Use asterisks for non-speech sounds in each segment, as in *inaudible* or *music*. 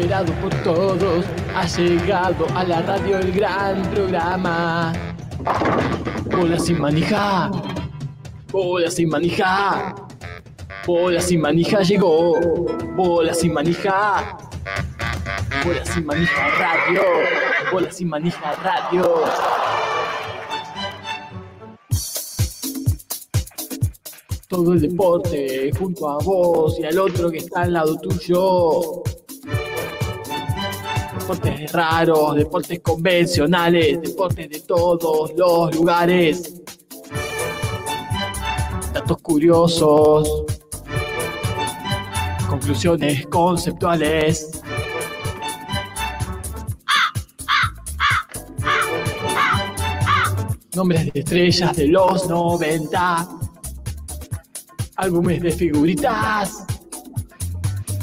esperado por todos, ha llegado a la radio el gran programa. Bola sin manija, bola sin manija, bola sin manija llegó, bola sin manija, bola sin manija radio, bola sin manija radio. Todo el deporte junto a vos y al otro que está al lado tuyo. Deportes raros, deportes convencionales, deportes de todos los lugares. Datos curiosos. Conclusiones conceptuales. Nombres de estrellas de los 90 álbumes de figuritas,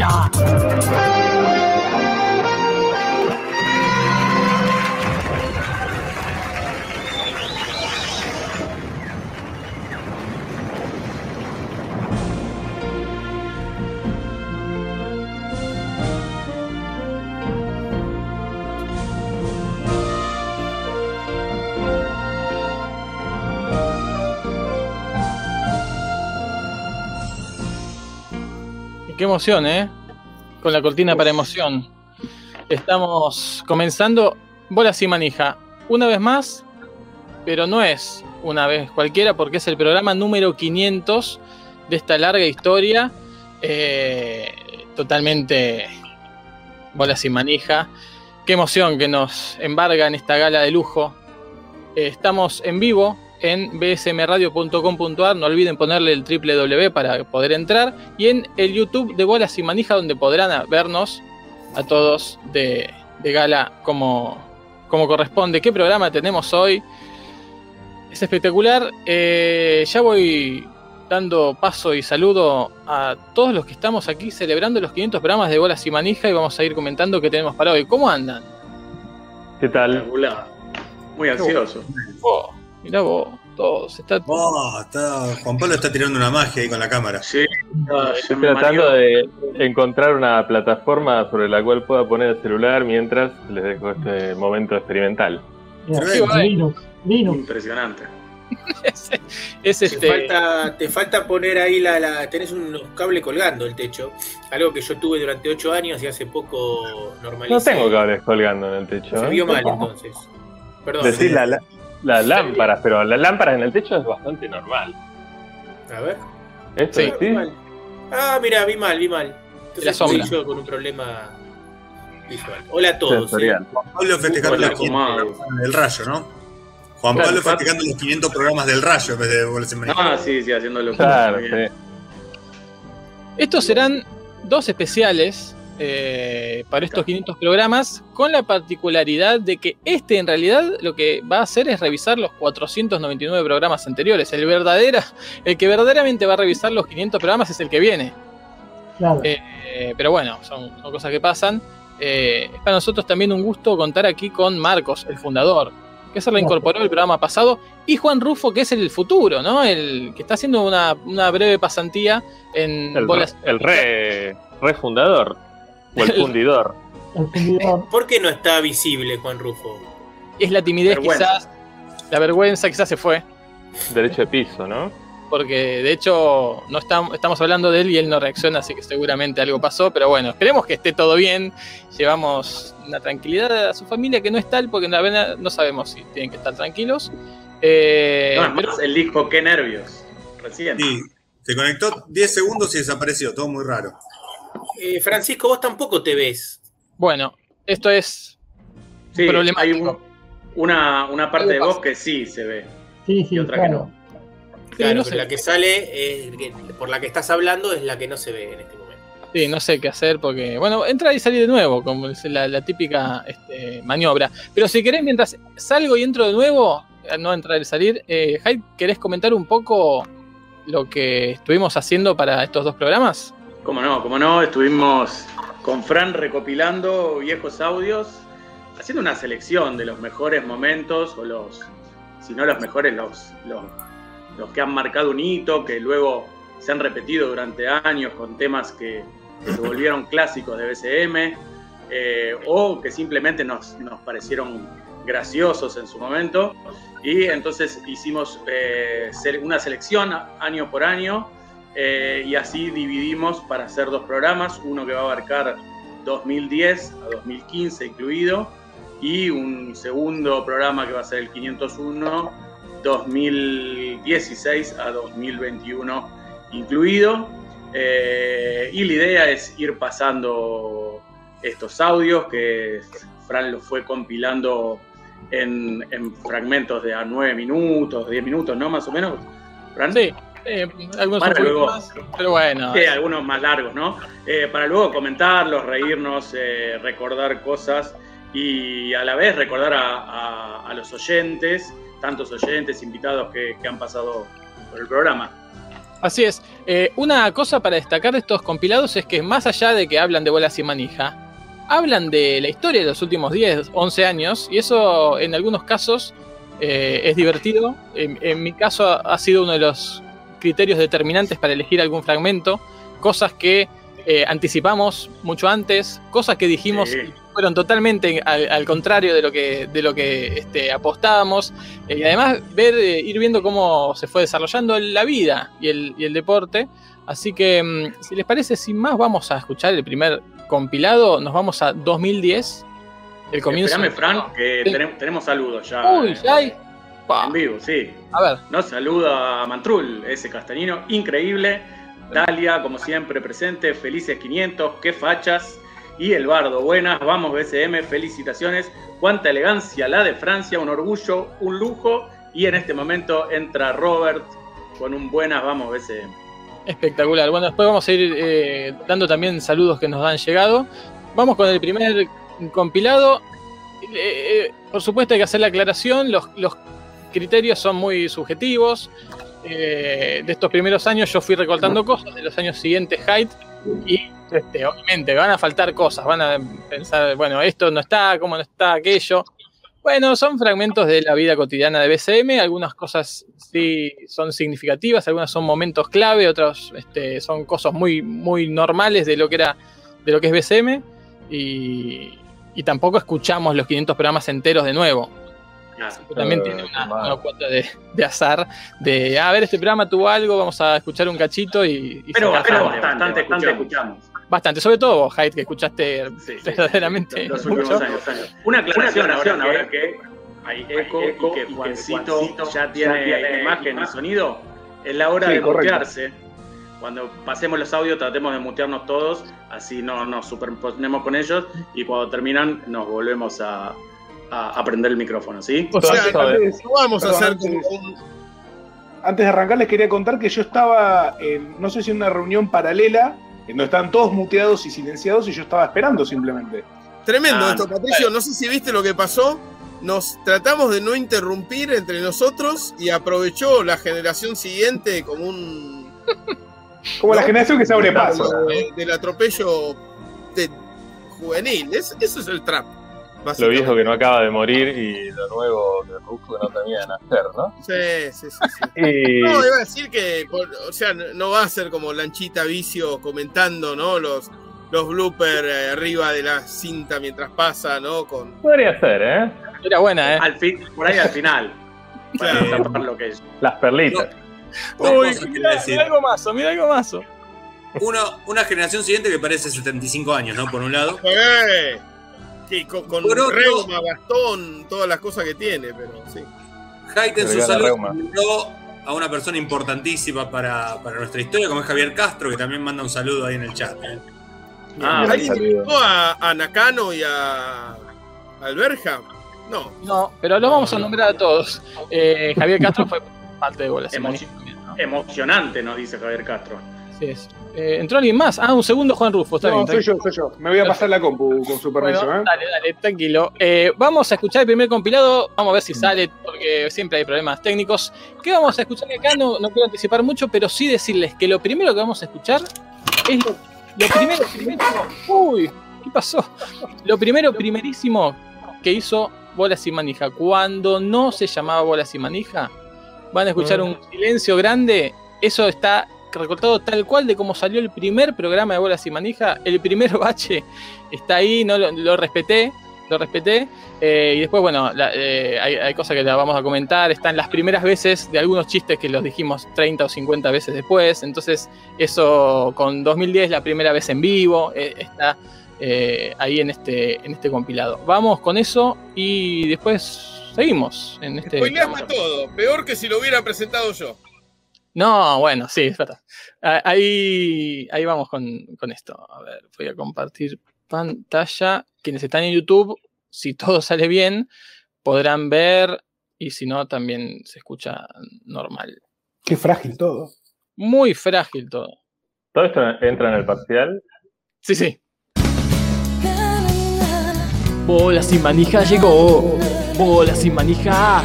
ya. Qué emoción, ¿eh? Con la cortina para emoción. Estamos comenzando Bolas y Manija. Una vez más, pero no es una vez cualquiera porque es el programa número 500 de esta larga historia. Eh, totalmente Bolas y Manija. Qué emoción que nos embarga en esta gala de lujo. Eh, estamos en vivo en bsmradio.com.ar. No olviden ponerle el triple W para poder entrar. Y en el YouTube de Bolas y Manija, donde podrán vernos a todos de, de gala como, como corresponde. ¿Qué programa tenemos hoy? Es espectacular. Eh, ya voy dando paso y saludo a todos los que estamos aquí celebrando los 500 programas de Bolas y Manija y vamos a ir comentando qué tenemos para hoy. ¿Cómo andan? ¿Qué tal? Muy ansioso. Oh. Mirá vos, todos. Está... Oh, está... Juan Pablo está tirando una magia ahí con la cámara. Sí, no, estoy tratando de encontrar una plataforma sobre la cual pueda poner el celular mientras les dejo este momento experimental. Impresionante. *laughs* es, es este... te, falta, te falta poner ahí la, la, Tenés un cable colgando el techo. Algo que yo tuve durante 8 años y hace poco normalicé. No tengo cables colgando en el techo. Se vio mal entonces. Perdón. Decís la, la, las lámparas, pero las lámparas en el techo es bastante normal. A ver. ¿Esto sí. sí? Ah, mira, vi mal, vi mal. Entonces la sombra. yo con un problema visual. Hola a todos. Sí, ¿eh? Juan Pablo festejando los 500 programas del Rayo, ¿no? Juan claro, Pablo festejando los 500 programas del Rayo en vez de en Ah, sí, sí, haciéndolo. Claro, sí. Estos serán dos especiales eh, para estos 500 programas, con la particularidad de que este en realidad lo que va a hacer es revisar los 499 programas anteriores. El, verdadera, el que verdaderamente va a revisar los 500 programas es el que viene. Claro. Eh, pero bueno, son, son, cosas que pasan. Eh, es para nosotros también un gusto contar aquí con Marcos, el fundador, que se reincorporó el programa pasado, y Juan Rufo, que es el futuro, ¿no? El que está haciendo una, una breve pasantía en el, bolas. El re, re fundador. *laughs* O el fundidor. El fundidor. ¿Por qué no está visible Juan Rufo? Es la timidez Vergüenza. quizás, la vergüenza quizás se fue, Derecho de piso, ¿no? porque de hecho no estamos, estamos hablando de él y él no reacciona, así que seguramente algo pasó, pero bueno, esperemos que esté todo bien, llevamos una tranquilidad a su familia que no es tal, porque la no sabemos si tienen que estar tranquilos. Eh, No, es pero- más, él dijo qué nervios. Recién. Sí, se conectó 10 segundos y desapareció, todo muy raro. Eh, Francisco, vos tampoco te ves. bueno, esto es Sí, hay problemático. un- una, una parte de vos que sí se ve. Sí, sí, Y otra claro. que Claro, no pero sé. la que sale, que- por la que estás hablando, es la que no se ve en este momento. Sí, no sé qué hacer porque, bueno, entrar y salir de nuevo, como es la, la típica este, maniobra. Pero si querés, mientras salgo y entro de nuevo, eh, no entrar y salir, eh, Hyde, ¿querés comentar un poco lo que estuvimos haciendo para estos dos programas? Como no, como no, estuvimos con Fran recopilando viejos audios, haciendo una selección de los mejores momentos, o los, si no los mejores, los, los, que han marcado un hito, que luego se han repetido durante años con temas que, que se volvieron clásicos de BCM, eh, o que simplemente nos, nos, parecieron graciosos en su momento. Y entonces hicimos eh, una selección año por año eh, y así dividimos para hacer dos programas, uno que va a abarcar 2010 a 2015 incluido y un segundo programa que va a ser el 501 2016 a 2021 incluido. Eh, y la idea es ir pasando estos audios que Fran los fue compilando en, en, fragmentos de a 9 minutos, 10 minutos, ¿no? Más o menos. Fran. Sí. Eh, algunos para luego, más, pero bueno. Sí, algunos más largos, ¿no? Eh, para luego comentarlos, reírnos, eh, recordar cosas y a la vez recordar a, a, a los oyentes, tantos oyentes, invitados que, que, han pasado por el programa. Así es. Eh, una cosa para destacar de estos compilados es que más allá de que hablan de bolas y manija, hablan de la historia de los últimos 10, 11 años y eso en algunos casos eh, es divertido. En, en, mi caso ha sido uno de los criterios determinantes para elegir algún fragmento, cosas que eh, anticipamos mucho antes, cosas que dijimos sí. fueron totalmente al, al, contrario de lo que, de lo que este, apostábamos, eh, y además ver, eh, ir viendo cómo se fue desarrollando la vida y el, y el deporte. Así que, mm, si les parece, sin más, vamos a escuchar el primer compilado, nos vamos a 2010. El comienzo. Espérame, Fran, que tenemos, tenemos, saludos ya. Uy, ya hay. En vivo, sí. A ver. Nos saluda Mantrul, ese castañino increíble. Dalia, como siempre, presente. Felices 500, qué fachas. Y el bardo, buenas, vamos BCM, felicitaciones. Cuánta elegancia la de Francia, un orgullo, un lujo. Y en este momento entra Robert con un buenas, vamos BCM. Espectacular. Bueno, después vamos a ir eh, dando también saludos que nos han llegado. Vamos con el primer compilado. Eh, eh, por supuesto hay que hacer la aclaración, los, los criterios son muy subjetivos. Eh, de estos primeros años yo fui recortando cosas, de los años siguientes Hyde, y este, obviamente van a faltar cosas, van a pensar, bueno, esto no está, cómo no está aquello. Bueno, son fragmentos de la vida cotidiana de BCM, algunas cosas sí son significativas, algunas son momentos clave, otras este, son cosas muy, muy normales de lo que era, de lo que es BCM, y, y tampoco escuchamos los 500 programas enteros de nuevo. Claro. También tiene una, una cuota de, de, azar de, a ver, este programa tuvo algo, vamos a escuchar un cachito y... y pero, pero bastante, bastante, bastante escuchamos. Bastante, sobre todo vos, Hyde, que escuchaste sí, sí, verdaderamente los últimos años, años. Una aclaración, una aclaración ahora, que, que hay eco, eco y que Juancito, Juancito ya tiene, ya tiene imagen y sonido, es la hora de mutearse. Cuando pasemos los audios tratemos de mutearnos todos, así no nos superponemos con ellos y cuando terminan nos volvemos a, a, a, prender el micrófono, ¿sí? O sea, antes, no vamos a hacer un... Antes de arrancar les quería contar que yo estaba, en, no sé si en una reunión paralela, en donde estaban todos muteados y silenciados y yo estaba esperando simplemente. Tremendo ah, esto, Patricio. No sé si viste lo que pasó. Nos tratamos de no interrumpir entre nosotros y aprovechó la generación siguiente como un... *laughs* como ¿no? la generación que se abre paso. De, del atropello de juvenil. Es, eso es el trap. Lo viejo que no acaba de morir y lo nuevo que busco que no tenía nacer, ¿no? Sí, sí, sí. sí. *laughs* y... No, iba a decir que, o sea, no va a ser como Lanchita Vicio comentando, ¿no? Los, los bloopers eh, arriba de la cinta mientras pasa, ¿no? Con... Podría ser, ¿eh? Era buena, ¿eh? Al fin, por ahí al final. *laughs* para claro. tapar lo que es. Las perlitas. No. Uy, mira, mira algo más, mira algo más. Una, una generación siguiente que parece 75 años, ¿no? Por un lado. Sí, con, con reuma, bastón, todas las cosas que tiene, pero sí. Haite en su salud a una persona importantísima para, para, nuestra historia, como es Javier Castro, que también manda un saludo ahí en el chat. ¿eh? Ah, invitó a, a, Nakano y a Alberja? No. No, pero lo vamos a nombrar a todos. Eh, Javier Castro fue parte de. Emo ¿no? Emocionante, nos dice Javier Castro. Así es. Eh, ¿Entró alguien más? Ah, un segundo, Juan Rufo. Está no, bien, soy yo, soy yo. Me voy a pasar la compu con su permiso, Bueno, ¿eh? Dale, dale, tranquilo. Eh, vamos a escuchar el primer compilado. Vamos a ver si sale, porque siempre hay problemas técnicos. ¿Qué vamos a escuchar acá? No, no quiero anticipar mucho, pero sí decirles que lo primero que vamos a escuchar es lo, lo primero, primerísimo. Uy, ¿qué pasó? Lo primero, primerísimo que hizo Bolas y Manija. Cuando no se llamaba Bolas y Manija, van a escuchar un silencio grande. Eso está recortado tal cual de cómo salió el primer programa de Bolas y Manija. El primer *laughs* bache está ahí, no lo, lo respeté, lo respeté. Eh, y después, bueno, la- eh, hay, hay cosas que las vamos a comentar. Están las primeras veces de algunos chistes que los dijimos 30 o 50 veces después. Entonces, eso con 2010, la primera vez en vivo, eh, está ahí en este, en este compilado. Vamos con eso y después seguimos en este. Spoileaste todo, peor que si lo hubiera presentado yo. No, bueno, sí, es verdad. Ah, Ahí, ahí vamos con, con esto. A ver, voy a compartir pantalla. Quienes están en YouTube, si todo *laughs* sale bien, podrán ver y si no, también se escucha normal. Qué frágil todo. Muy frágil todo. ¿Todo esto entra en el parcial? Sí, sí. Bola sin manija llegó. Bola sin manija.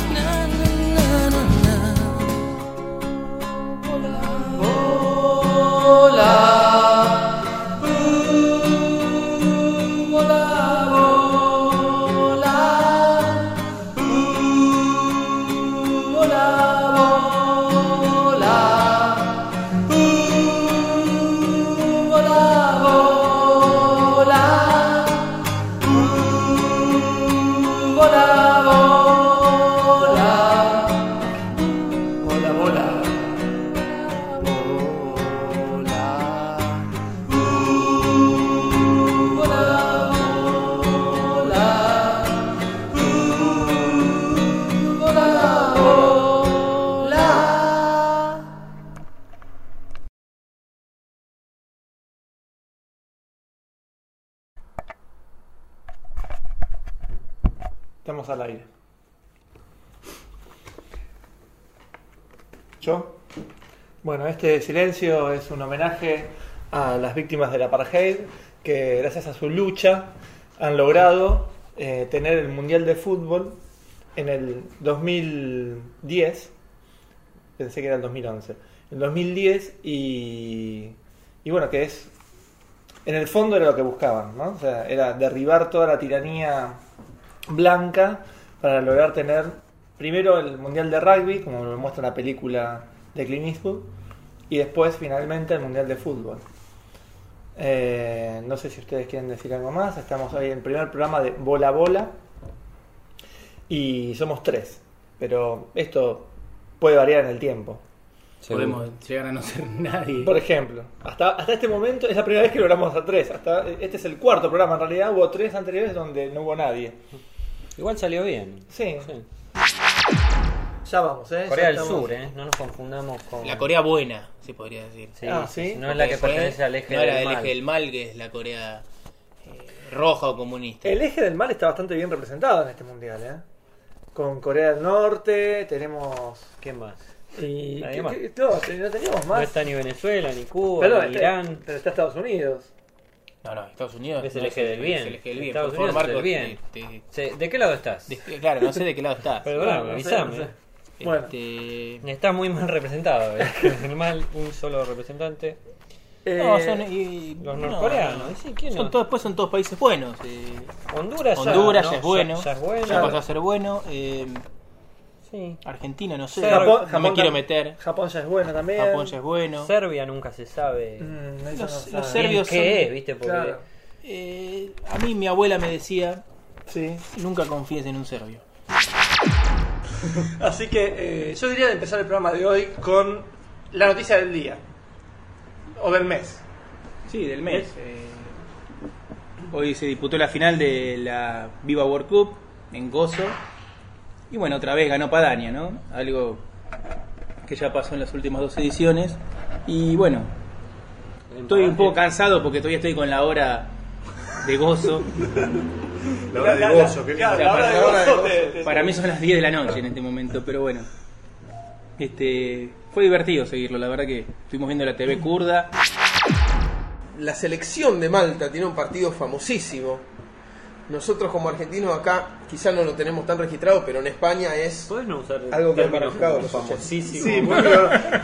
Silencio es un homenaje a las víctimas del apartheid que gracias a su lucha han logrado eh, tener el Mundial de Fútbol en el 2010. Pensé que era el 2011. El 2010 y, y bueno, que es... En el fondo era lo que buscaban, ¿no? O sea, era derribar toda la tiranía blanca para lograr tener primero el Mundial de Rugby, como lo muestra la película de Clint Eastwood, y después finalmente el Mundial de Fútbol. Eh, no sé si ustedes quieren decir algo más, estamos hoy en el primer programa de Bola Bola y somos tres, pero esto puede variar en el tiempo. Podemos llegar a no ser *laughs* nadie. Por ejemplo, hasta, hasta este momento es la primera vez que logramos a tres. Hasta, este es el cuarto programa, en realidad hubo tres anteriores donde no hubo nadie. Igual salió bien. Sí. Ya vamos, ¿eh? Corea Ya del estamos- Sur, ¿eh? No nos confundamos con. La Corea buena, se podría decir. Sí, Ah, sí. sí, no es la que pertenece al eje no del era el mal. eje del mal, que es la Corea eh, roja o comunista. El eje del mal está bastante bien representado en este mundial, ¿eh? Con Corea del Norte, tenemos. ¿Qué más? Y, Nadie ¿qué- más. qué- no, no teníamos más. No está ni Venezuela, ni Cuba, ni está- Irán. Pero está Estados Unidos. No, no, Estados Unidos Es el no eje del bien. Es el eje del bien. Estados Por favor, Unidos es el bien. te- te- Sí, ¿De qué lado estás? de- claro, no sé de qué lado estás. Perdóname, No, no sé. No sé. Este, Bueno. Está muy mal representado. ¿eh? El *laughs* mal, un solo representante. No, Eh, son y- los no, norcoreanos, ¿y sí? ¿Quién son no? todos, después son todos países buenos. eh, Honduras, ya, Honduras ¿no? ya es bueno. Ya, es bueno. ya pasó a ser bueno. eh, Sí. Argentina, no sé. Japón, no me Japón quiero tam- meter. Japón ya es bueno también. Japón ya es bueno. Serbia nunca se sabe Mm, Los- no los serbios qué son- es, ¿viste? Porque Claro. Eh, a mí mi abuela me decía, Sí. nunca confíes en un serbio. *laughs* Así que eh, yo diría de empezar el programa de hoy con la noticia del día. O del mes. Sí, del mes. eh, hoy se disputó la final de la Viva World Cup en Gozo. Y bueno, otra vez ganó Padania, ¿no? Algo que ya pasó en las últimas dos ediciones. Y bueno, estoy un poco cansado porque todavía estoy con la hora de gozo. *laughs* La hora de gozo. Claro, la hora de para, gozo te- te- para mí son las 10 de la noche en este momento, pero bueno. Este, fue divertido seguirlo, la verdad que estuvimos viendo la TV kurda. La selección de Malta tiene un partido famosísimo. Nosotros como argentinos acá quizá no lo tenemos tan registrado, pero en España es algo que ha marcado los famosísimo. Sí, bueno,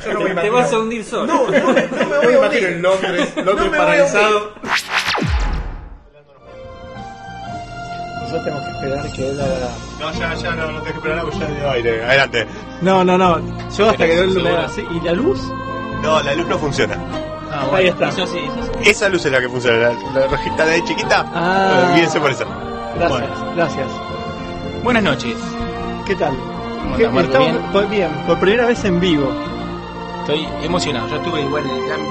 yo no me te imagino. vas a hundir solo. No, no, no me voy a hundir. en Londres, Londres No me voy a paralizado. Nosotros tenemos que esperar que él haga. No, ya, ya, no, no tengo que esperar nada, porque ya dio aire. Adelante. No, no, no. Yo hasta que él me así. ¿Y la luz? No, la luz no funciona. Ah, Ahí está. Eso sí, eso sí. Esa luz es la que funciona, la, la rojita de ahí chiquita. Ah. Olvídense por eso. Gracias, Bueno. gracias. Buenas noches. ¿Qué tal? ¿Cómo ¿Qué- andás, Marco? estamos- ¿Bien? por, bien, por primera vez en vivo. Estoy emocionado. Yo estuve igual,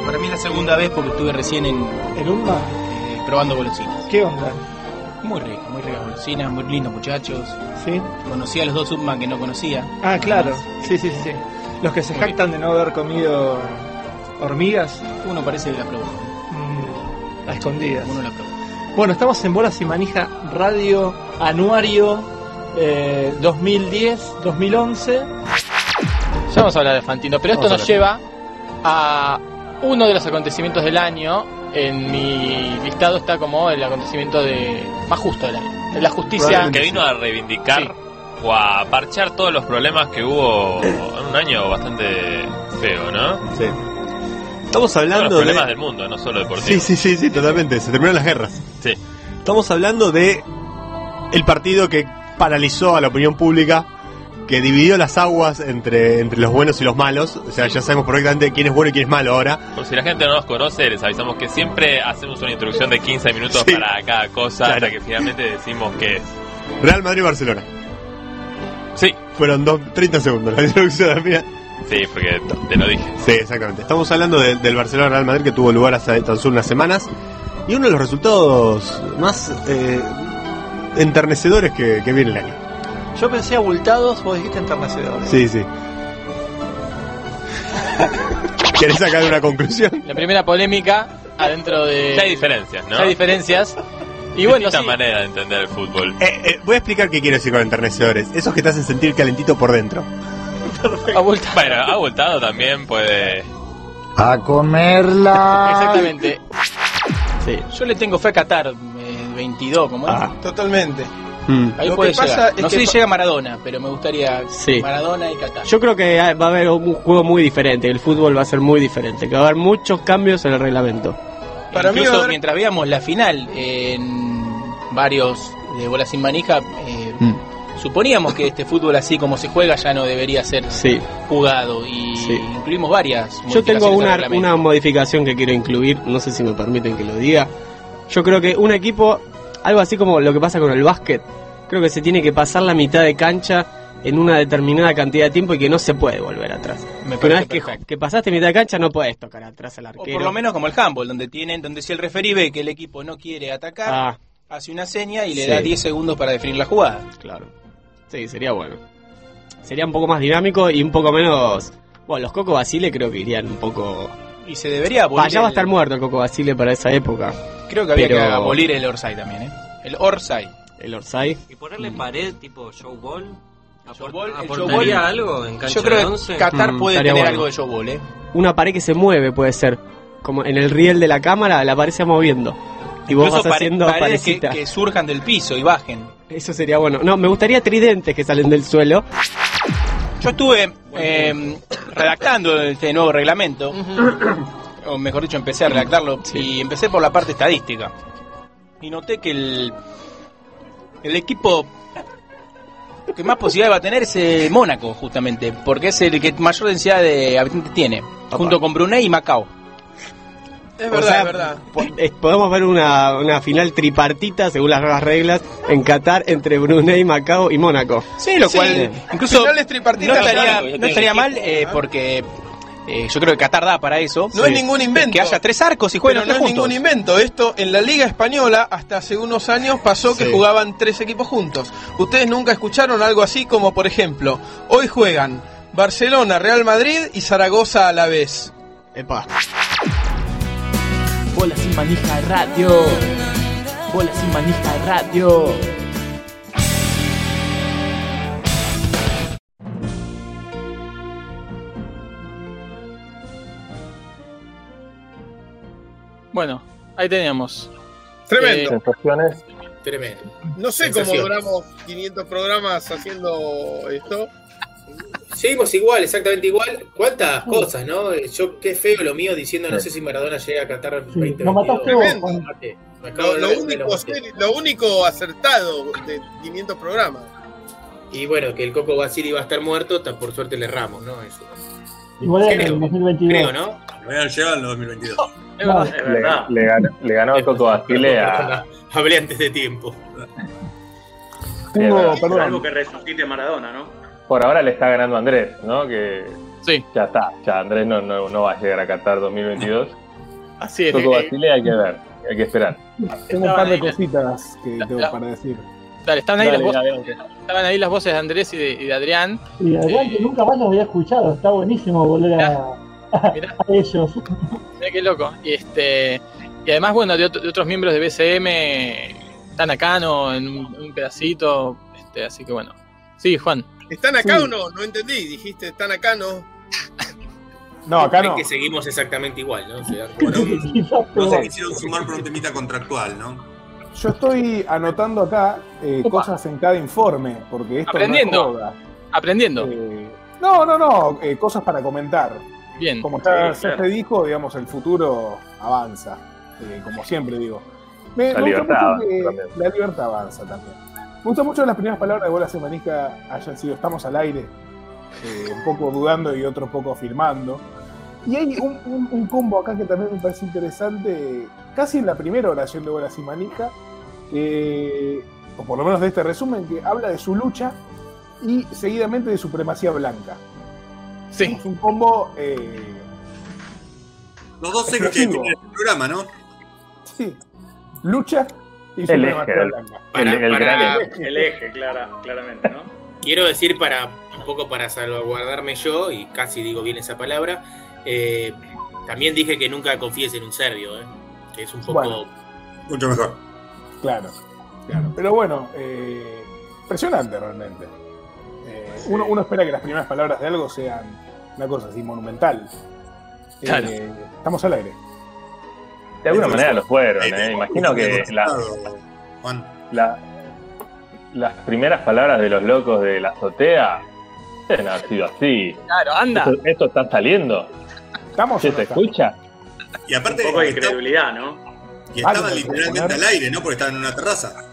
para mí es la segunda vez porque estuve recién en ¿En Umba? eh, probando golosinas. ¿Qué onda? Muy rico, muy ricas golosinas, muy lindos muchachos. ¿Sí? Conocí a los dos Subman que no conocía. Ah, claro. Sí, sí, sí. Los que se Muy jactan de no haber comido hormigas Uno parece que la probó. mm, a escondidas. Uno la probó. Bueno, estamos en Bolas y Manija Radio Anuario eh, 2010-2011. Ya vamos a hablar de Fantino, pero esto nos lleva a uno de los acontecimientos del año. En mi listado está como el acontecimiento de más justo del año. La justicia. Que vino a reivindicar o a parchar todos los problemas que hubo en un año bastante feo, ¿no? Sí. Estamos Todos hablando los problemas de... del mundo, no solo deportivo. Sí, sí, sí, sí, totalmente. Se terminaron las guerras. Sí. Estamos hablando de el partido que paralizó a la opinión pública, que dividió las aguas entre, entre los buenos y los malos. O sea, ya sabemos perfectamente quién es bueno y quién es malo ahora. Por si la gente no nos conoce, les avisamos que siempre hacemos una introducción de 15 minutos Sí. para cada cosa Claro. hasta que finalmente decimos que es. Real Madrid-Barcelona. Sí. Fueron dos, 30 segundos la introducción mía. Sí, porque te lo dije. Sí, exactamente. Estamos hablando de- del Barcelona-Real Madrid que tuvo lugar hace tan solo unas semanas. Y uno de los resultados más eh, enternecedores que, que viene el año. Yo pensé abultados, vos dijiste enternecedores. Sí, sí. ¿Querés sacar una conclusión? La primera polémica adentro de. Ya hay diferencias, ¿no? Ya hay diferencias. Y bueno, Distinta sí. manera de entender el fútbol. Eh, eh, voy a explicar qué quiero decir con enternecedores. Esos que te hacen sentir calentito por dentro. Abultado. Bueno, abultado también puede. A comerla. Exactamente. Sí. Yo le tengo fe a Qatar, eh, 22, como es. Ah. Totalmente. Ahí Lo puede que pasa llegar. es No que sé si llega Maradona, pero me gustaría Sí. Maradona y Qatar. Yo creo que va a haber un juego muy diferente, el fútbol va a ser muy diferente, que va a haber muchos cambios en el reglamento. Para Incluso haber- mientras veíamos la final en varios de bola sin manija, eh, Mm. suponíamos que este fútbol así como se juega ya no debería ser Sí. jugado y Sí. incluimos varias. Yo tengo una, una modificación que quiero incluir, no sé si me permiten que lo diga. Yo creo que un equipo, algo así como lo que pasa con el básquet, creo que se tiene que pasar la mitad de cancha en una determinada cantidad de tiempo y que no se puede volver atrás. Me una vez que, que pasaste mitad de cancha no puedes tocar atrás al O arquero. por lo menos como el handball, donde tienen, donde si el referee ve que el equipo no quiere atacar, Ah. hace una seña y le Sí. da 10 segundos para definir la jugada. Claro. Sí, sería bueno. Sería un poco más dinámico y un poco menos... Bueno, los Coco Basile creo que irían un poco... Y se debería Ah, abolir. ya va a el- estar muerto el Coco Basile para esa época. Creo que había Pero- que abolir el Orsay también, ¿eh? El Orsay. El Orsay. Y ponerle pared tipo showball. Showball, el ¿Aportaría showball- algo en cancha Yo creo de que? Qatar Mm, puede tener bueno. algo de showball, ¿eh? Una pared que se mueve puede ser. Como en el riel de la cámara, la pared se va moviendo. Y vos vas haciendo paredes que, que surjan del piso y bajen. Eso sería bueno. No, me gustaría tridentes que salen del suelo. Yo estuve eh, redactando este nuevo reglamento, o mejor dicho, empecé a redactarlo, y empecé por la parte estadística. Y noté que el, el equipo que más posibilidad va a tener es el Mónaco, justamente, porque es el que mayor densidad de habitantes tiene, junto con Brunei y Macao. Es O verdad, sea, es verdad. po- eh, Podemos ver una, una final tripartita, según las nuevas reglas, en Qatar entre Brunei, Macao y Mónaco. Sí, lo Sí, cual incluso finales tripartitas no estaría, no, estaría mal eh, porque eh, yo creo que Qatar da para eso. No es ningún invento. Que haya tres arcos y jueguen Pero los no tres es ningún invento. Esto en la Liga Española hasta hace unos años pasó que Sí. jugaban tres equipos juntos. Ustedes nunca escucharon algo así como, por ejemplo, hoy juegan Barcelona, Real Madrid y Zaragoza a la vez. Epa. Bola sin manija radio. Bola sin manija radio. Bueno, ahí teníamos. Tremendo. Sensaciones. Tremendo. No sé cómo duramos 500 programas haciendo esto. Seguimos igual, exactamente igual. ¿Cuántas cosas, no? Yo, qué feo lo mío diciendo, no sé si Maradona llega a Qatar 2022. Lo mataste acabo Lo, único, acertado de 500 programas. Y bueno, que el Coco Basili va a estar muerto, por suerte le erramos, ¿no? Eso. Igual en Creo, el 2022. Creo, ¿no? No habían llegado en el 2022. *laughs* Es verdad. Le, ganó, le ganó a Coco Basile a. Hablé antes de tiempo. Tengo, perdón, que resucite Maradona, ¿no? Por ahora le está ganando Andrés, ¿no? Que Sí, ya está. Ya Andrés no, no, no va a llegar a Qatar 2022. *laughs* así es. Coco Eh, Basile hay que ver, hay que esperar. tengo un par de cositas que la- tengo la- para decir. Dale, estaban ahí, Dale, las voces, estaban ahí las voces de Andrés y de, y de Adrián. Y Adrián, que nunca más los había escuchado. Está buenísimo volver a, Mirá. *laughs* a ellos. Mirá qué loco. Y este y además, bueno, de, otro- de otros miembros de BCM, están acá, ¿no? En un, un pedacito. Este, así que bueno. Sí, Juan. ¿Están acá Sí. o no? No entendí. Dijiste, ¿están acá no? No, acá Es no. que seguimos exactamente igual, ¿no? O sea, Bueno, no se quisieron sumar por un temita contractual, ¿no? Yo estoy anotando acá eh, cosas en cada informe, porque esto Aprendiendo. no es joda. Aprendiendo. Eh, no, no, no, eh, cosas para comentar. Bien. Como ya, Sí, ya claro. te dijo, digamos, el futuro avanza, eh, como siempre digo. Me, La me gusta libertad mucho que avanza también. la libertad avanza también. Me gusta mucho que las primeras palabras de Bola Semanica hayan sido estamos al aire, eh, un poco dudando y otro poco afirmando. Y hay un, un- un combo acá que también me parece interesante, casi en la primera oración de Bola Manija, que, o por lo menos de este resumen, que habla de su lucha y seguidamente de supremacía blanca. Sí. Es un combo eh, Los dos ejes que tiene el programa, ¿no? Sí. Lucha y El supremacía eje, el- blanca. Para- el, el para- gran- El eje, clara, claramente, ¿no? Quiero decir para un poco para salvaguardarme yo, y casi digo bien esa palabra, eh, también dije que nunca confíes en un serbio, ¿eh? que es un poco... Bueno. Mucho mejor. Claro, claro. Pero bueno, eh, impresionante realmente. Eh, uno, uno espera que las primeras palabras de algo sean una cosa así monumental. Eh, Claro. estamos al aire. De alguna manera lo fueron, ¿eh? Imagino que la- contestado, Juan. la- las primeras palabras de los locos de la azotea deben haber sido así. Claro, anda. ¿Esto, esto está saliendo? ¿Estamos ¿Se no escucha? Y aparte, Un poco de incredulidad, ¿no? Y Algo estaban literalmente poner. al aire, ¿no? Porque estaban en una terraza.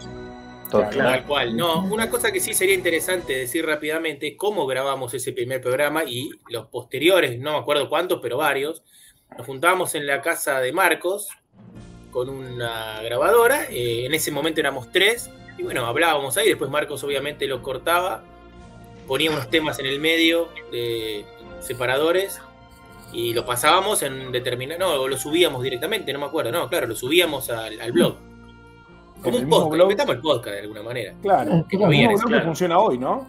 Total. Tal cual. No, una cosa que sí sería interesante decir rápidamente, cómo grabamos ese primer programa y los posteriores, no me acuerdo cuántos, pero varios. Nos juntábamos en la casa de Marcos con una grabadora. eh, en ese momento éramos tres. Y bueno, hablábamos ahí. Después Marcos obviamente lo cortaba. Ponía unos temas en el medio de separadores. Y lo pasábamos en determinado. No, o lo subíamos directamente, no me acuerdo. No, claro, lo subíamos al, al blog. Como un podcast. blog. Inventamos el podcast de alguna manera. Claro. Que El no blog claro. que funciona hoy, ¿no?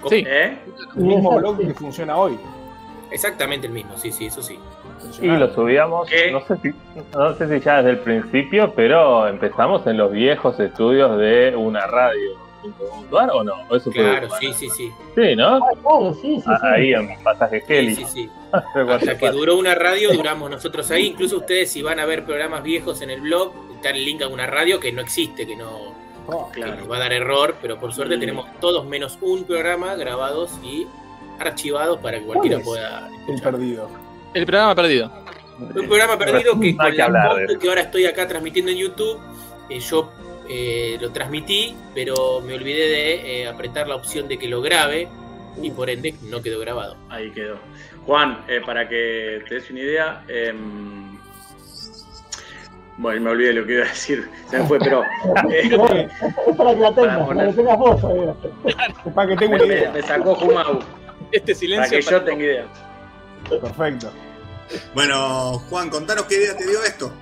¿Cómo? Sí. ¿Eh? El mismo blog que funciona hoy. Exactamente el mismo, sí, sí, eso sí. Y lo subíamos, no sé, si, no sé si ya desde el principio, pero empezamos en los viejos estudios de una radio. ¿Puntuar o no? ¿O eso fue Claro, bueno? sí, sí, sí. Sí, ¿no? Ah, claro, sí, sí, Ah, sí. Ahí en pasaje Kelly. Sí, sí. *laughs* Hasta que duró una radio, duramos nosotros ahí. Incluso ustedes, si van a ver programas viejos en el blog, está el link a una radio que no existe, que no Oh, que Claro. nos va a dar error, pero por suerte tenemos todos menos un programa grabados y archivados para que cualquiera pueda el escuchar. perdido. El programa perdido. Un programa perdido que con que la hablar que ahora estoy acá transmitiendo en YouTube, eh, yo eh, lo transmití, pero me olvidé de eh, apretar la opción de que lo grabe y por ende no quedó grabado. Ahí quedó. Juan, eh, para que te des una idea, em, bueno, me olvidé lo que iba a decir, se me fue, pero *laughs* eh, Bueno, es para que la Para tengas, para poner- que tengas vos. eh. Para que tenga una idea. me sacó Jumau, Este para silencio. que yo tenga idea. Perfecto. Bueno, Juan, contanos qué idea te dio esto.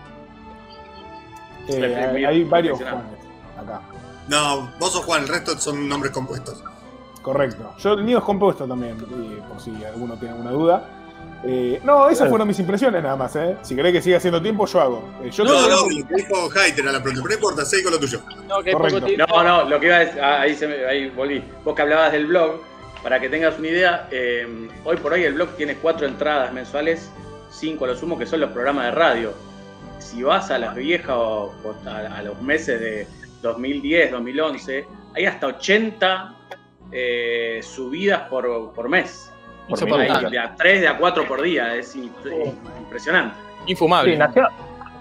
Eh, hay, varios. Juanes acá. No, vos sos Juan, el resto son nombres compuestos. Correcto. Yo el mío es compuesto también, por si alguno tiene alguna duda. Eh, no, esas fueron mis impresiones nada más, ¿eh? Si querés que siga haciendo tiempo, yo hago. Eh, yo No, no, lo que dijo Haiter a la pregunta, pero no importa, seguí con lo tuyo. No, que hay Correcto. poco tiempo. No, no, lo que iba a decir, ah, ahí, se me- ahí volví. Vos que hablabas del blog, para que tengas una idea, eh, hoy por hoy el blog tiene cuatro entradas mensuales cinco a lo sumo, que son los programas de radio. Si vas a las viejas o, a, a los meses de 2010, 2011, hay hasta 80 eh, subidas por, por mes. Hay Insoportable. de a 3, de a 4 por día, es in- impresionante. Infumable. Sí, nació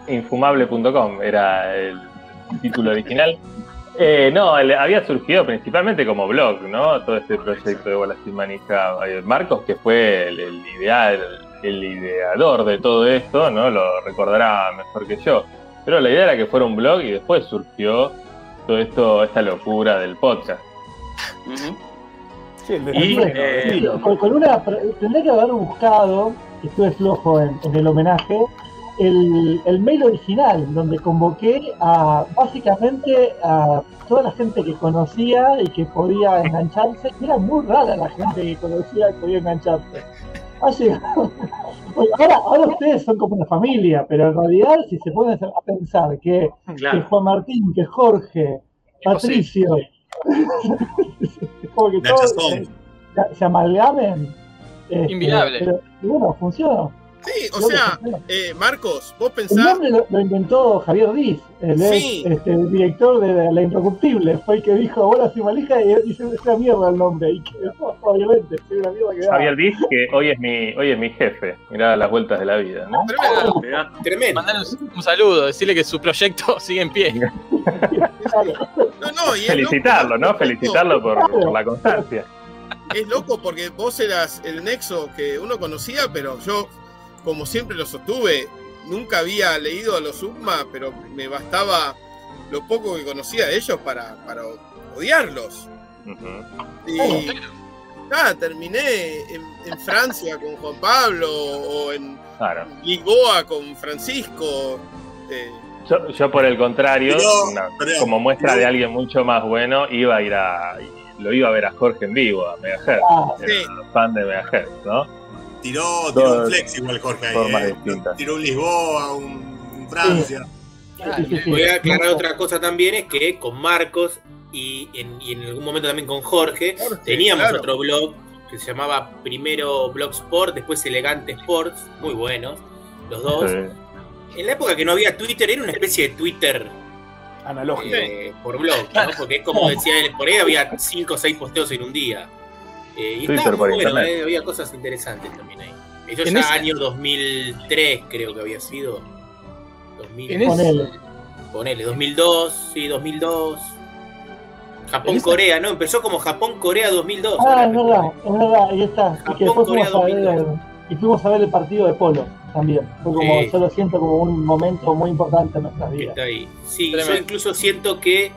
infumable.com, era el título original. Eh, no, había surgido principalmente como blog, ¿no? Todo este proyecto de Bolas sin Manija. Eh, Marcos, que fue el, el ideal, el ideador de todo esto, ¿no? Lo recordará mejor que yo. Pero la idea era que fuera un blog y después surgió todo esto, esta locura del podcast. Sí, el Y, eh, Sí, con, con una, tendría que haber buscado, que estuve flojo en, en el homenaje, el, el mail original, donde convoqué a básicamente a toda la gente que conocía y que podía engancharse. Era muy rara la gente que conocía y podía engancharse. Ha llegado- Bueno, ahora, ahora ustedes son como una familia, pero en realidad, si se pueden a pensar que, Claro. que Juan Martín, que Jorge, Patricio, *laughs* como que todos se- se amalgamen. este, Inviable. Pero, y bueno, funcionó. Sí, o sea, eh, Marcos, vos El pensás. nombre lo, lo inventó Javier Diz, el Sí. ex, este, director de La Incorruptible. Fue el que dijo, hola, soy malija, y él dice, es una mierda el nombre. Y que, *laughs* obviamente, es una mierda que. Javier Diz, que hoy es mi, hoy es mi jefe. Mirá las vueltas de la vida, ¿no? Tremendo. Tremendo. Mandale un, un saludo, decirle que su proyecto *laughs* sigue en pie. *laughs* No, no, y es Felicitarlo, ¿no? Felicitarlo por, por la constancia. Es loco porque vos eras el nexo que uno conocía, pero yo, como siempre lo sostuve, nunca había leído a los Sugma, pero me bastaba lo poco que conocía de ellos para, para odiarlos. Y nada, terminé en, en Francia con Juan Pablo o en Claro. Lisboa con Francisco. eh, Yo, yo por el contrario, Pero- no, pero- como muestra de alguien mucho más bueno, iba a ir a. Lo iba a ver a Jorge en vivo, a Megahertz. Ah, Era fan de Megahertz, ¿no? Tiró, tiró un flex igual Jorge ahí. eh. Tiró un Lisboa, un, un Francia. Voy a aclarar otra cosa también, es que con Marcos y en, y en algún momento también con Jorge, teníamos claro. otro blog que se llamaba primero Blogsport, después Elegante Sports, muy buenos, los dos. Sí. En la época que no había Twitter, era una especie de Twitter Analógico. eh, por blog, ¿no? porque es como decía él, por ahí había 5 o 6 posteos en un día. Eh, y Twitter estaba por muy bueno, internet. eh, había cosas interesantes también ahí. Eso ya ese- año 2003 creo que había sido. 2000, En ese- Ponele. Ponele, 2002, sí, 2002. En Japón-Corea, ¿no? Empezó como Japón-Corea 2002. Ah, es verdad, es verdad, ahí está. Y que después Corea fuimos a, ver, 2002. y fuimos a ver el partido de polo también. Fue como, Sí. yo lo siento como un momento muy importante en nuestras vidas. está ahí. Sí, yo incluso siento que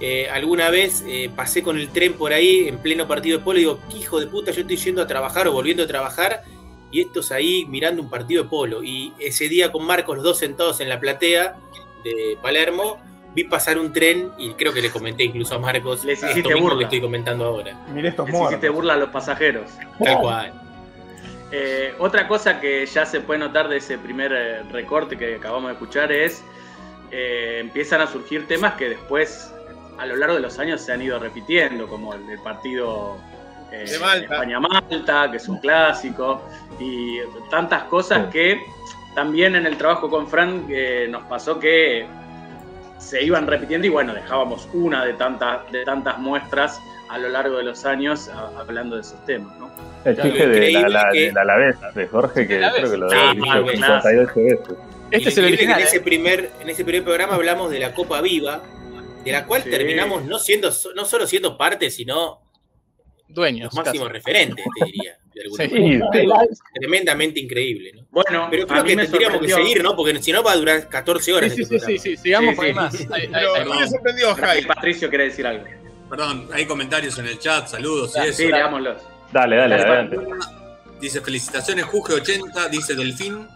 eh, alguna vez eh, pasé con el tren por ahí en pleno partido de polo y digo, qué hijo de puta, yo estoy yendo a trabajar o volviendo a trabajar y estos ahí mirando un partido de polo. Y ese día con Marcos, los dos sentados en la platea de Palermo, vi pasar un tren y creo que le comenté incluso a Marcos Les esto hiciste mismo burla. que estoy comentando ahora. Mirá estos Les hiciste burla a los pasajeros. Tal cual. Eh, otra cosa que ya se puede notar de ese primer recorte que acabamos de escuchar es eh, empiezan a surgir temas que después a lo largo de los años se han ido repitiendo, como el del partido eh, De Malta. España-Malta, que es un clásico, y tantas cosas que también en el trabajo con Fran eh, nos pasó que se iban repitiendo y bueno, dejábamos una de tantas, de tantas muestras a lo largo de los años a- hablando de esos temas, ¿no? El chiste de la, la, que- Alavés de Jorge, que creo que lo claro, dicho claro. 58 veces. Este es el original. que en ¿eh? ese primer, en ese primer programa hablamos de la Copa Viva, de la cual Sí. terminamos no siendo no solo siendo parte, sino Dueños. los máximos casi. referentes, te diría. de Sí. Tremendamente increíble, ¿no? Bueno, Pero creo que tendríamos que seguir, ¿no? Porque si no va a durar 14 horas. Sí, sí, este sí, sí, sí, sigamos Sí, por ahí sí. más. Hay- Pero hay a mí más. me sorprendió Pará que Jai. Patricio quiere decir algo. Perdón, hay comentarios en el chat, saludos y eso. Sí, leámoslos. Dale, dale, Dale, adelante. Dice felicitaciones, Juge80, dice Delfín.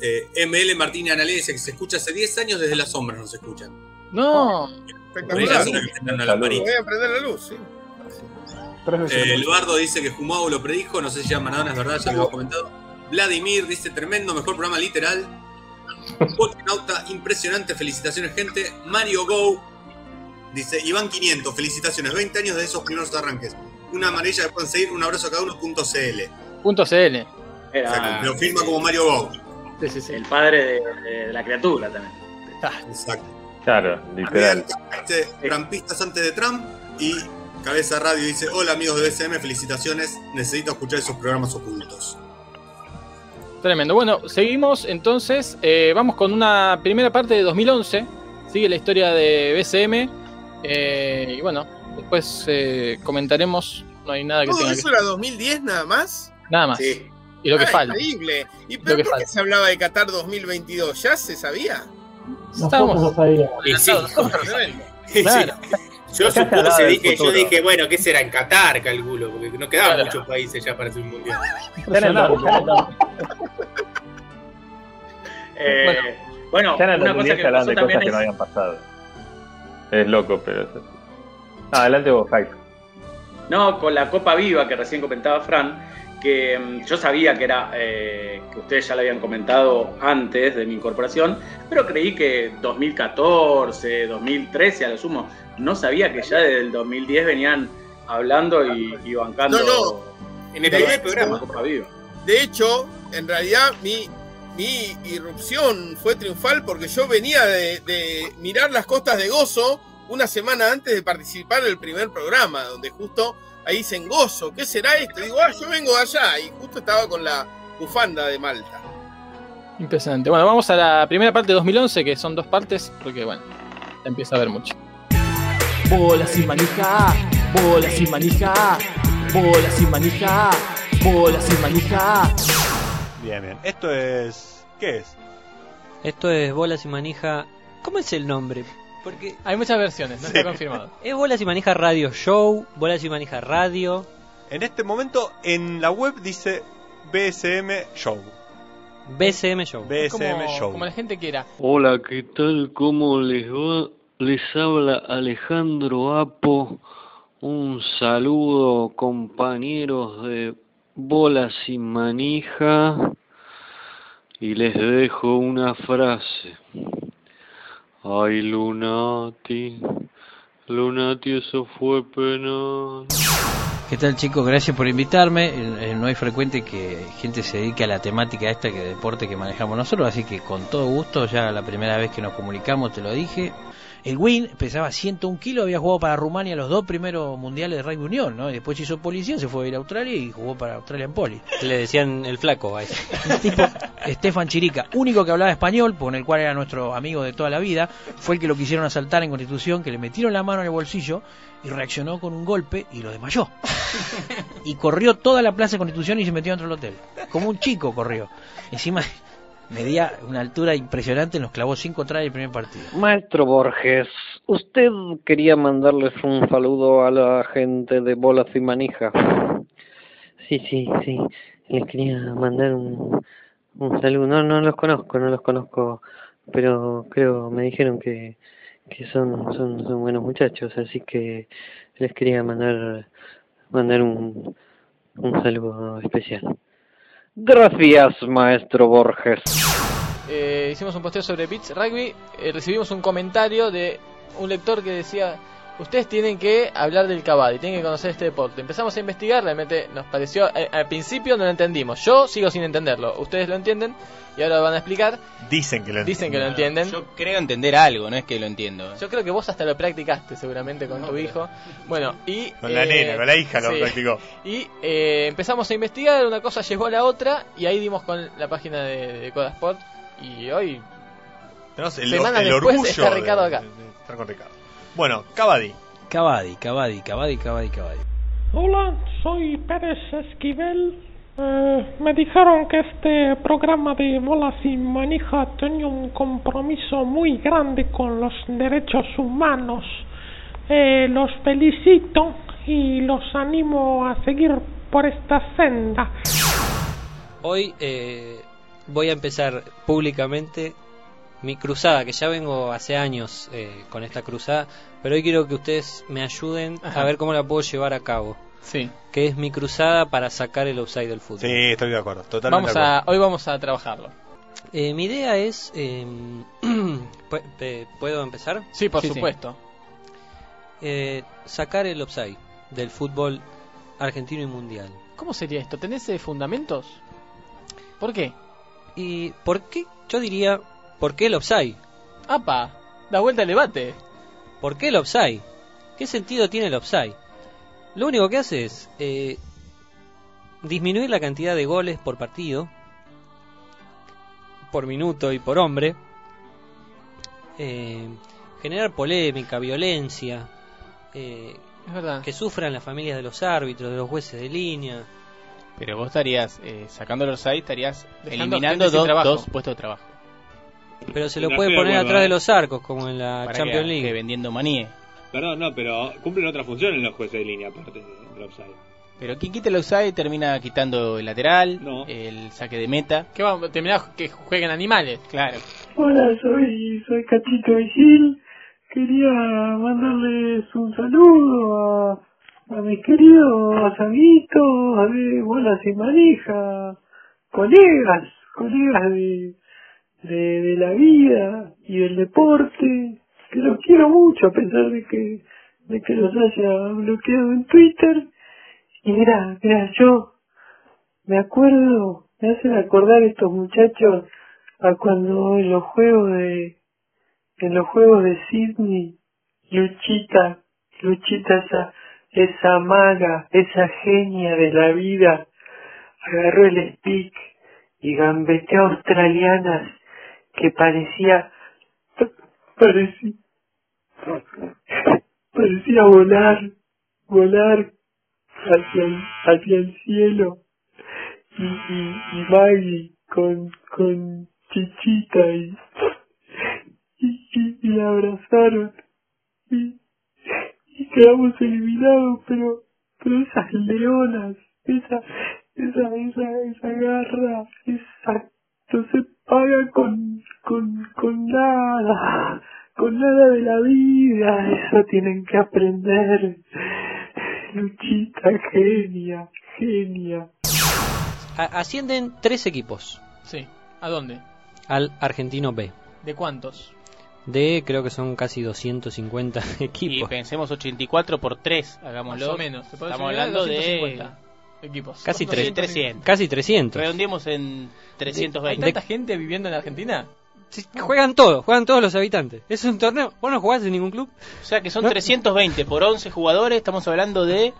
Eh, ML Martínez Analé dice que se escucha hace 10 años desde las sombras, nos escuchan. No. Espectacular. Voy a prender la luz, sí. Eh, Eduardo dice que Jumau lo predijo, no sé si ya Maradona es verdad, ya lo hemos comentado. Vladimir dice tremendo, mejor programa literal. *laughs* Nauta, impresionante, felicitaciones gente. Mario Go dice Iván 500, felicitaciones, 20 años de esos primeros arranques. Una amarilla que pueden seguir, un abrazo a cada uno, punto CL. Punto CL. Era, Lo firma como Mario Go. El padre de, de la criatura también. Exacto. Claro, literal. Este, Trampistas antes de Trump y Cabeza Radio dice: Hola amigos de BSM, felicitaciones. Necesito escuchar esos programas ocultos. Tremendo. Bueno, seguimos entonces. eh, vamos con una primera parte de 2011. Sigue la historia de BCM. eh, y bueno, después eh, comentaremos. No hay nada que ¿Todo tenga que eso era 2010 nada más? Nada más. Y lo que Ah, falta. Increíble. ¿Y Lo pero que por qué falta. se hablaba de Qatar 2022? ¿Ya se sabía? Nosotros lo sabíamos. Y sí. Tremendo. Sí. Claro. Yo supuse, dije, yo dije, bueno, ¿qué será en Qatar, calculo? Porque no quedaban Claro. muchos países ya para hacer un mundial. *laughs* Eh, bueno, Ya en el una cosa 2010 que pasó de cosas que no habían pasado. Es loco, pero es así. Ah, adelante vos, Hype. No, con la Copa Viva que recién comentaba Fran, que mm, yo sabía que era eh, que ustedes ya lo habían comentado antes de mi incorporación, pero creí que 2014, 2013 a lo sumo, no sabía que ya desde el 2010 venían hablando y, y bancando No, no. En el primer programa. Copa Viva. De hecho, en realidad mi, mi irrupción fue triunfal porque yo venía de, de mirar las costas de Gozo una semana antes de participar en el primer programa, donde justo ahí dicen Gozo, ¿qué será esto? Digo, ah, yo vengo de allá y justo estaba con la bufanda de Malta. Impresionante. Bueno, vamos a la primera parte de 2011, que son dos partes, porque bueno, ya empieza a haber mucho. Bola sin manija, bola sin manija, bola sin manija, bola sin manija. Bien, bien. Esto es. ¿Qué es? Esto es Bolas y Manija. ¿Cómo es el nombre? Porque Hay muchas versiones, no está confirmado. es Bolas y Manija Radio Show, Bolas y Manija Radio. En este momento en la web dice BSM Show. BSM Show. BSM Como, Show. como la gente quiera. Hola, ¿qué tal? ¿Cómo les va? Les habla Alejandro Apo. Un saludo, compañeros de Bolas y Manija. Y les dejo una frase. Ay, Lunati. Lunati, eso fue penal. ¿Qué tal chicos? Gracias por invitarme. Eh, No es frecuente que gente se dedique a la temática esta que deporte que manejamos nosotros, así que con todo gusto, ya la primera vez que nos comunicamos te lo dije. El Win pesaba 101 kilos, había jugado para Rumania los dos primeros mundiales de rugby unión, ¿no? Y después hizo policía, se fue a ir a Australia y jugó para Australia en Poli. *laughs* Le decían el flaco a ese. Tipo, Estefan Chirica, único que hablaba español, con el cual era nuestro amigo de toda la vida, fue el que lo quisieron asaltar en Constitución, que le metieron la mano en el bolsillo y reaccionó con un golpe y lo desmayó. *laughs* Y corrió toda la plaza de Constitución y se metió dentro del hotel. Como un chico corrió. Encima medía una altura impresionante, nos clavó cinco tras el primer partido. Maestro Borges, usted quería mandarles un saludo a la gente de Bolas y Manija. Sí, sí, sí. Les quería mandar un, un saludo. No, no los conozco, no los conozco, pero creo, me dijeron que, que son, son, son buenos muchachos, así que les quería mandar, mandar un, un saludo especial. Gracias, maestro Borges. Eh, hicimos un posteo sobre Beats Rugby. eh, recibimos un comentario de un lector que decía: Ustedes tienen que hablar del Kabaddi, tienen que conocer este deporte. Empezamos a investigar, realmente nos pareció. eh, al principio no lo entendimos. Yo sigo sin entenderlo. Ustedes lo entienden y ahora lo van a explicar. Dicen que lo Dicen que lo entienden. Yo creo entender algo, no es que lo entiendo. Yo creo que vos hasta lo practicaste seguramente con tu hijo. Bueno, y... Con la eh, nena, con la hija lo sí. practicó. Y eh, empezamos a investigar, una cosa llevó a la otra y ahí dimos con la página de, de Codasport y hoy... Tenemos el, Semanas el después orgullo está Ricardo acá. de- de estar con Ricardo. Bueno, Cavadi. Cabadi, Cabadi, Cabadi, Cabadi, Cabadi. Hola, soy Pérez Esquivel. Eh, me dijeron que este programa de bolas y manija tenía un compromiso muy grande con los derechos humanos. Eh, los felicito y los animo a seguir por esta senda. Hoy eh, voy a empezar públicamente mi cruzada, que ya vengo hace años eh, con esta cruzada, pero hoy quiero que ustedes me ayuden Ajá. a ver cómo la puedo llevar a cabo. Sí. Que es mi cruzada para sacar el offside del fútbol. Sí, estoy de acuerdo. Totalmente Vamos de acuerdo. a, hoy vamos a trabajarlo. Eh, mi idea es... *clears throat* eh, eh, ¿Puedo empezar? Sí, por supuesto. Eh, sacar el offside del fútbol argentino y mundial. ¿Cómo sería esto? ¿Tenés eh, fundamentos? ¿Por qué? ¿Y por qué? Yo diría, ¿por qué el offside? ¡Apa! Da vuelta al debate. ¿Por qué el offside? ¿Qué sentido tiene el offside? Lo único que hace es eh, disminuir la cantidad de goles por partido, por minuto y por hombre, eh, generar polémica, violencia, eh, que sufran las familias de los árbitros, de los jueces de línea. Pero vos estarías, eh, sacando el offside, estarías Dejando eliminando dos, dos puestos de trabajo. Pero se lo puede de poner acuerdo, atrás ¿eh? de los arcos, como en la ¿Para Champions? League. Que vendiendo maníes. Perdón, no, pero cumplen otra función en los jueces de línea, aparte del offside. Pero quien quita el offside termina quitando el lateral, el saque de meta. ¿Qué va? Terminás que jueguen animales. Claro. Hola, soy, soy Catito Vigil. Quería mandarles un saludo a, a mis queridos amiguitos de Bolas y Manija, colegas, colegas de, de, la vida y del deporte, que los quiero mucho a pesar de que, de que los haya bloqueado en Twitter. Y mira, mira, yo me acuerdo, me hacen acordar estos muchachos a cuando en los juegos de en los juegos de Sydney Luchita Luchita esa esa maga esa genia de la vida agarró el stick y gambeteó australianas que parecía parecía parecía volar volar hacia el, hacia el cielo. Y, y, y Maggie con, con Chichita y, y, y, la abrazaron. Y, y quedamos eliminados pero pero esas leonas esa esa esa esa garra esa no se paga con con con nada con nada de la vida eso tienen que aprender Luchita genia genia A- ascienden tres equipos Sí. ¿A dónde? al Argentino B. ¿De cuántos? De creo que son casi 250 *laughs* Y equipos. pensemos 84 por 3, hagámoslo. Más o menos. Estamos hablando de 250 equipos. Casi, Son tre- 300. casi 300. Redondeemos en ¿Hay 320. tanta gente viviendo en Argentina? Juegan todos, juegan todos los habitantes. Es un torneo. ¿Vos no jugás en ningún club? O sea que son No. 320 por 11 jugadores, estamos hablando de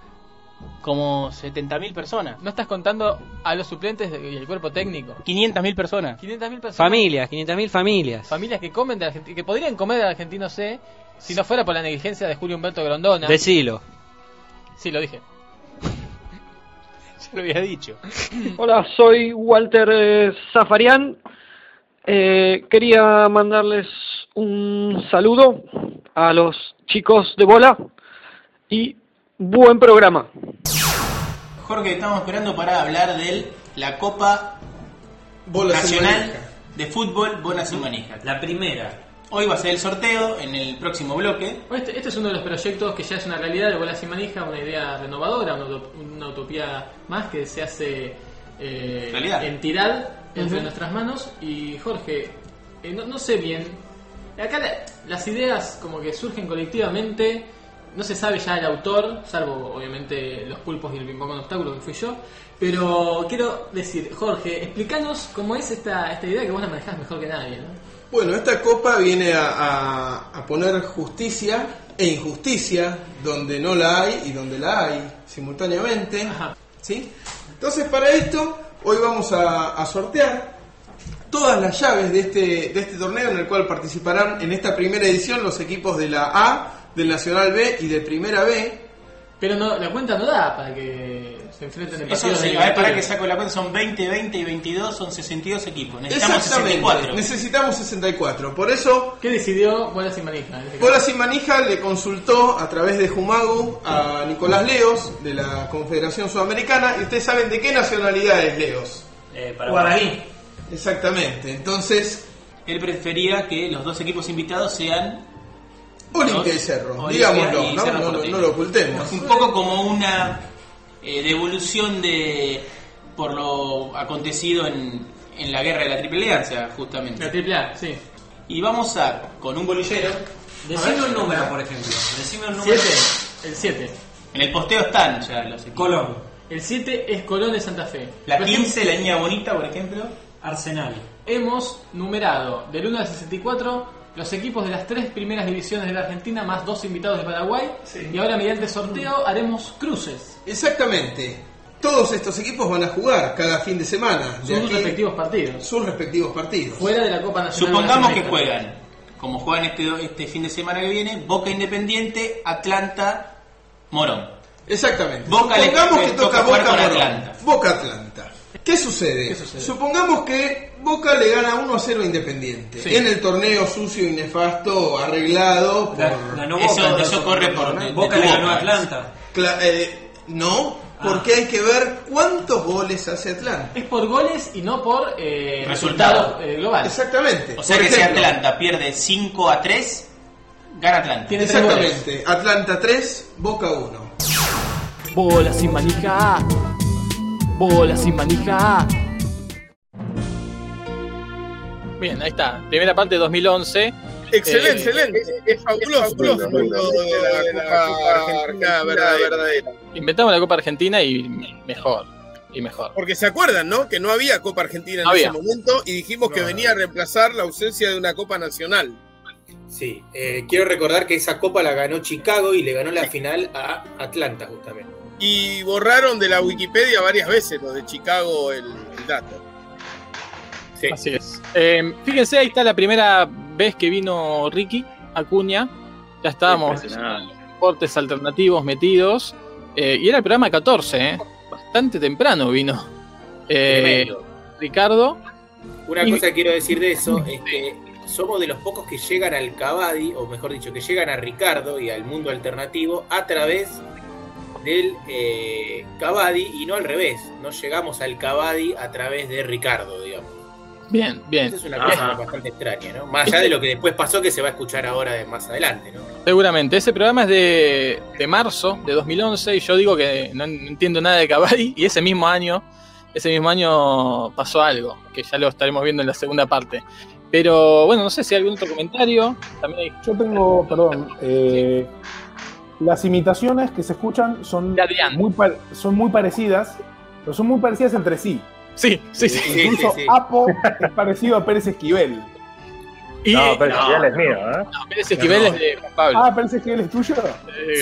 como 70.000 personas. No estás contando a los suplentes y el cuerpo técnico. 500.000 personas. 500.000 personas. Familias, 500.000 familias. Familias que comen de Argentina, que podrían comer del argentino C si no fuera por la negligencia de Julio Humberto Grondona. Decilo. Sí, lo dije. *laughs* Ya lo había dicho. Hola, soy Walter eh, Zafarian. Eh, quería mandarles un saludo a los chicos de bola y buen programa. Jorge, estamos esperando para hablar de la Copa Nacional de Fútbol Bolas sin Manija. La primera. Hoy va a ser el sorteo en el próximo bloque. Este, este es uno de los proyectos que ya es una realidad de Bola sin Manija, una idea renovadora, una, utop- una utopía más que se hace eh, Realidad. entidad entre Ujú. nuestras manos. Y Jorge, eh, no, no sé bien, acá la- las ideas como que surgen colectivamente, no se sabe ya el autor, salvo obviamente los pulpos y el ping con obstáculos que fui yo. Pero quiero decir, Jorge, explícanos cómo es esta, esta idea que vos la manejás mejor que nadie. ¿no? Bueno, esta copa viene a, a- a poner justicia e injusticia donde no la hay y donde la hay simultáneamente. ¿sí? Entonces, para esto, hoy vamos a, a sortear todas las llaves de este, de este torneo en el cual participarán en esta primera edición los equipos de la A, del Nacional B y de Primera B. Pero no, la cuenta no da para que se enfrenten en Eso partidos sí, de a ver, para que saco la cuenta, son 20, 20 y 22, son 62 equipos. Necesitamos Exactamente, 64. necesitamos 64. Por eso ¿Qué decidió Bola sin manija? este Bola? Sin Manija le consultó a través de Jumagu a Nicolás Leos de la Confederación Sudamericana y ustedes saben de qué nacionalidad es Leos. Guaraní. Exactamente, entonces Él prefería que los dos equipos invitados sean Olimpia y Cerro, Olimpia digámoslo, y ¿no? Cerro No lo- Porteño. no lo ocultemos. Un poco como una eh, devolución de por lo acontecido en, en la guerra de la Triple Alianza, justamente. La triple A, sí. Y vamos a, con un bolillero, Decime un número, por ejemplo. Decime un número. 7. El 7. En el posteo están ya los equipos. Colón. El 7 es Colón de Santa Fe. La Por 15, ejemplo, la niña bonita, por ejemplo. Arsenal. Hemos numerado del 1 al 64 los equipos de las tres primeras divisiones de la Argentina más dos invitados de Paraguay. Y ahora mediante sorteo haremos cruces. Exactamente. Todos estos equipos van a jugar cada fin de semana. De Sus aquí- respectivos partidos. Sus respectivos partidos. Fuera de la Copa Nacional. Supongamos que juegan, como juegan este, este fin de semana que viene, Boca Independiente, Atlanta, Morón. Exactamente. Boca le- Supongamos le que toca Boca con Morón. Atlanta. Boca Atlanta. ¿Qué sucede? Supongamos que Boca le gana 1 a 0 a Independiente. Sí. En el torneo sucio y nefasto arreglado por. Eso, eso corre por de- Boca de le ganó boca. a Atlanta. Cla- eh, no, porque hay que ver cuántos goles hace Atlanta. Es por goles y no por eh, Resultado. resultado eh, global. Exactamente. O sea Por que si Atlanta pierde 5 a 3, gana Atlanta. Exactamente. Atlanta 3, Boca 1. Bola sin manija. Bola sin manija. Bien, ahí está. Primera parte de 2011. Excelente, Eh, excelente. Es fabuloso lo de la Copa Argentina verdadera. Inventamos la Copa Argentina y mejor. Y mejor. Porque se acuerdan, ¿no? Que no había Copa Argentina en ese momento y dijimos que venía a reemplazar la ausencia de una Copa Nacional. Sí, eh, quiero recordar que esa copa la ganó Chicago y le ganó la final a Atlanta, justamente. Y borraron de la Wikipedia varias veces lo de Chicago el, el dato. Así es. Eh, fíjense, ahí está la primera vez que vino Ricky Acuña. Ya estábamos deportes alternativos metidos. eh, y era el programa 14, ¿eh? bastante temprano vino. Eh. Ricardo. Una Y- cosa que quiero decir de eso es que somos de los pocos que llegan al Cavadi, o mejor dicho, que llegan a Ricardo y al mundo alternativo a través del eh, Cavadi y no al revés. No llegamos al Cavadi a través de Ricardo, digamos. Bien, bien. Esa es una cosa bastante extraña, ¿no? Más allá de lo que después pasó, que se va a escuchar ahora de más adelante, ¿no? Seguramente. Ese programa es de, de marzo de 2011 y yo digo que no entiendo nada de Cavalli y ese mismo año, ese mismo año pasó algo, que ya lo estaremos viendo en la segunda parte. Pero bueno, no sé si hay algún otro comentario. También hay... Yo tengo, perdón, eh, las imitaciones que se escuchan son muy, pa- son muy parecidas, pero son muy parecidas entre sí. Sí, sí, sí. Eh, Incluso Sí, sí, sí. Apo es parecido a Pérez Esquivel. Y- No, Pérez no. Esquivel es mío, ¿eh? No, Pérez Esquivel es de Juan Pablo. Ah, Pérez Esquivel es tuyo.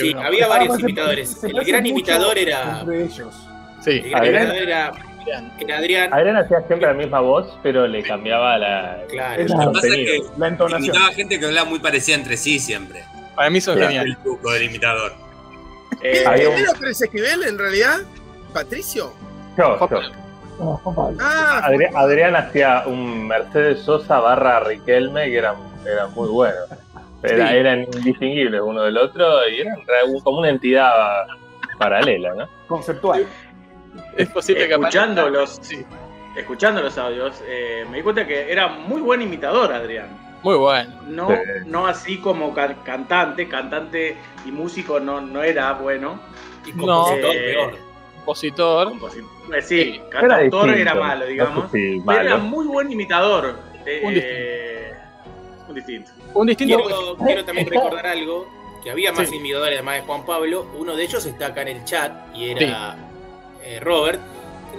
Sí, no. había Ah, varios se- imitadores. se El gran imitador era, Entre ellos. Sí. el gran Adrián. imitador era, era Adrián. Adrián hacía siempre la misma voz, pero le cambiaba la, Claro. el Lo que pasa es contenido. que La entonación. imitaba gente que hablaba muy parecida entre sí siempre. Para mí son geniales. El truco del imitador. Eh, Había un- ¿Quién era Pérez Esquivel en realidad? ¿Patricio? Yo, yo. No. Ah, Adrián, Adrián hacía un Mercedes Sosa barra Riquelme que eran, eran muy buenos. Era- Sí. Eran indistinguibles uno del otro y eran como una entidad paralela, ¿no? Conceptual. Es posible que escuchando los, escuchando los audios, eh, me di cuenta que era muy buen imitador, Adrián. Muy bueno. No, Sí. no así como ca- cantante, cantante y músico no, no era bueno. Y compositor, Eh, peor. Compositor. Eh, sí, Era cantautor distinto, era malo, no sé digamos. si Pero malo. era muy buen imitador. Eh, Un eh, un distinto. Un distinto. Quiero, quiero también recordar algo, que había más Sí. imitadores además de Juan Pablo. Uno de ellos está acá en el chat y era eh, Robert.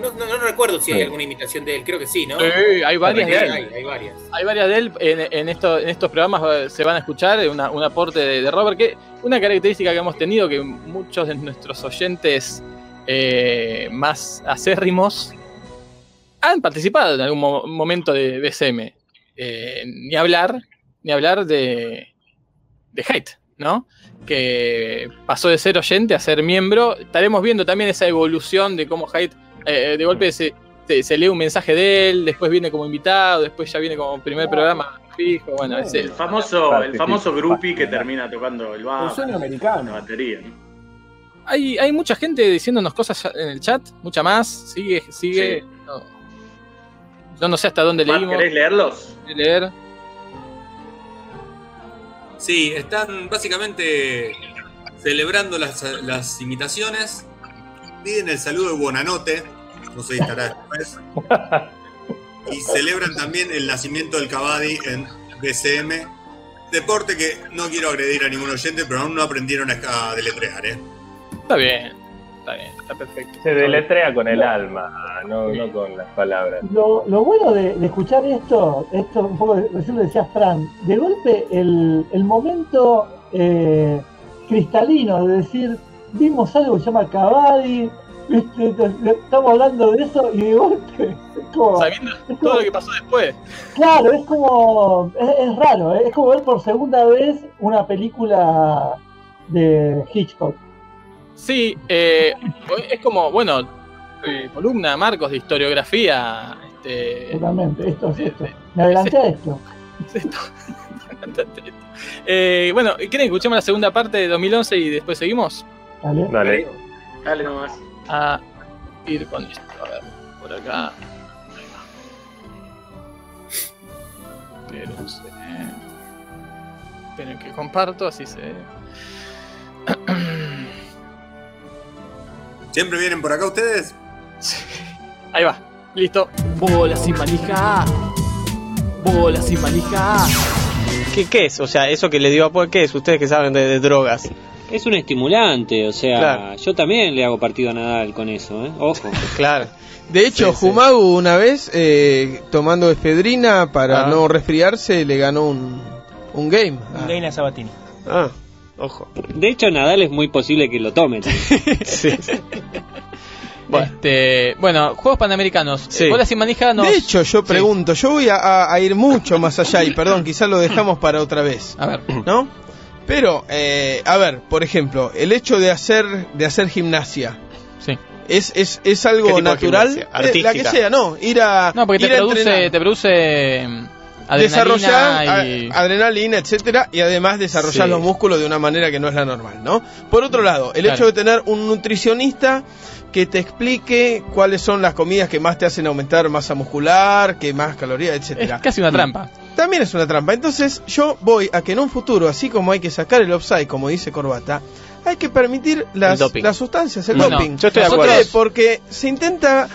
No, no- no recuerdo si hay Sí. alguna imitación de él, creo que sí, ¿no? Sí, hay varias de él. hay, hay varias. Hay varias de él. En, en esto- en estos programas eh, se van a escuchar una- un aporte de, de Robert, que una característica que hemos tenido, que muchos de nuestros oyentes eh, más acérrimos han participado en algún mo- momento de BSM. Eh, ni hablar, ni hablar de, de Hate, ¿no? Que pasó de ser oyente a ser miembro. Estaremos viendo también esa evolución de cómo Hate eh, de golpe se, se- se lee un mensaje de él, después viene como invitado, después ya viene como primer programa fijo. Bueno, es El el, famoso, el famoso groupie que termina tocando el Un bajo, sueño la americano. batería. ¿no? hay, hay mucha gente diciéndonos cosas en el chat, mucha más. Sigue, sigue. Sí. No. Yo no sé hasta dónde leímos. ¿Querés leerlos? ¿Querés leer? Sí, están básicamente celebrando las, las imitaciones. Piden el saludo de Buonanote. No sé si estará después. Y celebran también el nacimiento del Cavadi en BCM. Deporte que no quiero agredir a ningún oyente, pero aún no aprendieron a, a deletrear, ¿eh? Está bien. está bien, está perfecto. Se deletrea con el alma, no, no con las palabras. Lo, lo bueno de, de escuchar esto, esto un poco, recién lo decía Fran, de golpe el, el momento eh, cristalino de decir, vimos algo que se llama Cavadi, estamos hablando de eso y de golpe, es como, Sabiendo todo lo que pasó después. claro, es como, es, es raro, ¿eh? es como ver por segunda vez una película de Hitchcock. Sí, eh, es como, bueno, tu columna, Marcos, de historiografía. Este, Totalmente, esto es esto. Me adelanté a esto. *laughs* *laughs* eh, bueno, ¿quieren que escuchemos la segunda parte de 2011 y después seguimos? Dale. Dale. Dale nomás. A ir con esto, a ver, por acá. Espérense. Esperen que comparto, así se. *clears throat* ¿Siempre vienen por acá ustedes? Ahí va, listo. Bola sin manija. Bola sin manija. ¿Qué, ¿Qué es? O sea, eso que le dio a Paul, ¿qué es? Ustedes que saben de, de drogas. Es un estimulante, o sea, Claro. yo también le hago partido a Nadal con eso, ¿eh? Ojo. *laughs* Claro. De hecho, Sí, sí. Jumagu una vez, eh, tomando efedrina para Ah. no resfriarse, le ganó un, un game. Ah. Leina Sabatini. Ah, ojo. De hecho, Nadal es muy posible que lo tome. *laughs* sí. Bueno, este, bueno, Juegos Panamericanos. Sí. Eh, Bola sin manija nos... De hecho, yo pregunto, yo voy a, a- a ir mucho más allá y perdón, quizás lo dejamos para otra vez. A ver. ¿No? Pero, eh, a ver, por ejemplo, el hecho de hacer, de hacer gimnasia. Sí. ¿Es, es, es ¿Qué algo natural? Eh, la que sea, no. Ir a. No, porque ir te a produce, entrenar. te produce mm, desarrollar adrenalina y... a- adrenalina, etcétera, y además desarrollar Sí. los músculos de una manera que no es la normal, ¿no? Por otro lado, el Claro. hecho de tener un nutricionista que te explique cuáles son las comidas que más te hacen aumentar masa muscular, que más calorías, etcétera. Es casi una trampa. También es una trampa. Entonces, yo voy a que en un futuro, así como hay que sacar el offside, como dice Corbata, hay que permitir las, las sustancias, el Bueno, doping. yo estoy de ¿Por acuerdo. qué? Porque se intenta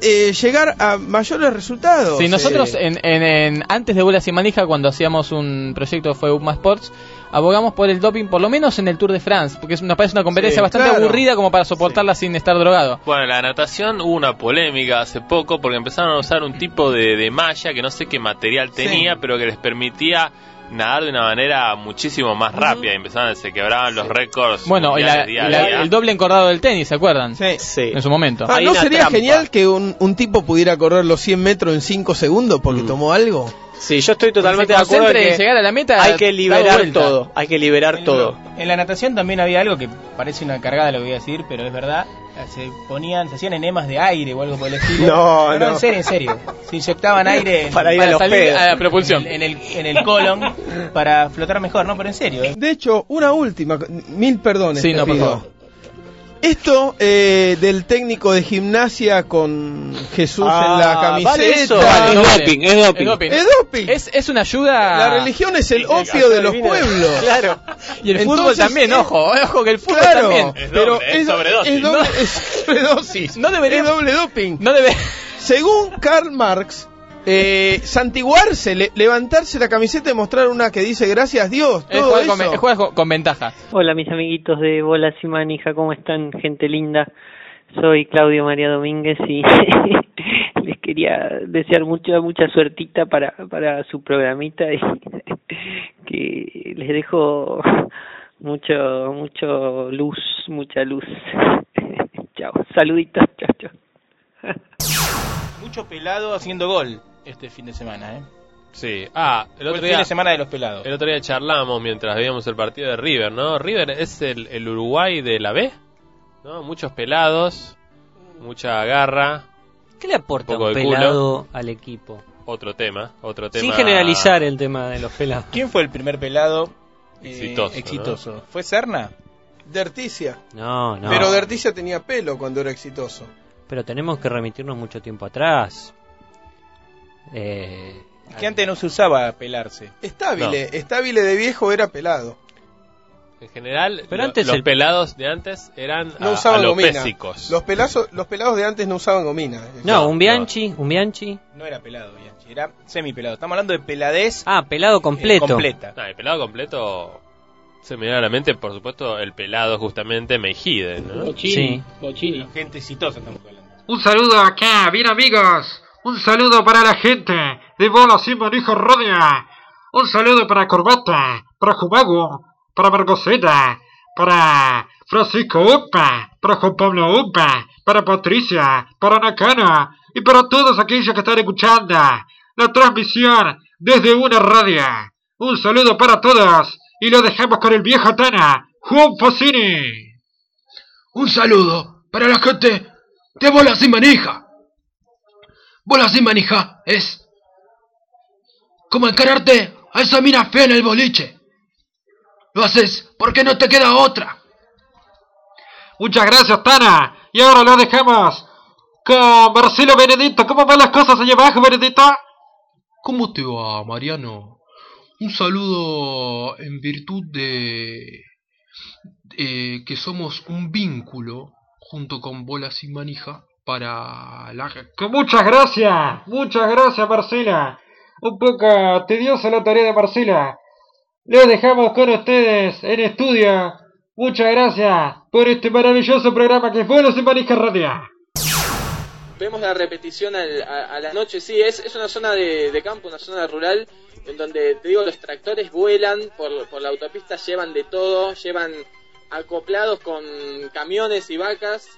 eh, llegar a mayores resultados. Sí, nosotros Eh, en, en- en- antes de Bola sin manija, cuando hacíamos un proyecto que fue UMA Sports, abogamos por el doping, por lo menos en el Tour de France, porque es- nos parece una competencia Sí, bastante claro. aburrida como para soportarla sin estar drogado. Bueno, la natación hubo una polémica hace poco porque empezaron a usar un tipo de, de malla que no sé qué material tenía, pero que les permitía nadar de una manera muchísimo más rápida y empezaron, se quebraban los récords. Bueno, y la- día día. el doble encordado del tenis, ¿se acuerdan? Sí. Sí. En su momento. Ah, ¿No sería trampa. genial que un, un tipo pudiera correr los 100 metros en 5 segundos porque Mm. tomó algo? Sí, yo estoy totalmente de acuerdo en en llegar a la meta, hay que liberar todo, hay que liberar En, todo. en la natación también había algo que parece una cargada lo que voy a decir, pero es verdad. Se ponían, se hacían enemas de aire o algo por el estilo. *laughs* No, no. en serio, en serio. Se inyectaban aire en- Para ir a los salir pedos. a la propulsión. en el, en el colon para flotar mejor, no, pero en serio. ¿eh? De hecho, una última, mil perdones. Sí, no, por pido. favor. Esto eh, del técnico de gimnasia con Jesús Ah, en la camiseta. vale eso, Vale, es doping, es doping. Es doping. Es doping. Es, es una ayuda. La religión es el opio de los pueblos. Claro. Y el fútbol también, eh, ojo, ojo que el fútbol Claro, también. Es pero doble, es es, sobredosis. es doble, No. es sobredosis. No debería- Es doble doping. No debe. Según Karl Marx, *laughs* eh, santiguarse, le- levantarse la camiseta y mostrar una que dice gracias Dios, Es todo jugar, eso. con, es jugar con- con ventaja. Hola mis amiguitos de Bolas y Manija, ¿cómo están? Gente linda. Soy Claudio María Domínguez y *laughs* les quería desear mucha mucha suertita para, para su programita y *laughs* que les dejo mucho mucho luz, mucha luz. *laughs* chao, saluditos, chao, chao. Mucho pelado haciendo gol este fin de semana, ¿eh? Sí. Ah, el Fue el otro fin de semana de los pelados. El otro día charlamos mientras veíamos el partido de River, ¿no? River es el, el Uruguay de la B, ¿no? Muchos pelados, mucha garra, ¿Qué le aporta Un culo. pelado al equipo? otro tema, otro tema. Sin generalizar el tema de los pelados. ¿Quién fue el primer pelado eh, Exitoso, exitoso? ¿Fue Serna? Derticia. No, no. Pero Derticia tenía pelo cuando era exitoso. Pero tenemos que remitirnos mucho tiempo atrás. Eh, Que antes no se usaba pelarse. Estabile, estabile de viejo era pelado. En general, Pero lo- antes los el- pelados de antes eran No a- usaban alopésicos. Los, pelazos, los pelados de antes no usaban gomina. no, un Bianchi, un Bianchi. No era pelado, Bianchi, era semipelado. Estamos hablando de peladez Ah, pelado eh, completo. completa. No, el pelado completo Se me viene a la mente, por supuesto, el pelado justamente Meijide, ¿no? Bochini. Bochini. Gente exitosa estamos hablando. Un saludo acá, bien amigos. Un saludo para la gente de Bola Sin Manejo Rodia. Un saludo para Corbata, para Jumago, para Margoceta, para Francisco Upa, para Juan Pablo Upa, para Patricia, para Nakano y para todos aquellos que están escuchando la transmisión desde una radio. Un saludo para todos y lo dejamos con el viejo Tana, Juan Fosini. Un saludo para la gente de Bola Sin Manija. Bola Sin Manija es como encararte a esa mina fea en el boliche. Lo haces porque no te queda otra. Muchas gracias, Tana. Y ahora lo dejamos con Marcelo Benedito. ¿Cómo van las cosas allá abajo, Benedito? ¿Cómo te va, Mariano? Un saludo en virtud de eh, que somos un vínculo junto con Bola Sin Manija para la... Que muchas gracias, muchas gracias, Marcela. Un poco tediosa la tarea de Marcela. Los dejamos con ustedes en estudio. Muchas gracias por este maravilloso programa que fue Los Manija Radio. Vemos la repetición al- a, a la noche, sí, es, es una zona de, de campo, una zona rural, en donde, te digo, los tractores vuelan por, por la autopista, llevan de todo, llevan acoplados con camiones y vacas,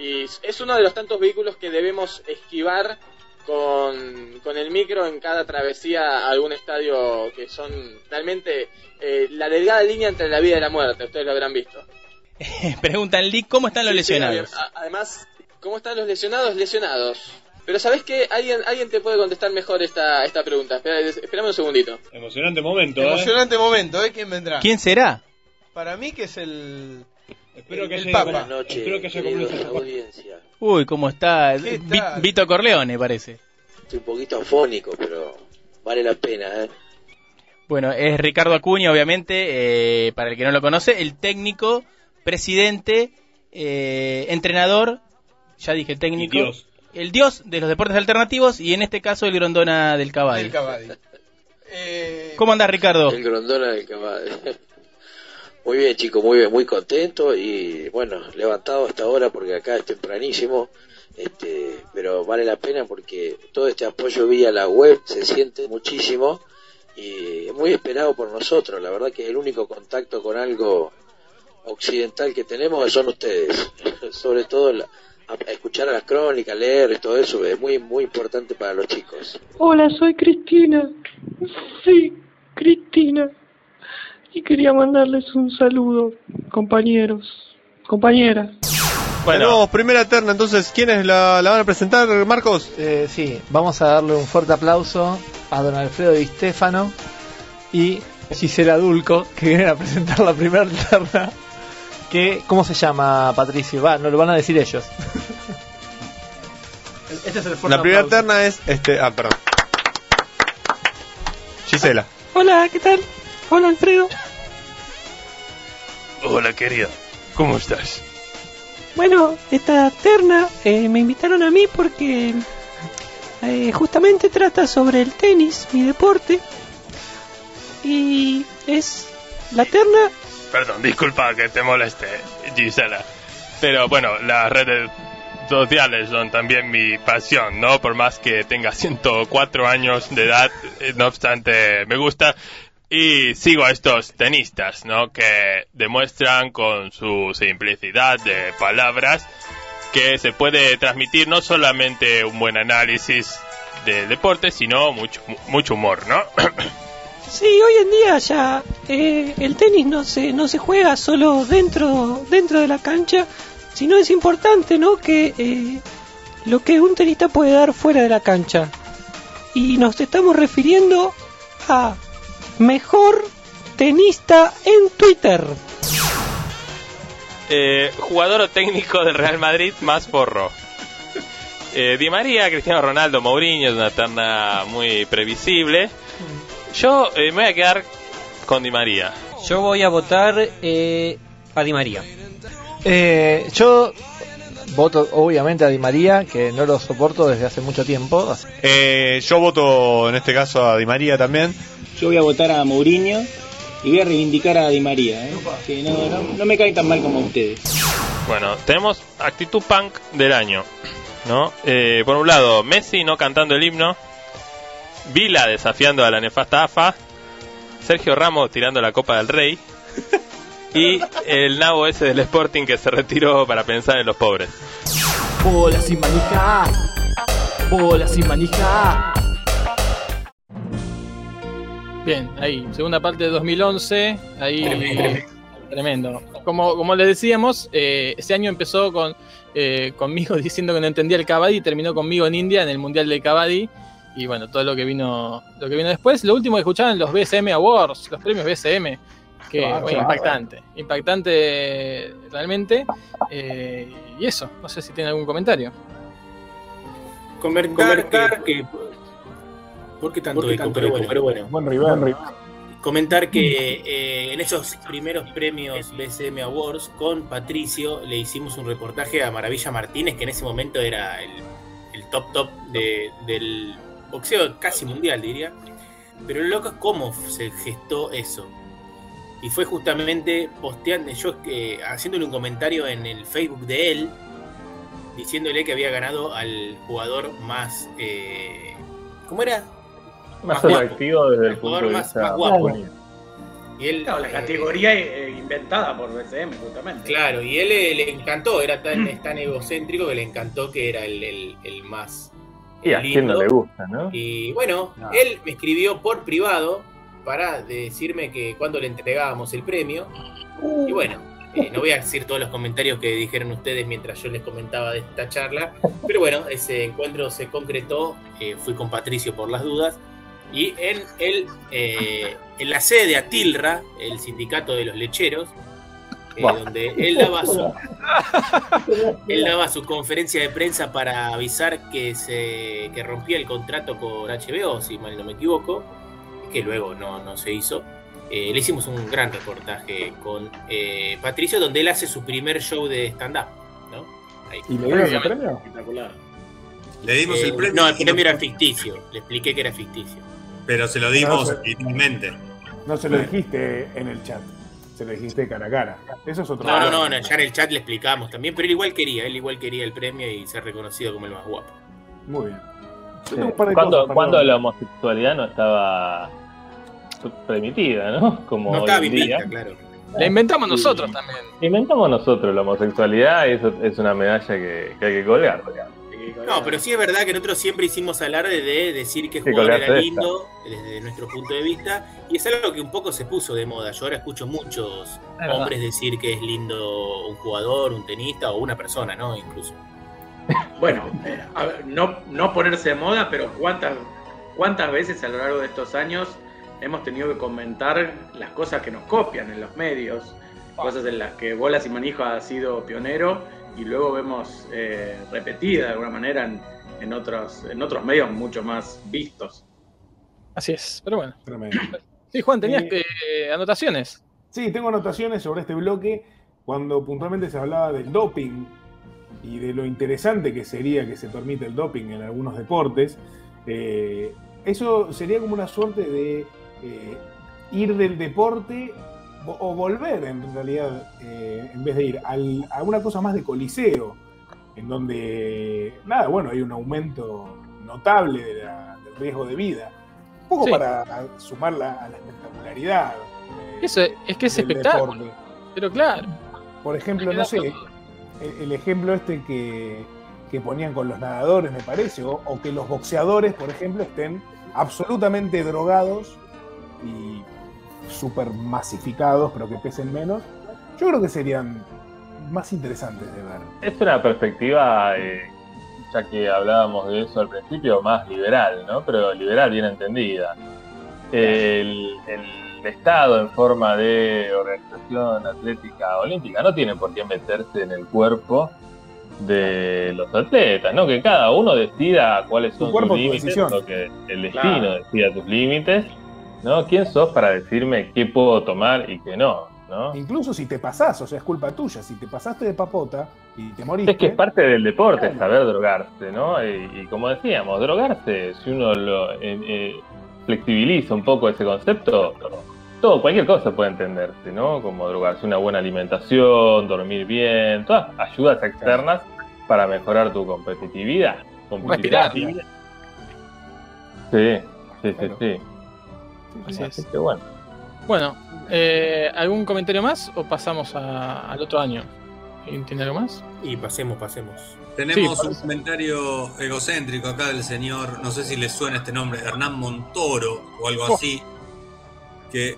y es uno de los tantos vehículos que debemos esquivar con, con el micro en cada travesía a algún estadio que son realmente eh, la delgada línea entre la vida y la muerte, ustedes lo habrán visto. *laughs* Preguntan Lee, ¿cómo están los Sí, lesionados? además, ¿cómo están los lesionados? Lesionados. Pero ¿sabés qué? Alguien, alguien te puede contestar mejor esta, esta pregunta. Espera, esperame un segundito. Emocionante momento, ¿eh? Emocionante momento, ¿eh? ¿Quién vendrá? ¿Quién será? Para mí que es el... Espero que el haya- Papa. Buenas noches, Espero que haya esa- audiencia. Uy, ¿cómo está? ¿Qué Vi- tal? Vito Corleone, parece. Estoy un poquito afónico, pero vale la pena, ¿eh? Bueno, es Ricardo Acuña, obviamente, eh, para el que no lo conoce, el técnico, presidente, eh, entrenador, ya dije técnico, Y dios. el dios de los deportes alternativos y en este caso el Grondona del Caballo. El Cavadi. Eh, ¿Cómo andás, Ricardo? El grondona del caballo. *laughs* Muy bien, chicos, muy bien, muy contento y bueno, levantado hasta ahora porque acá es tempranísimo, este, pero vale la pena porque todo este apoyo vía la web se siente muchísimo y es muy esperado por nosotros. La verdad que el único contacto con algo occidental que tenemos son ustedes, *laughs* sobre todo la- escuchar a las crónicas, leer todo eso es muy muy importante para los chicos. Hola, soy Cristina. Sí, Cristina. Y quería mandarles un saludo, compañeros, compañeras. Tenemos primera terna, entonces, ¿quiénes la, la van a presentar, Marcos? Eh, sí, vamos a darle un fuerte aplauso a don Alfredo Di Stefano y Gisela Dulco, que vienen a presentar la primera terna. Que, ¿Cómo se llama, Patricio? Va, no lo van a decir ellos. *laughs* este es el fuerte La primera aplauso. terna es este. Ah, perdón. Gisela. Hola, ¿qué tal? Hola, Alfredo. Hola, querida. ¿Cómo estás? Bueno, esta terna eh, me invitaron a mí porque eh, justamente trata sobre el tenis, mi deporte. Y es la terna Perdón, disculpa que te moleste, Gisela. Pero bueno, las redes sociales son también mi pasión, ¿no? Por más que tenga 104 años de edad, eh, no obstante, me gusta. Y sigo a estos tenistas, ¿no? Que demuestran con su simplicidad de palabras que se puede transmitir no solamente un buen análisis del deporte, sino mucho, mucho humor, ¿no? *coughs* Sí, hoy en día ya eh, el tenis no se no se juega solo dentro dentro de la cancha, sino es importante, ¿no? Que eh, lo que un tenista puede dar fuera de la cancha. Y nos estamos refiriendo a mejor tenista en Twitter. Eh, jugador o técnico del Real Madrid más porro. Eh, Di María, Cristiano Ronaldo, Mourinho, es una terna muy previsible. Yo eh, me voy a quedar con Di María. Yo voy a votar eh, a Di María. Eh, yo voto obviamente a Di María, que no lo soporto desde hace mucho tiempo. Eh, yo voto en este caso a Di María también. Yo voy a votar a Mourinho Y voy a reivindicar a Di María, ¿eh? que no, no, no me cae tan mal como ustedes. Bueno, tenemos actitud punk del año, ¿no? Eh, por un lado, Messi no cantando el himno, Vila desafiando a la nefasta AFA, Sergio Ramos tirando la Copa del Rey *laughs* y el nabo ese del Sporting que se retiró para pensar en los pobres. Bola sin manija. Bola sin manija. Bien, ahí, segunda parte de 2011, ahí tremendo. Como, como les decíamos, eh, ese año empezó con eh, conmigo *laughs* diciendo que no entendía el Kabaddi y terminó conmigo en India en el Mundial de Kabaddi. Y bueno, todo lo que vino lo que vino después. Lo último que escuchaban los BSM Awards, los premios BSM, que Claro, bueno, claro. impactante, impactante realmente. Eh, y eso, no sé si tiene algún comentario. Comentar, que... ¿Por qué tanto ¿Por qué eco? tanto Pero eco? bueno, Pero bueno. Buen rival. Buen rival. Comentar que eh, en esos primeros premios BCM Awards con Patricio le hicimos un reportaje a Maravilla Martínez, que en ese momento era el, el top top de- del boxeo casi mundial, diría. Pero lo loco es cómo se gestó eso. Y fue justamente posteando, yo eh, haciéndole un comentario en el Facebook de él, diciéndole que había ganado al jugador más. eh, ¿Cómo era? Más atractivo desde el El punto de vista más guapo. bonito. Y él, Claro, la eh, categoría eh, inventada por BCM, justamente. Claro, y él le, le encantó, era tan, es tan egocéntrico que le encantó que era el, el- el más. Y a quién no le gusta, ¿no? Y bueno, él me escribió por privado para decirme que cuando le entregábamos el premio. Y bueno, eh, no voy a decir todos los comentarios que dijeron ustedes mientras yo les comentaba de esta charla, pero bueno, ese encuentro se concretó. eh, fui con Patricio por las dudas. Y en, el, eh, en la sede de Atilra, el sindicato de los lecheros, eh, donde él daba su, *laughs* él daba su conferencia de prensa para avisar que se que rompía el contrato con HBO, si mal no me equivoco, que luego no, no se hizo. Eh, le hicimos un gran reportaje con eh, Patricio, donde él hace su primer show de stand-up. ¿no? Ahí. ¿Y le dieron el premio? Espectacular. Le dimos Eh, el premio. No, el premio era ficticio. Le expliqué que era ficticio. Pero se lo dimos literalmente. No se lo dijiste en el chat. Se lo dijiste cara a cara. Eso es otro No, no, no, no, ya en el chat le explicamos también, pero él igual quería, él igual quería el premio y ser reconocido como el más guapo. Muy bien. Sí. ¿Cuándo, la homosexualidad no estaba permitida, ¿no? *laughs* Como No estaba vista, claro. La inventamos nosotros también. Inventamos nosotros la homosexualidad y eso es una medalla que, que hay que colgar. No, pero sí es verdad que nosotros siempre hicimos alarde de decir que jugador era lindo desde nuestro punto de vista y es algo que un poco se puso de moda. Yo ahora escucho muchos hombres decir que es lindo un jugador, un tenista o una persona, ¿no? Incluso. Bueno, eh, a ver, no, no ponerse de moda, pero cuántas, cuántas veces a lo largo de estos años hemos tenido que comentar las cosas que nos copian en los medios, cosas en las que Bolas y Manijo ha sido pionero y luego vemos eh, repetida de alguna manera en, en otros, en otros medios mucho más vistos. Así es, pero bueno. Tremendo. Sí, Juan, tenías Eh, eh, anotaciones. Sí, tengo anotaciones sobre este bloque cuando puntualmente se hablaba del doping y de lo interesante que sería que se permita el doping en algunos deportes. Eh, eso sería como una suerte de eh, ir del deporte o volver en realidad, eh, en vez de ir al- a una cosa más de coliseo, en donde, nada, bueno, hay un aumento notable de la- del riesgo de vida. Un poco Sí. para sumarla a la espectacularidad. eh, Eso es, que es espectáculo. deporte. Pero claro. Por ejemplo, no sé, el, el ejemplo este que, que ponían con los nadadores, me parece, o, o que los boxeadores, por ejemplo, estén absolutamente drogados y súper masificados, pero que pesen menos. Yo creo que serían más interesantes de ver. Es una perspectiva, eh, ya que hablábamos de eso al principio, más liberal, ¿no? Pero liberal bien entendida. El, el Estado en forma de organización atlética olímpica no tiene por qué meterse en el cuerpo de los atletas, ¿no? Que cada uno decida cuáles Tu son cuerpo, sus tu límites, decisión. lo que el destino Claro. decida tus límites, ¿no? ¿Quién sos para decirme qué puedo tomar y qué no? ¿no? Incluso si te pasás, o sea, es culpa tuya. Si te pasaste de papota y te moriste. Es que es parte del deporte saber drogarse, ¿no? Y, y como decíamos, drogarse, si uno lo eh, eh, flexibiliza un poco ese concepto, todo, cualquier cosa puede entenderse, ¿no? Como drogarse, una buena alimentación, dormir bien, todas ayudas externas para mejorar tu competitividad. Respirar. competitividad. Sí, sí, sí, sí. Así es. Que bueno. Bueno, eh, ¿algún comentario más o pasamos a- al otro año? ¿Quién ¿Tiene algo más? Y pasemos, pasemos. Tenemos Sí, un comentario egocéntrico acá del señor, no sé si le suena este nombre, Hernán Montoro o algo Oh. así, que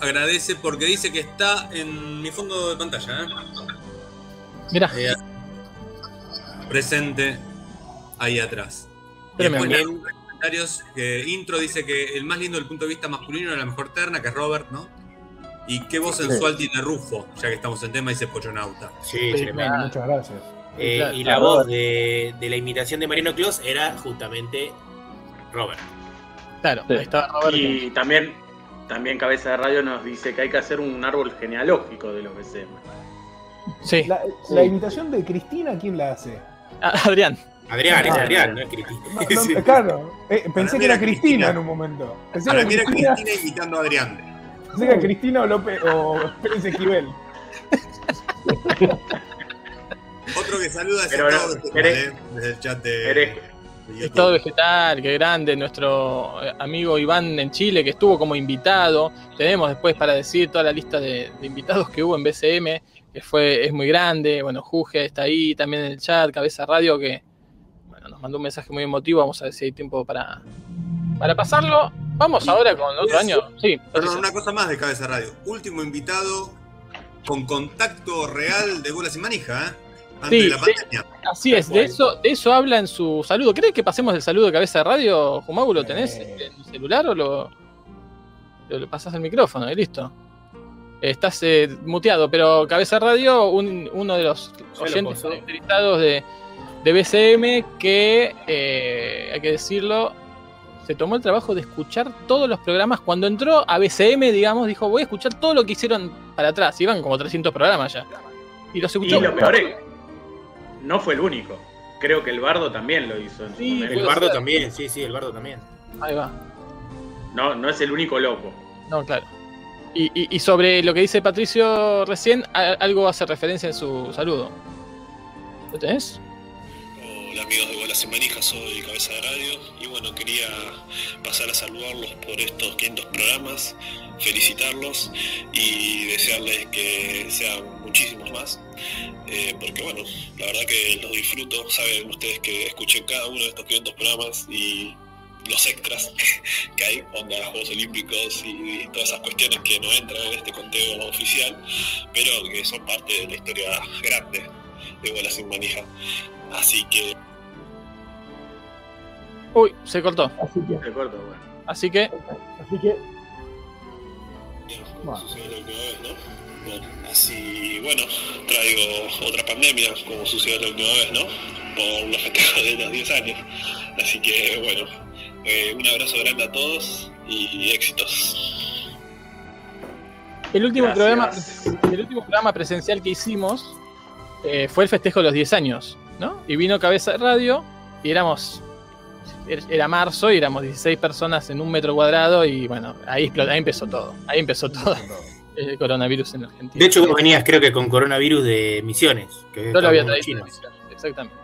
agradece porque dice que está en mi fondo de pantalla. ¿eh? Mira. presente ahí atrás. Comentarios intro dice que el más lindo del punto de vista masculino era la mejor terna, que es Robert, ¿no? Y qué voz Sí. sensual tiene Rufo, ya que estamos en tema, dice Pochonauta. Sí, Tremendo, muchas gracias. Eh, Claro. y la voz de, de la imitación de Marino Clos era justamente Robert. Claro, ahí estaba Roberto. Y también, también Cabeza de Radio nos dice que hay que hacer un árbol genealógico de los BCM. Sí. La, la imitación de Cristina, ¿quién la hace? Adrián. Adrián, es. Adrián, no es Cristina. *laughs* Claro, eh, pensé que era Cristina, Cristina. en un momento. Pensé que era Cristina, Cristina imitando a Adrián. pensé que era Cristina o López o Pérez Esquivel. *laughs* Otro que saluda es Pero, Estado pero, Vegetal, ¿eh? desde el chat de, de. Estado vegetal, qué grande, nuestro eh, amigo Iván en Chile que estuvo como invitado. Tenemos después para decir toda la lista de, de invitados que hubo en BCM, que fue, es muy grande. Bueno, Juge está ahí también en el chat, Cabeza Radio, que bueno, nos mandó un mensaje muy emotivo. Vamos a ver si hay tiempo para, para pasarlo. Vamos ahora con otro año. Sí, Perdón, una cosa más de Cabeza Radio. Último invitado con contacto real de bolas y manija, ¿eh? Antes Sí, de la pandemia. Así es, de eso, de eso habla en su saludo. ¿Crees que pasemos el saludo de cabeza de radio, Jumau? ¿Lo tenés en el celular o lo, lo, lo pasás al micrófono y listo? Estás eh, muteado, pero cabeza radio, un- uno de los lo oyentes caracterizados de, de BCM que, eh, hay que decirlo, se tomó el trabajo de escuchar todos los programas. Cuando entró a BCM, digamos, dijo, voy a escuchar todo lo que hicieron para atrás. Iban como 300 programas ya. Y los Y escuchó. lo peor es, no fue el único. Creo que el Bardo también lo hizo. En Sí. El Bardo también, sí, sí, el Bardo también. Ahí va. No, no es el único loco. No, claro. Y, y- y sobre lo que dice Patricio recién, a- algo hace referencia en su saludo. ¿Lo tenés? Hola amigos de Bolas y Manijas, soy Cabeza de Radio y bueno, quería pasar a saludarlos por estos 500 programas, felicitarlos y desearles que sean muchísimos más, eh, porque bueno, la verdad que los disfruto, saben ustedes que escuché cada uno de estos 500 programas y los extras *laughs* que hay, onda Juegos Olímpicos y, y todas esas cuestiones que no entran en este conteo oficial, pero que son parte de la historia grande de Bolas sin Manija. Así que Uy, se cortó. Así que, Se corta, bueno. Así que, así que. Bueno, así, bueno, traigo otra pandemia, como sucedió la última vez, ¿no? Por los festejos de los 10 años. Así que, bueno, eh, un abrazo grande a todos y éxitos. el último, programa, el último programa presencial que hicimos eh, fue el festejo de los 10 años, ¿no? Y vino Cabeza de Radio y éramos. Era marzo y éramos 16 personas en un metro cuadrado y bueno, ahí, ahí empezó todo. Ahí empezó todo *laughs* el coronavirus en Argentina. De hecho, vos venías, creo que con coronavirus de Misiones. Que Yo lo había traído. chinos. Exactamente.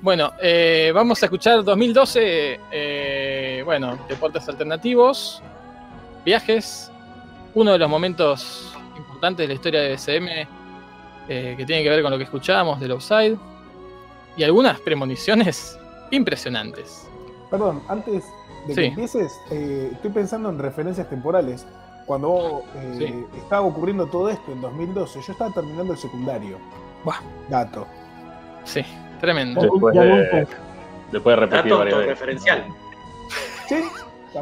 Bueno, eh, vamos a escuchar 2012. eh, bueno, deportes alternativos, viajes. Uno de los momentos importantes de la historia de BCM eh, que tiene que ver con lo que escuchábamos del Outside. Y algunas premoniciones *laughs* impresionantes. Perdón, antes de que Sí. empieces, eh, estoy pensando en referencias temporales. Cuando eh, estaba ocurriendo todo esto en 2012, yo estaba terminando el secundario. Buah. Dato. Sí, tremendo. Después de, después de repetir Dato varias veces. autorreferencial. Sí,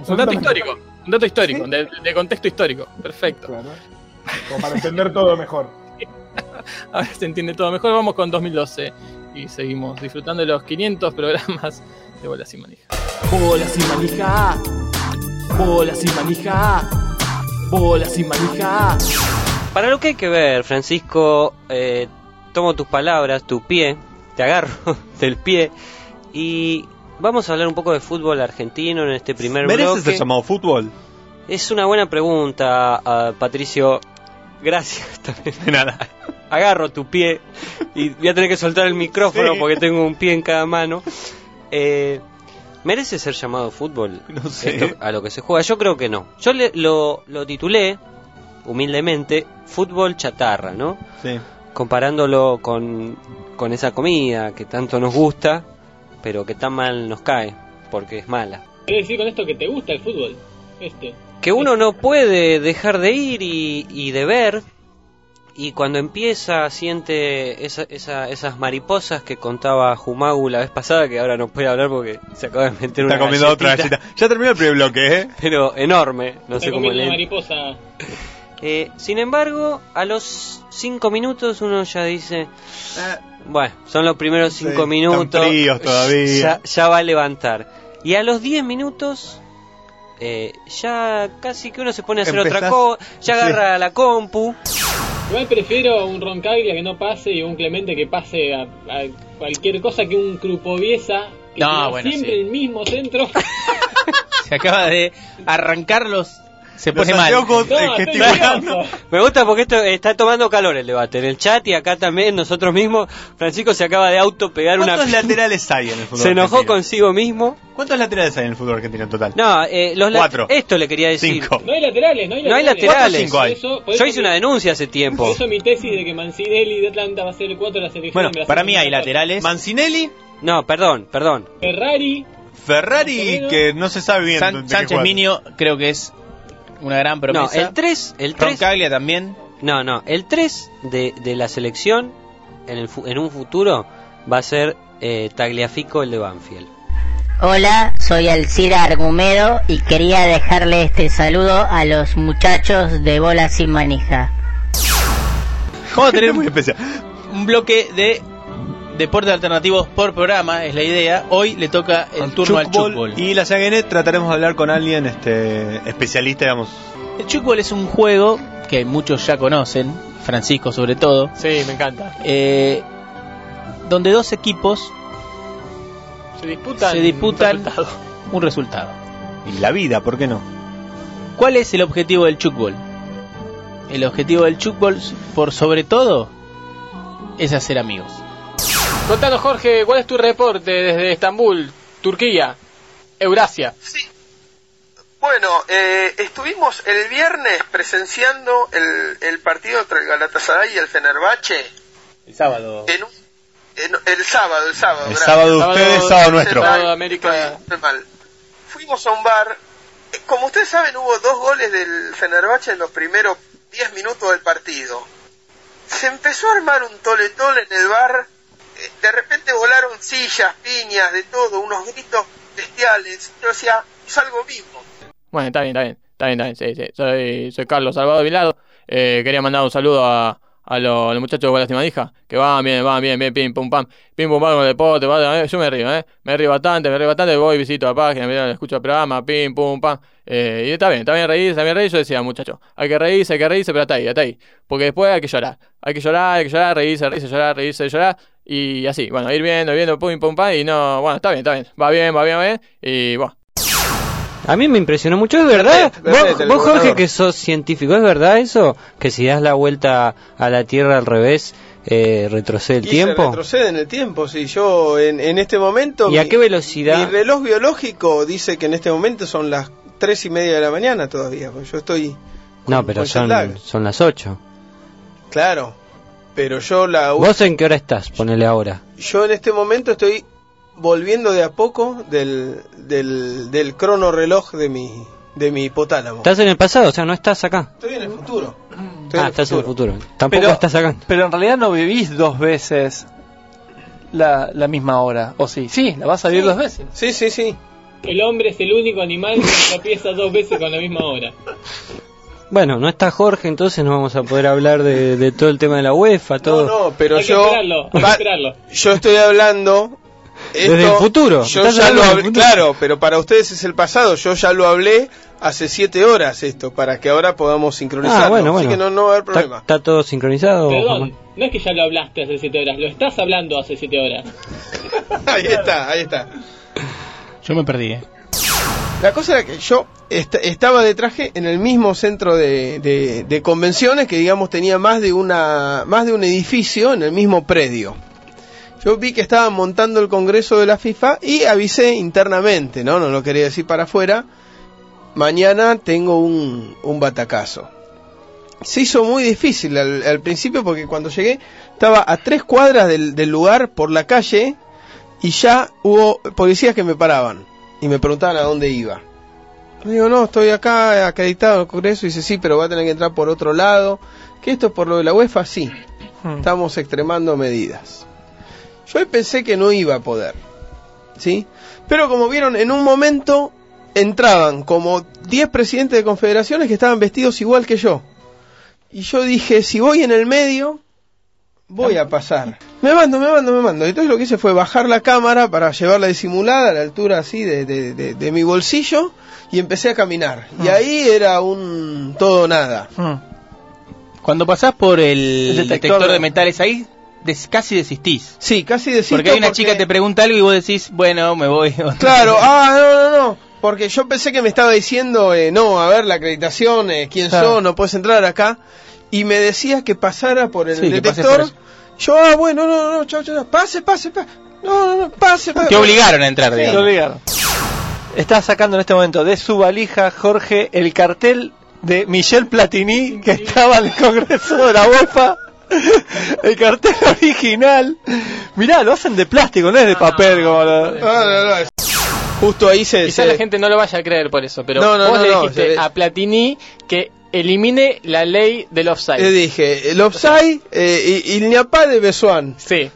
Un dato histórico. Un dato histórico, de, de contexto histórico. Perfecto. Claro. Como para entender todo mejor. *laughs* Ahora se entiende todo mejor. Vamos con 2012 y seguimos disfrutando de los 500 programas de Bolas y Manija. Bola sin manija. Bola sin manija. Bola sin manija. Para lo que hay que ver, Francisco, eh, tomo tus palabras, tu pie, te agarro *laughs* del pie y vamos a hablar un poco de fútbol argentino en este primer ¿Merece bloque. ser llamado fútbol? Es una buena pregunta, ah, Patricio. Gracias *laughs* también. De nada. Agarro tu pie y voy a tener que soltar el *laughs* micrófono Sí. porque tengo un pie en cada mano. Eh, ¿Merece ser llamado fútbol No sé. esto a lo que se juega? Yo creo que no. Yo le- lo, lo titulé, humildemente, fútbol chatarra, ¿no? Sí. Comparándolo con, con esa comida que tanto nos gusta, pero que tan mal nos cae, porque es mala. ¿Quieres decir con esto que te gusta el fútbol? Este. que uno no puede dejar de ir y, y de ver y cuando empieza siente esa, esa- esas mariposas que contaba Jumagu la vez pasada que ahora no puede hablar porque se acaba de meter una Está comiendo otra galletita, galleta. Ya terminó el primer bloque, ¿eh? *laughs* pero enorme no sé cómo leer mariposa. *laughs* Eh, sin embargo a los cinco minutos uno ya dice bueno son los primeros Sí, cinco están minutos fríos todavía. ya, ya va a levantar y a los 10 minutos eh, ya casi que uno se pone a hacer otra cosa, ya Sí. agarra la compu. Igual prefiero un Roncaglia que no pase y un Clemente que pase a, a cualquier cosa que un Crupoviesa que No, bueno, siempre sí. el mismo centro. *laughs* Se acaba de arrancarlos. Se pone mal. No, estoy nervioso. Me gusta porque esto está tomando calor el debate en el chat y acá también nosotros mismos. Francisco se acaba de auto pegar una. ¿Cuántos *laughs* laterales hay en el fútbol Se enojó argentino? consigo mismo. ¿Cuántos laterales hay en el fútbol argentino en total? No, eh, los la- Cuatro. Esto le quería decir. Cinco. No hay laterales, no hay No hay laterales. laterales. cinco hay? Eso- por Yo hice una denuncia hace tiempo. Por eso mi tesis de que Mancinelli de Atlanta va a ser el 4 de la selección. Bueno, para mí hay 2014. laterales. Mancinelli, No, perdón, perdón. Ferrari, Ferrari, que no se sabe bien. San- Sánchez. Minio creo que es una gran promesa. No, el 3, el 3. Roncaglia también. No, no, el 3 de, de la selección en, el, en un futuro va a ser eh, Tagliafico el de Banfield. Hola, soy Alcira Argumedo y quería dejarle este saludo a los muchachos de Bola Sin Manija. Vamos a tener Muy especial. un bloque de deportes alternativos por programa, es la idea. Hoy le toca el turno al chukball. Y la Saguenet trataremos de hablar con alguien este especialista, digamos. El chukball es un juego que muchos ya conocen, Francisco sobre todo, Sí, me encanta. eh, donde dos equipos Se disputan. se disputan resultados. un resultado. Y la vida, ¿por qué no? ¿Cuál es el objetivo del chukball? El objetivo del chukball, por sobre todo, es hacer amigos. Contanos, Jorge, ¿cuál es tu reporte desde Estambul, Turquía, Eurasia? Bueno, eh, estuvimos el viernes presenciando el, el partido entre el Galatasaray y el Fenerbahce El sábado. en un- en- el sábado, el sábado. El gracias. sábado de ustedes, sábado nuestro. Sábado de América. Mal. Fuimos a un bar. Eh, Como ustedes saben, hubo dos goles del Fenerbahce en los primeros 10 minutos del partido. Se empezó a armar un tole-tole en el bar. De repente volaron sillas, piñas, de todo, unos gritos bestiales. Yo decía, es algo mismo. Bueno, está bien, está bien, está bien, está bien, sí, sí. Soy, soy Carlos Salvador Vilado. Eh, quería mandar un saludo a, a los, muchachos de Bolas y Manija, que van bien, van bien, bien, pim, pum, pam, pim, pum, pam, con el deporte, va, eh, yo me río, ¿eh? Me río bastante, me río bastante, voy, visito la página, mira, escucho el programa, pim, pum, pam, eh, y está bien, está bien reírse, está bien reírse, yo decía, muchachos, hay que reírse, hay que reírse, pero hasta ahí, hasta ahí, porque después hay que llorar, hay que llorar, hay que llorar, reírse, reírse, llorar, reírse, llorar, y así, bueno, ir viendo, ir viendo, pum, pum, pam, y no, bueno, está bien, está bien, va bien, va bien, va bien, y bueno. A mí me impresionó mucho, ¿es verdad? Vos, vos, Jorge, que sos científico, ¿es verdad eso? Que si das la vuelta a la Tierra al revés, eh, retrocede el Y tiempo. se retrocede en el tiempo, si yo en, en este momento... ¿Y a qué velocidad? Mi reloj biológico dice que en este momento son las tres y media de la mañana todavía, porque yo estoy... No, pero son, son las 8. Claro, pero yo la... ¿Vos en qué hora estás? Ponele ahora. Yo en este momento estoy volviendo de a poco del, del, del crono reloj de mi, de mi hipotálamo. Estás en el pasado, o sea, no estás acá. Estoy en el futuro. Estoy Ah, en el estás en el futuro. Tampoco Pero- estás acá. Pero en realidad no vivís dos veces la, la misma hora. ¿O sí? Sí, la vas a vivir Sí. dos veces. Sí, sí, sí. El hombre es el único animal que tropieza dos veces con la misma hora. Bueno, no está Jorge, entonces no vamos a poder hablar de, de todo el tema de la UEFA, todo. No, pero Hay que yo... esperarlo, hay que esperarlo. Yo estoy hablando... Desde el futuro. Yo ya lo hablé, futuro. claro, pero para ustedes es el pasado. Yo ya lo hablé hace siete horas esto, para que ahora podamos sincronizarlo. Ah, bueno, Así bueno. que no, no va a haber ¿Está, problema. está todo sincronizado? Perdón, no es que ya lo hablaste hace siete horas, lo estás hablando hace siete horas. *laughs* ahí está, ahí está. Yo me perdí, ¿eh? La cosa era que yo est- estaba de traje en el mismo centro de, de- de convenciones que digamos tenía más de una más de un edificio en el mismo predio. Yo vi que estaban montando el congreso de la FIFA y avisé internamente, ¿no? No lo quería decir para afuera. Mañana tengo un, un batacazo. Se hizo muy difícil al, al principio porque cuando llegué estaba a tres cuadras del, del lugar por la calle y ya hubo policías que me paraban y me preguntaban a dónde iba. Digo, no, estoy acá acreditado en el Congreso. Y dice, sí, pero va a tener que entrar por otro lado. ¿Que esto es por lo de la UEFA? Sí. Estamos extremando medidas. Yo ahí pensé que no iba a poder. ¿Sí? Pero como vieron, en un momento entraban como 10 presidentes de confederaciones que estaban vestidos igual que yo. Y yo dije, si voy en el medio, voy a pasar. Me mando, me mando, me mando. Entonces lo que hice fue bajar la cámara para llevarla disimulada a la altura así de, de- de- de mi bolsillo y empecé a caminar. Y ahí era un todo nada. Cuando pasás por el, El detector detector, de- de metales ahí, des- casi desistís. Sí, casi desisto Porque hay una porque- chica que te pregunta algo y vos decís, bueno, me voy. *laughs* Claro, ah, no, no, no. Porque yo pensé que me estaba diciendo, eh, no, a ver, la acreditación, eh, quién Claro. sos, no puedes entrar acá. Y me decía que pasara por el Sí, detector. por yo, ah, bueno, no, no, chao, chao, pase, pase, pase. No, no, no, pase, pase. Te obligaron a entrar, Te digamos. obligaron. Está sacando en este momento de su valija, Jorge, el cartel de Michel Platini que estaba en el Congreso de la UEFA. *laughs* El cartel original. Mirá, lo hacen de plástico, no es de papel como No, no, no, es- Justo ahí se. Quizás se- la gente no lo vaya a creer por eso, pero No, no, vos no, le no, dijiste se- a Platini que elimine la ley del offside. Le dije, el offside, eh, il n'y a pas de besoin. Sí.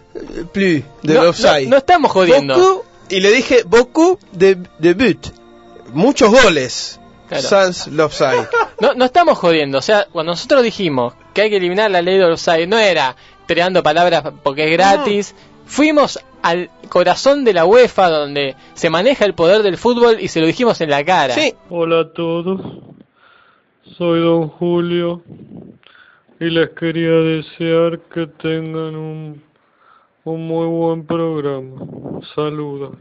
Plus de No, offside. no- no estamos jodiendo. Y le dije, beaucoup de, de but. Muchos goles. Claro. Sans l'offside. No, no estamos jodiendo. O sea, cuando nosotros dijimos que hay que eliminar la ley del offside, no era creando palabras porque es gratis. Fuimos al corazón de la UEFA, donde se maneja el poder del fútbol, y se lo dijimos en la cara. Hola a todos, soy don Julio y les quería desear que tengan un, un muy buen programa. Saludos.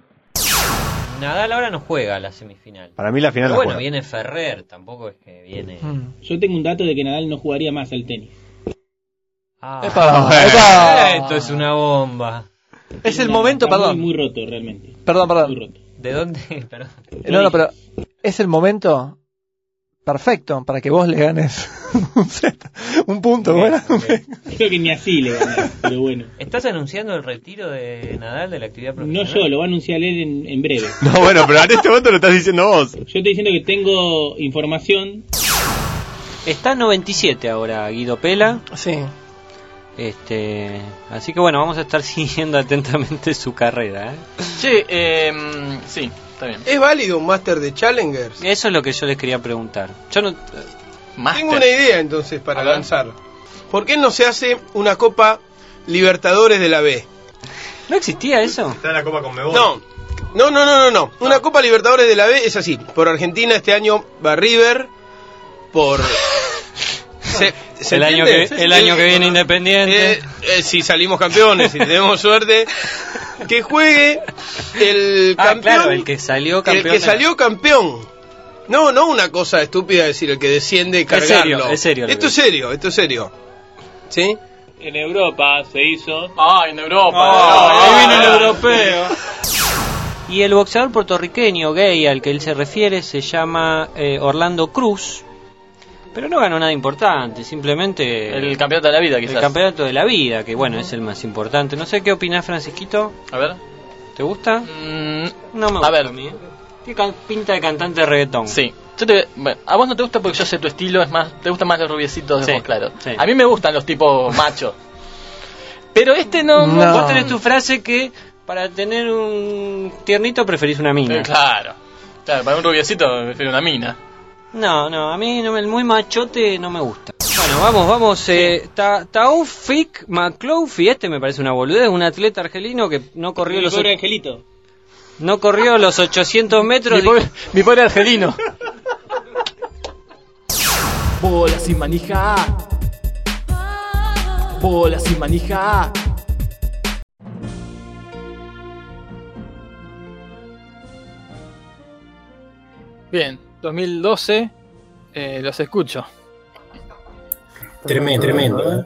Nadal ahora no juega a la semifinal. Para mí la final Pero la bueno, juega. viene Ferrer, tampoco es que viene. Yo tengo un dato de que Nadal no jugaría más al tenis. Ah, Epa, epa. Esto es una bomba. Es el momento, Está perdón. Muy, muy roto realmente. Perdón, Muy perdón. roto. ¿De dónde? *laughs* Perdón. No, no, pero es el momento perfecto para que vos le ganes *laughs* un set, un punto, bueno. Creo que ni así le gané, pero bueno. ¿Estás anunciando el retiro de Nadal de la actividad No profesional? yo, lo va a anunciar él en, en breve. *laughs* No, bueno, pero en este momento lo estás diciendo vos. Yo estoy diciendo que tengo información. Está 97 ahora Guido Pela. Sí. Este, así que bueno, vamos a estar *laughs* siguiendo atentamente su carrera. ¿eh? Sí, em, sí, está bien. ¿Es válido un máster de Challengers? Eso es lo que yo les quería preguntar. Yo no, Tengo una idea entonces para lanzar. ¿Por qué no se hace una Copa Libertadores de la B? ¿No existía eso? Está en la Copa con No, no, no, no, no, no. Una Copa Libertadores de la B es así. Por Argentina este año va River. Por. ¿Se- se el año que entiende? el año que viene Independiente. Eh, eh, si salimos campeones, si tenemos *laughs* suerte, que juegue el Ah, campeón. claro, el que salió campeón. El que salió campeón. No, no una cosa estúpida decir el que desciende y cargarlo. serio, es serio Esto es serio, esto es serio. ¿Sí? En Europa se hizo. Ah, en Europa. Ah, ahí viene el europeo. Y el boxeador puertorriqueño gay al que él se refiere se llama eh, Orlando Cruz. Pero no ganó nada importante, simplemente El campeonato de la vida, el quizás. campeonato de la vida, que bueno, es el más importante. No sé qué opinás, Francisquito. A ver. ¿Te gusta? Mm, No me a gusta ver. a mí, ¿eh? Tiene pinta de cantante de reggaetón. Sí. Yo te- bueno, a vos no te gusta porque yo sé tu estilo, es más, te gustan más los rubiecitos de Sí, claros. sí. A mí me gustan los tipos machos. Pero este no. No. Vos tenés tu frase que para tener un tiernito preferís una mina. Eh, claro. Claro, para un rubiecito prefiero una mina. No, no, a mí no me- el muy machote no me gusta. Bueno, vamos, vamos. Eh, Ta- Taufik McLaughlin, este me parece una boludez, un atleta argelino que no corrió Mi los pobre angelito. no corrió los 800 metros. Mi pobre, mi pobre argelino. *laughs* Bola sin manija. Bola sin manija. Bien, 2012, eh, los escucho. Tremendo, tremendo. ¿eh?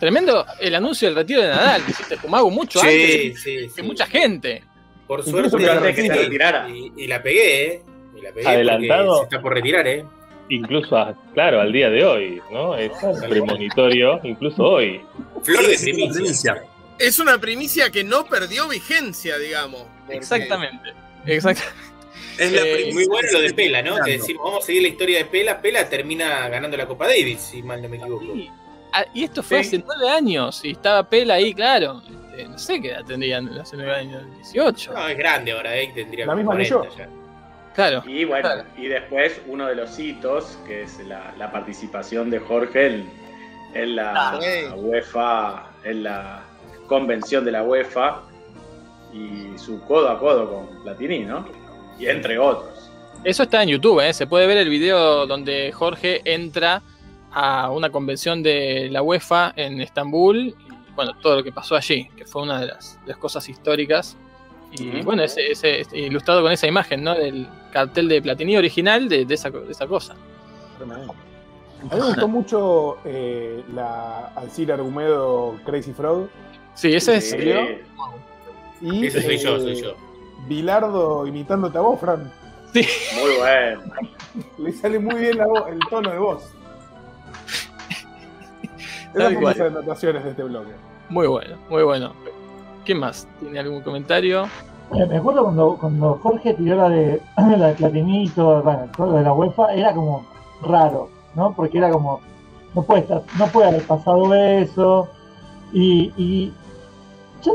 Tremendo el anuncio del retiro de Nadal, que hiciste Fumago mucho Sí, antes sí, que sí. mucha gente. Por suerte, antes que se retirara. Y, y la pegué, ¿eh? Y la pegué Adelantado. se está por retirar, ¿eh? Incluso, a- claro, al día de hoy, ¿no? Es premonitorio, incluso hoy. Flor de primicia. Es una primicia que no perdió vigencia, digamos. porque- Exactamente. Exacto. Es la Eh, Muy bueno lo de Pela, ¿no? Que decimos, vamos a seguir la historia de Pela. Pela termina ganando la Copa Davis, si mal no me equivoco. Ah, y esto fue hace nueve años y estaba Pela ahí, claro. Este, no sé qué edad tendrían hace nueve años, 18. No, es grande ahora, ¿eh? Tendría La misma que 40 yo. ya. Claro. Y bueno, y después uno de los hitos, que es la, la participación de Jorge en, en la Ah. UEFA, en la convención de la UEFA y su codo a codo con Platini, ¿no? Y entre otros. Eso está en YouTube, ¿eh? se puede ver el video donde Jorge entra a una convención de la UEFA en Estambul y bueno, todo lo que pasó allí, que fue una de las, de las cosas históricas. Y bueno, ese, ese- este, ilustrado con esa imagen, ¿no? Del cartel de Platini original de, de esa, de esa cosa. Tremendo. A mí me gustó mucho eh, la Alcira Argumedo Crazy Frog. Sí, ese es. Sí. Y, Ese soy yo, soy yo. Bilardo imitándote a vos, Fran. Sí. Muy bueno. Le sale muy bien la voz- el tono de voz. Esas son las anotaciones de este bloque. Muy bueno, muy bueno. ¿Quién más? ¿Tiene algún comentario? Eh, Me acuerdo cuando, cuando Jorge tiró la de, *clears throat* la de Platini y todo, bueno, todo lo de la UEFA, era como raro, ¿no? Porque era como, no puede, estar- no puede haber pasado eso. Y, y yo-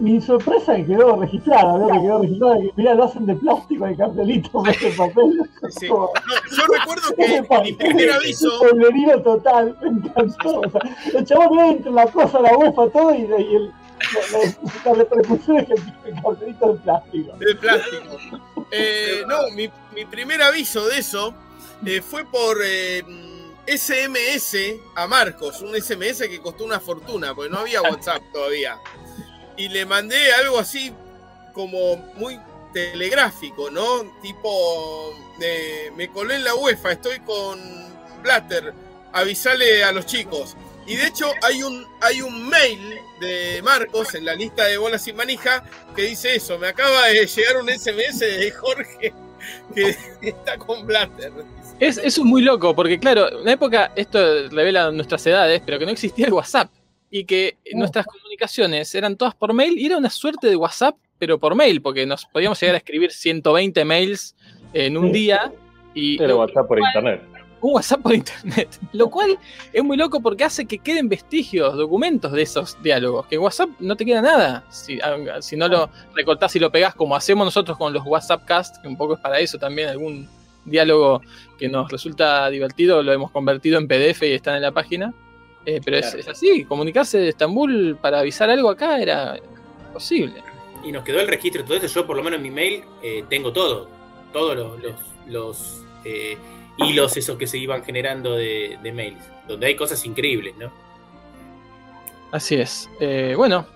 mi sorpresa que quedó registrada, ¿no? Que quedó registrada, que mirá, lo hacen de plástico el cartelito con este papel. Sí. Como- No, yo recuerdo que en mi primer aviso. Pueblerino total, me encantó. O sea, el chabón entra la cosa, la UEFA, todo, y, y el, la, la, la repercusión es que el cartelito de plástico. De plástico. Eh, no, mi, mi primer aviso de eso eh, fue por eh, SMS a Marcos, un SMS que costó una fortuna, porque no había WhatsApp todavía. Y le mandé algo así como muy telegráfico, ¿no? Tipo, eh, me colé en la UEFA, estoy con Blatter, avisale a los chicos. Y de hecho hay un, hay un mail de Marcos en la lista de bolas sin manija que dice eso. Me acaba de llegar un SMS de Jorge que *laughs* está con Blatter. Es, eso es muy loco, porque claro, en una época, esto revela nuestras edades, pero que no existía el WhatsApp. Y que nuestras comunicaciones eran todas por mail, y era una suerte de WhatsApp, pero por mail, porque nos podíamos llegar a escribir 120 mails en un día. Y Era WhatsApp por internet. un WhatsApp por internet. *laughs* Lo cual es muy loco porque hace que queden vestigios, documentos de esos diálogos. Que en WhatsApp no te queda nada. Si, si no lo recortás y lo pegás como hacemos nosotros con los WhatsApp Cast, que un poco es para eso también, algún diálogo que nos resulta divertido, lo hemos convertido en PDF y está en la página. Eh, pero es, Claro. es así, comunicarse de Estambul para avisar algo acá era posible. Y nos quedó el registro eso. Yo, por lo menos en mi mail, eh, tengo todo. Todos los, los, los, eh, hilos esos que se iban generando de, de mails. Donde hay cosas increíbles, ¿no? Así es. Eh, bueno,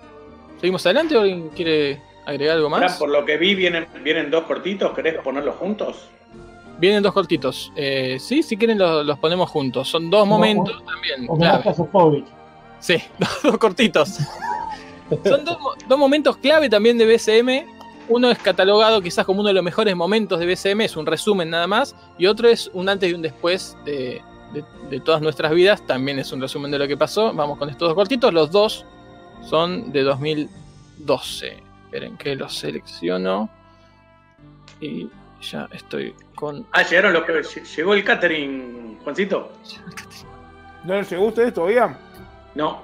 ¿seguimos adelante o alguien quiere agregar algo más? Fran, por lo que vi, vienen, vienen dos cortitos. ¿Querés ponerlos juntos? Vienen dos cortitos. Eh, sí, si quieren los, los ponemos juntos. Son dos momentos también. Clave. a. Sí, *laughs* dos, dos cortitos. *laughs* Son dos, mo- dos momentos clave también de BSM. Uno es catalogado quizás como uno de los mejores momentos de BSM, es un resumen nada más. Y otro es un antes y un después de, de- de todas nuestras vidas, también es un resumen de lo que pasó. Vamos con estos dos cortitos. Los dos son de 2012. Esperen que los selecciono. Y ya estoy con Ah, llegaron los que. Llegó el catering, Juancito. ¿No les llegó a ustedes todavía? No.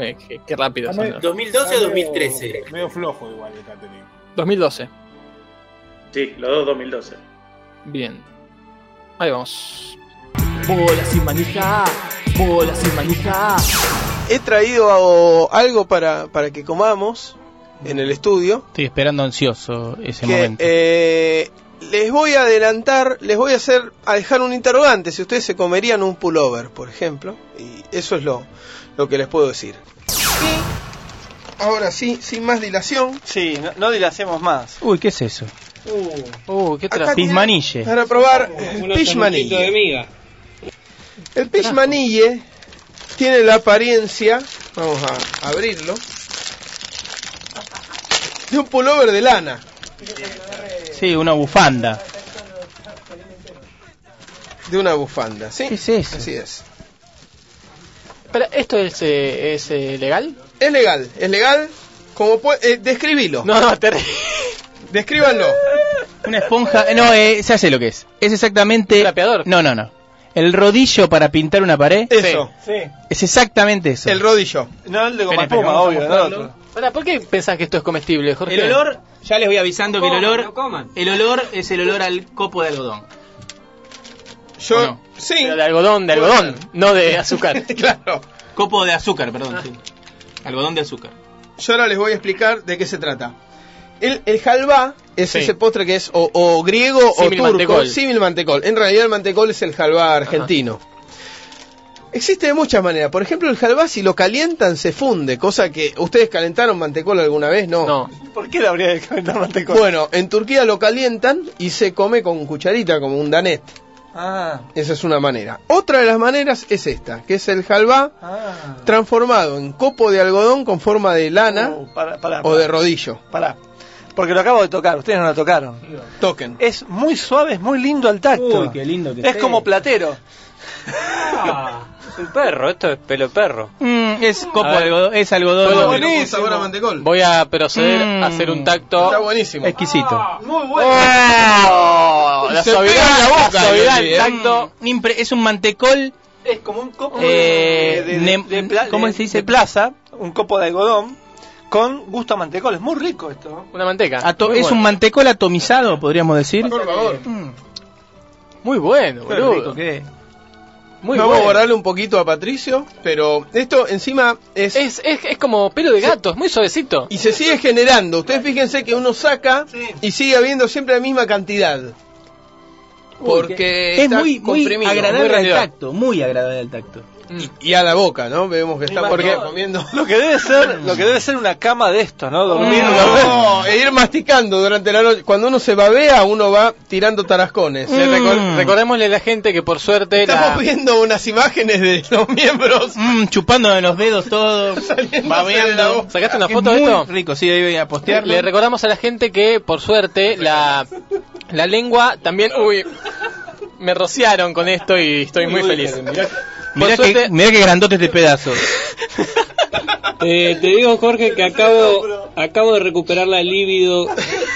Eh, qué, qué rápido. Está son medio- los- 2012 o está medio- 2013. Medio flojo igual el catering. 2012. Sí, los dos 2012. Bien. Ahí vamos. Bola sin manija, bola sin manija. He traído algo para, para que comamos en el estudio. Estoy esperando ansioso ese que momento. eh, les voy a adelantar, les voy a hacer a dejar un interrogante si ustedes se comerían un pullover, por ejemplo, y eso es lo, lo que les puedo decir. Y ahora sí, sin más dilación, Sí, no, no dilacemos más. Uy, ¿qué es eso? Uh, qué Acá Pismanille. Para probar Unos Pishmanille. sanguchitos de miga. El Pishmanille tiene la apariencia, vamos a abrirlo, de un pullover de lana. Sí, una bufanda. De una bufanda, ¿sí? ¿Qué es eso? Así es. Pero, ¿esto es, eh, es eh, legal? Es legal, es legal. Como puede, eh, describilo. No, no, terrible. Descríbanlo. Una esponja. eh, No, eh, se hace lo que es. Es exactamente. ¿Trapeador? No, no, no. El rodillo para pintar una pared. Eso. Sí. Es exactamente eso. El rodillo. No, el de goma espuma, obvio, no ¿por qué pensás que esto es comestible, Jorge? El olor, ya les voy avisando que el olor. no coman. El olor es el olor al copo de algodón. Yo, ¿O no? sí. Pero de algodón, de algodón, no de azúcar. *laughs* claro. Copo de azúcar, perdón, sí. Algodón de azúcar. Yo ahora les voy a explicar de qué se trata. El, el halvá es Sí. ese postre que es o, o griego o turco, mantecol. símil mantecol. En realidad el mantecol es el halvá argentino. Existe de muchas maneras. Por ejemplo, el halvá si lo calientan se funde, cosa que ustedes calentaron mantecol alguna vez, ¿no? No. ¿Por qué le habría de calentar mantecol? Bueno, en Turquía lo calientan y se come con cucharita como un danet. Ah, Esa es una manera. Otra de las maneras es esta, que es el halvá ah. transformado en copo de algodón con forma de lana Oh, para, para, o de rodillo. Pará. Porque lo acabo de tocar, ustedes no lo tocaron. Toquen. Es muy suave, es muy lindo al tacto. Uy, qué lindo que es esté. como platero. Es *laughs* un perro, esto es pelo perro. Mm, es copo A de ver. algodón, es algodón. Sabor a mantecol. Voy a proceder Mm. a hacer un tacto. Está buenísimo. Exquisito. Muy bueno. ¡Oh! La Se suavidad, pega en la la boca, suavidad Lili, del ¿eh? tacto. Mm, impre- es un mantecol. Es como un copo eh, de, de- ¿Cómo se dice? de plaza, un copo de algodón con gusto a mantecol. Es muy rico esto. Una manteca. Ato- Muy es bueno. un mantecol atomizado, podríamos decir. Por favor. Mm, Muy bueno, qué boludo. rico es. Muy Vamos bueno. a guardarle un poquito a Patricio, pero esto encima es, Es, es, es como pelo de gato, es muy suavecito. y se sigue generando. Ustedes fíjense que uno saca y sigue habiendo siempre la misma cantidad. Porque Es está muy, muy comprimido, agradable muy al tacto, muy agradable al tacto. Y, y a la boca, ¿no? Vemos que estamos Porque- comiendo. *laughs* Lo que debe ser, lo que debe ser una cama de estos, ¿no? Dormir No, e ir masticando durante la noche. Cuando uno se babea, uno va tirando tarascones. Le recor- recordémosle a la gente que por suerte Estamos la, viendo unas imágenes de *laughs* los miembros. Mm, chupando de los dedos todo, *laughs* de babeando. ¿Sacaste una Es foto de muy esto? rico, sí, ahí voy a postearlo. Le recordamos a la gente que por suerte la, la lengua también... Uy, me rociaron con esto y estoy muy feliz. Por Mirá, suerte- que, mirá que grandote este pedazo. *laughs* Eh, te digo, Jorge, que acabo, acabo de recuperar la libido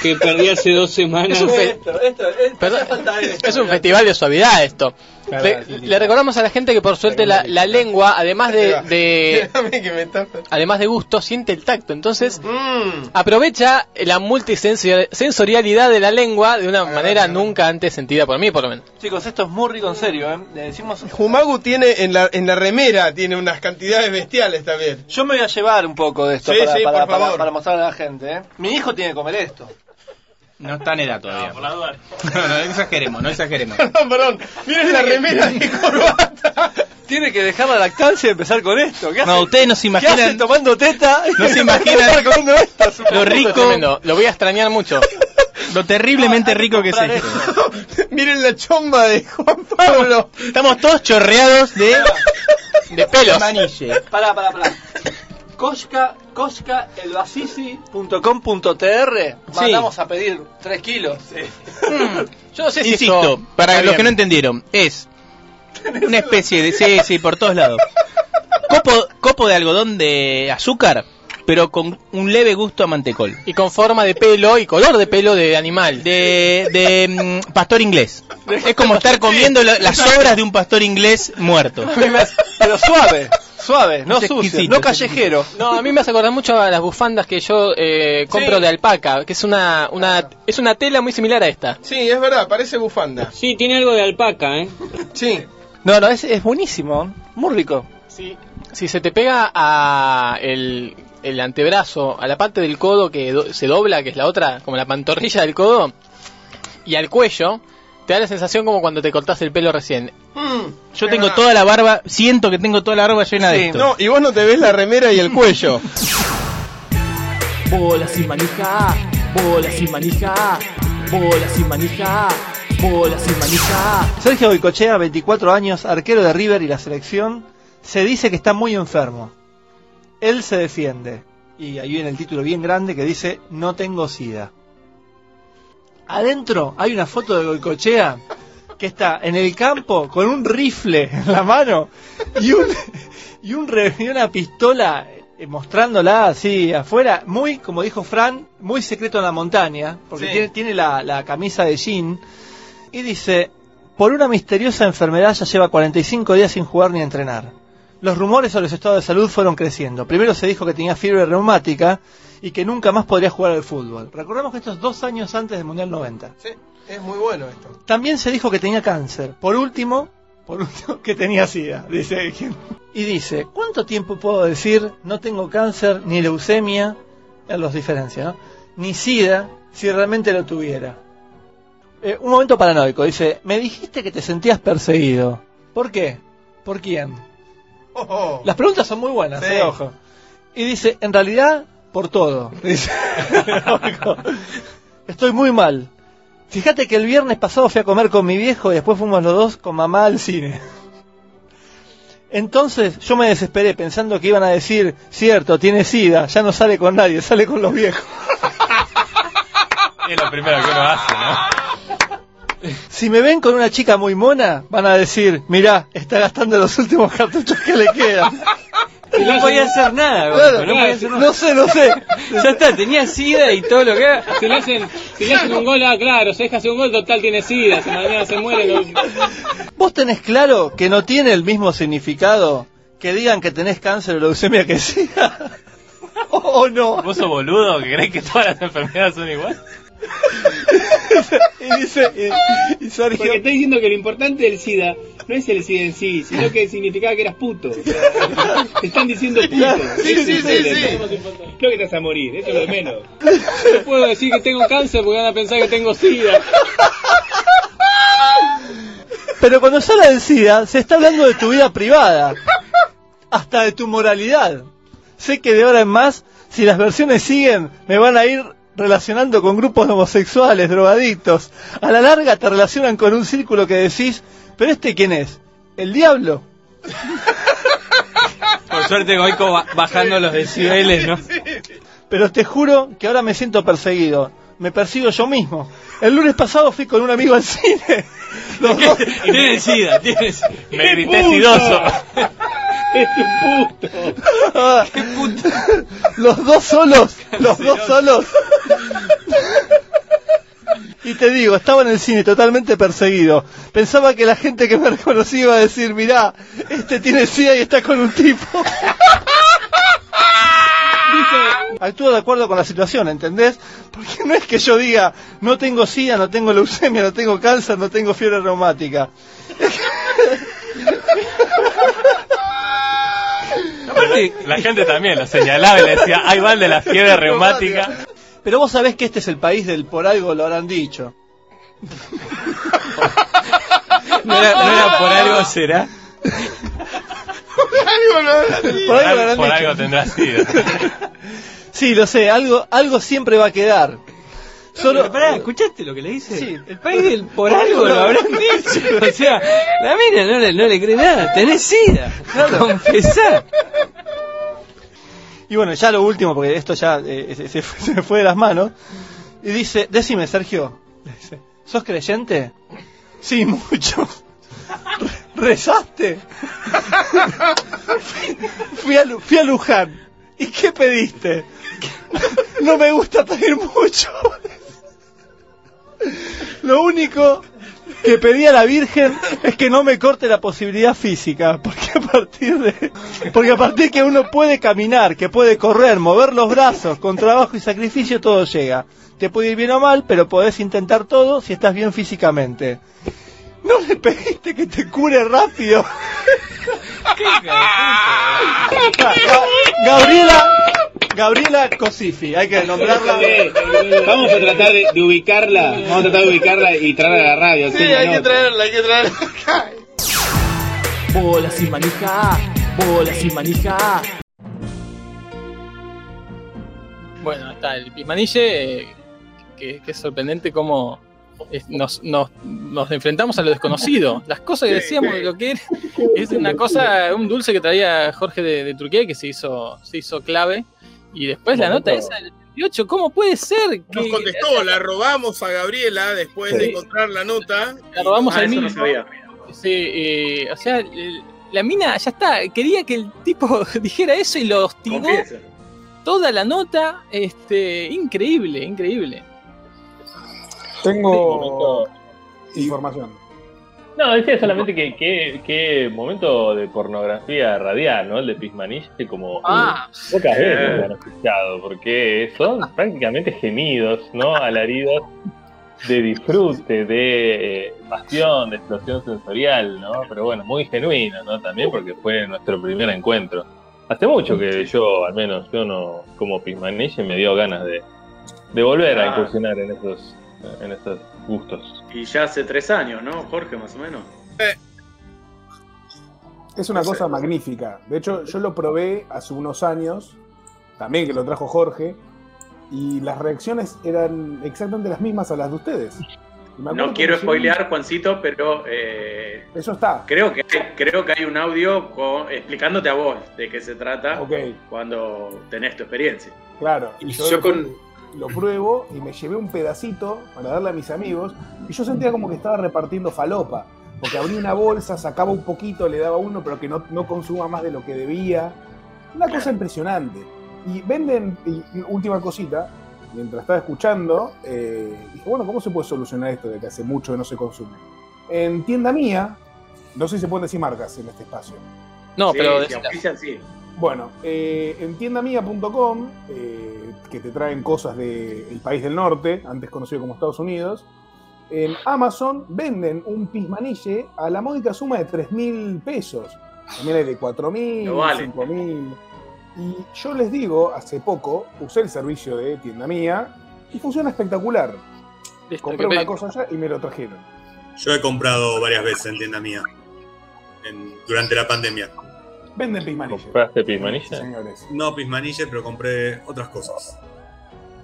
que perdí hace dos semanas. Es un, fe- Perdón, es un festival de suavidad esto. Le, le recordamos a la gente que por suerte la, la lengua, además de, *laughs* además de gusto, siente el tacto. Entonces Mm. aprovecha la multisensorialidad de la lengua de una manera nunca antes sentida por mí, por lo menos. Chicos, esto es muy rico, en serio, ¿eh? Le decimos... Humagu tiene en la, en la remera tiene unas cantidades bestiales también. Yo me voy a llevar un poco de esto Sí, para, sí, para, para- para mostrarle a la gente, ¿eh? Mi hijo tiene que comer esto. No está en edad todavía. Por la duda. No, no exageremos, no exageremos. Perdón, *laughs* perdón. Miren la remera y corbata. Tiene que dejar la lactancia y empezar con esto. ¿Qué hace? No, ustedes no se ¿Qué hace imaginan tomando teta? No se *laughs* imaginan comiendo esto. lo rico, Tremendo, Lo voy a extrañar mucho. lo terriblemente rico que es esto. Miren la chomba de Juan Pablo. Estamos todos chorreados de De pelos. manille. Pará, pará, pará. Cosca, Cosca, elbasisi.com.tr Mandamos a pedir 3 kilos. Yo no sé si Insisto, esto para está los que no entendieron, es una especie de... Sí, sí, por todos lados. Copo, copo de algodón de azúcar, pero con un leve gusto a mantecol. Y con forma de pelo y color de pelo de animal. De, de mm, pastor inglés. Es como estar comiendo la- las obras de un pastor inglés muerto. Pero suave, suave, no Es sucio, no callejero. No, a mí me hace acordar mucho a las bufandas que yo eh, compro Sí. de alpaca, que es una, una es una tela muy similar a esta. Sí, es verdad, parece bufanda. Sí, tiene algo de alpaca, ¿eh? Sí. No, no, es, es buenísimo, muy rico. Si, si se te pega a el, el antebrazo, a la parte del codo que do- se dobla, que es la otra, como la pantorrilla del codo, y al cuello, te da la sensación como cuando te cortaste el pelo recién. Yo tengo toda la barba, siento que tengo toda la barba llena de esto. No, y vos no te ves la remera y el cuello. Bola sin manija, bola sin manija, bola sin manija, bola sin manija. Sergio Goicochea, 24 años, arquero de River y la selección, se dice que está muy enfermo. Él se defiende. Y ahí viene el título bien grande que dice, no tengo sida. Adentro hay una foto de Goicochea que está en el campo con un rifle en la mano y, un, y, un re- y una pistola eh, mostrándola así afuera, muy, como dijo Fran, muy secreto en la montaña, porque Sí. tiene, tiene la, la camisa de jean, y dice, por una misteriosa enfermedad ya lleva 45 días sin jugar ni entrenar. Los rumores sobre su estado de salud fueron creciendo. Primero se dijo que tenía fiebre reumática y que nunca más podría jugar al fútbol. Recordemos que esto es dos años antes del Mundial 90. Sí, es muy bueno esto. También se dijo que tenía cáncer. Por último, por último *laughs* que tenía sida, dice. Y dice, ¿cuánto tiempo puedo decir no tengo cáncer ni leucemia? Los diferencia, ¿no? Ni sida si realmente lo tuviera. Eh, un momento paranoico, dice, me dijiste que te sentías perseguido. ¿Por qué? ¿Por quién? *laughs* Las preguntas son muy buenas, Sí. eh, ojo. Y dice, en realidad, por todo. *laughs* Dice, Estoy muy mal. Fíjate que el viernes pasado fui a comer con mi viejo y después fuimos los dos con mamá al cine. Entonces yo me desesperé pensando que iban a decir, cierto, tiene sida, ya no sale con nadie, sale con los viejos. *laughs* Es lo primero que uno hace, ¿no? *laughs* Si me ven con una chica muy mona, van a decir, mirá, está gastando los últimos cartuchos que le quedan. *laughs* Y no podía hacer nada, Claro, no podía hacer nada. no sé, no sé. *laughs* Ya está, tenía sida y todo lo que haga. Si le hacen, si le hacen un gol, ah, claro, se deja hacer un gol, total tiene sida, si mañana se muere. lo- ¿Vos tenés claro que no tiene el mismo significado que digan que tenés cáncer o leucemia que sida? ¿O no? ¿Vos sos boludo que crees que todas las enfermedades son iguales? *laughs* y dice, y, y Sergio... Porque está diciendo que lo importante del SIDA no es el SIDA en sí, sino que significaba que eras puto. *laughs* Te están diciendo puto. Sí, sí, sí, sí. Creo que te vas a morir, eso es lo de menos. No puedo decir que tengo cáncer porque van a pensar que tengo SIDA. Pero cuando se habla del SIDA, se está hablando de tu vida privada, hasta de tu moralidad. Sé que de ahora en más, si las versiones siguen, me van a ir relacionando con grupos homosexuales, drogadictos. A la larga te relacionan con un círculo que decís, pero este quién es? ¿El diablo? *laughs* Por suerte Goico bajando los decibeles, ¿no? *laughs* Pero te juro que ahora me siento perseguido. Me persigo yo mismo. El lunes pasado fui con un amigo al cine. *laughs* Los dos- Tiene sida, tiene sida. Me grité sidoso. Ah, Los dos solos, los dos solos. Y te digo, estaba en el cine totalmente perseguido. Pensaba que la gente que me reconocía iba a decir, mirá, este tiene sida y está con un tipo. Actúo de acuerdo con la situación, ¿entendés? Porque no es que yo diga, no tengo sida, no tengo leucemia, no tengo cáncer, no tengo fiebre reumática. La gente también lo señalaba y le decía, ahí va el de la fiebre reumática. Pero vos sabés que este es el país del por algo lo habrán dicho. No era, no era por algo, será. Por algo lo habrán Por algo tendrás sida. *laughs* Sí, lo sé, algo, algo siempre va a quedar. Solo, Pero pará, ¿escuchaste lo que le dice? Sí. El país del por algo lo habrán *laughs* dicho. O sea, la mina no le, no le cree nada. Tenés sida. Confesá. Y bueno, ya lo último, porque esto ya eh, se, se *laughs* me fue de las manos. Y dice, decime, Sergio, ¿sos creyente? Sí, mucho. Re- *laughs* ¿Rezaste? *laughs* fui, a, fui a Luján. ¿Y qué pediste? No me gusta pedir mucho. Lo único que pedí a la Virgen es que no me corte la posibilidad física, porque a partir de porque a partir que uno puede caminar, que puede correr, mover los brazos, con trabajo y sacrificio todo llega. Te puede ir bien o mal, pero podés intentar todo si estás bien físicamente. No le pediste que te cure rápido. Gabriela Gabriela Cosifi, hay que nombrarla. Vamos a tratar de, de ubicarla, vamos a tratar de ubicarla y traerla a la radio. Sí, hay que traerla, hay que traerla acá. Bola sin manija, bola sin manija. Bueno, está el Pismanille, eh, que, que es sorprendente cómo es- nos, nos, nos enfrentamos a lo desconocido. Las cosas que decíamos de lo que era, es una cosa, un dulce que traía Jorge de, de Turquía que se hizo, se hizo clave. Y después la nota esa del 28, ¿cómo puede ser que Nos contestó, la robamos a Gabriela después Sí. de encontrar la nota. la robamos Ah, al no mismo? Sí, eh, o sea, la mina ya está, quería que el tipo *laughs* dijera eso y lo hostigó Confiesa. toda la nota, este, increíble, increíble. Tengo información. No, decía solamente que que, que momento de pornografía radial, ¿no? El de Pismanille, como Ah, pocas sí. veces lo han escuchado, porque son prácticamente gemidos, ¿no? Alaridos de disfrute, de eh, pasión, de explosión sensorial, ¿no? Pero bueno, muy genuino, ¿no? También porque fue nuestro primer encuentro. Hace mucho que yo, al menos, yo no como Pismanille, me dio ganas de, de volver a Ah. incursionar en esos, en esos gustos. Y ya hace tres años, ¿no, Jorge, más o menos? Es una No sé. cosa magnífica. De hecho, yo lo probé hace unos años, también que lo trajo Jorge, y las reacciones eran exactamente las mismas a las de ustedes. No quiero spoilear, Juancito, pero eh, Eso está. creo que creo que hay un audio con- explicándote a vos de qué se trata cuando tenés tu experiencia. Claro. Y yo con- lo pruebo y me llevé un pedacito para darle a mis amigos y yo sentía como que estaba repartiendo falopa. Porque abría una bolsa, sacaba un poquito, le daba uno, pero que no, no consuma más de lo que debía. Una cosa impresionante. Y venden, y última cosita, mientras estaba escuchando, eh, dije, bueno, ¿cómo se puede solucionar esto de que hace mucho que no se consume? En tienda mía, no sé si se pueden decir marcas en este espacio. No, Sí, pero sí. Bueno, eh, en tiendamia.com, eh, que te traen cosas del país del norte, antes conocido como Estados Unidos, en Amazon venden un pismanille a la módica suma de 3 mil pesos. También hay de 4 mil, vale. 5 mil. Y yo les digo, hace poco usé el servicio de tienda mía y funciona espectacular. Compré una cosa allá y me lo trajeron. Yo he comprado varias veces en tienda mía en- durante la pandemia. Venden pismanille. ¿Compraste Pismanille? Señores. No pismanille, pero compré otras cosas.